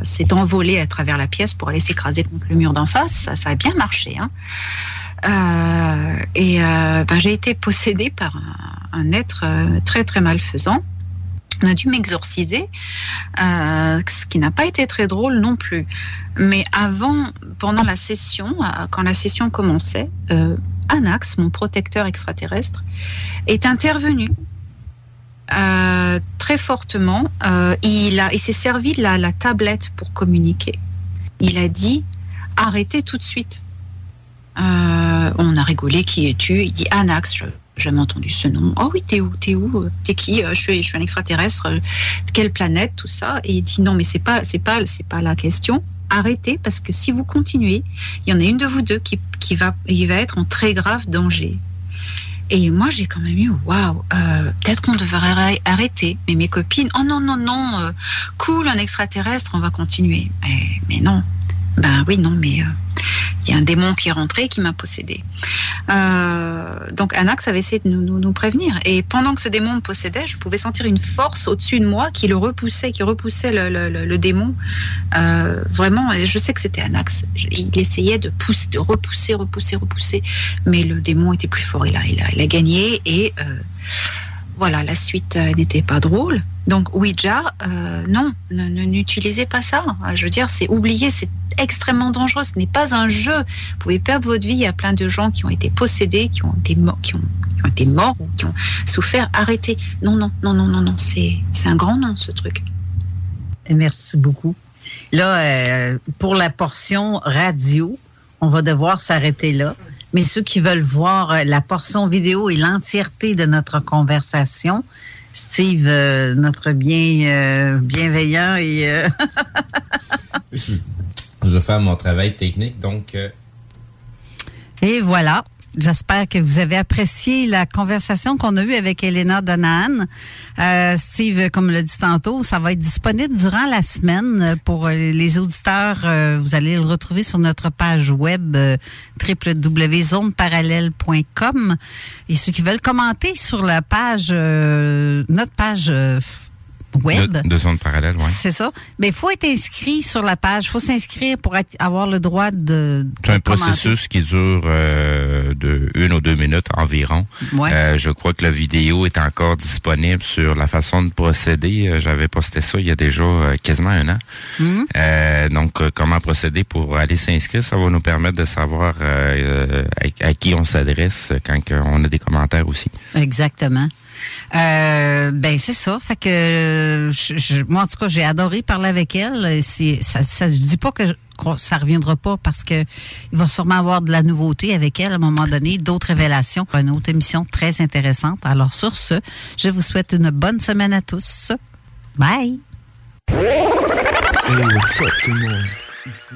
s'est envolée à travers la pièce pour aller s'écraser contre le mur d'en face, ça, a bien marché. Hein. Euh, et euh, ben, j'ai été possédée par un, être euh, très très malfaisant. On a dû m'exorciser, euh, ce qui n'a pas été très drôle non plus. Mais avant, pendant la session, euh, quand la session commençait, euh, Anax, mon protecteur extraterrestre, est intervenu. Très fortement. Il a, il s'est servi de la, la tablette pour communiquer. Il a dit arrêtez tout de suite. On a rigolé, qui es-tu? Il dit Anax, je jamais entendu ce nom. Oh oui, t'es où T'es où T'es qui je suis, je suis un extraterrestre. Quelle planète Tout ça. Et il dit non, mais c'est pas, c'est pas, c'est pas la question. Arrêtez parce que si vous continuez, il y en a une de vous deux qui, qui va, il va être en très grave danger. Et moi, j'ai quand même eu, waouh, euh, peut-être qu'on devrait arrêter. Mais mes copines, oh non, non, non, euh, cool, un extraterrestre, on va continuer. Mais, non, ben oui, non, mais euh, y a un démon qui est rentré qui m'a possédé. Euh, donc Anax avait essayé de nous, nous, prévenir. Et pendant que ce démon me possédait, je pouvais sentir une force au-dessus de moi qui le repoussait, qui repoussait le, démon. Euh, vraiment, je sais que c'était Anax. Il essayait de, pousser, de repousser, repousser, repousser. Mais le démon était plus fort. Il a, il a, il a gagné. Et euh, voilà, la suite euh, n'était pas drôle. Donc Ouija, euh, non, n'utilisez pas ça. Je veux dire, c'est oublié, c'est extrêmement dangereux. Ce n'est pas un jeu. Vous pouvez perdre votre vie. Il y a plein de gens qui ont été possédés, qui ont été morts, qui ont, qui ont été morts ou qui ont souffert. Arrêtez. Non, non, non, non, non, non. C'est un grand nom ce truc. Merci beaucoup. Là, euh, pour la portion radio, on va devoir s'arrêter là. Mais ceux qui veulent voir la portion vidéo et l'entièreté de notre conversation, Steve, euh, notre bien euh, bienveillant et euh... je vais faire mon travail technique, donc. Et voilà. J'espère que vous avez apprécié la conversation qu'on a eue avec Elena Donahan. Euh, Steve, comme le dit tantôt, ça va être disponible durant la semaine pour les auditeurs. Euh, vous allez le retrouver sur notre page web euh, www.zoneparallèle.com. Et ceux qui veulent commenter sur la page, euh, notre page web. De, de zone parallèle, oui. C'est ça. Mais il faut être inscrit sur la page. Il faut s'inscrire pour être, avoir le droit de. C'est un processus qui dure euh, de une ou deux minutes environ. Ouais. Euh, je crois que la vidéo est encore disponible sur la façon de procéder. Euh, j'avais posté ça il y a déjà quasiment un an. Mm -hmm. donc, comment procéder pour aller s'inscrire, ça va nous permettre de savoir à, à, qui on s'adresse quand on a des commentaires aussi. Exactement. Euh, ben c'est ça. Fait que je, moi en tout cas j'ai adoré parler avec elle. Ça, ça, je dis pas que je, ça reviendra pas parce que il va sûrement avoir de la nouveauté avec elle à un moment donné, d'autres révélations. Une autre émission très intéressante. Alors sur ce, je vous souhaite une bonne semaine à tous. Bye. Hey, what's up tout le monde? Ici.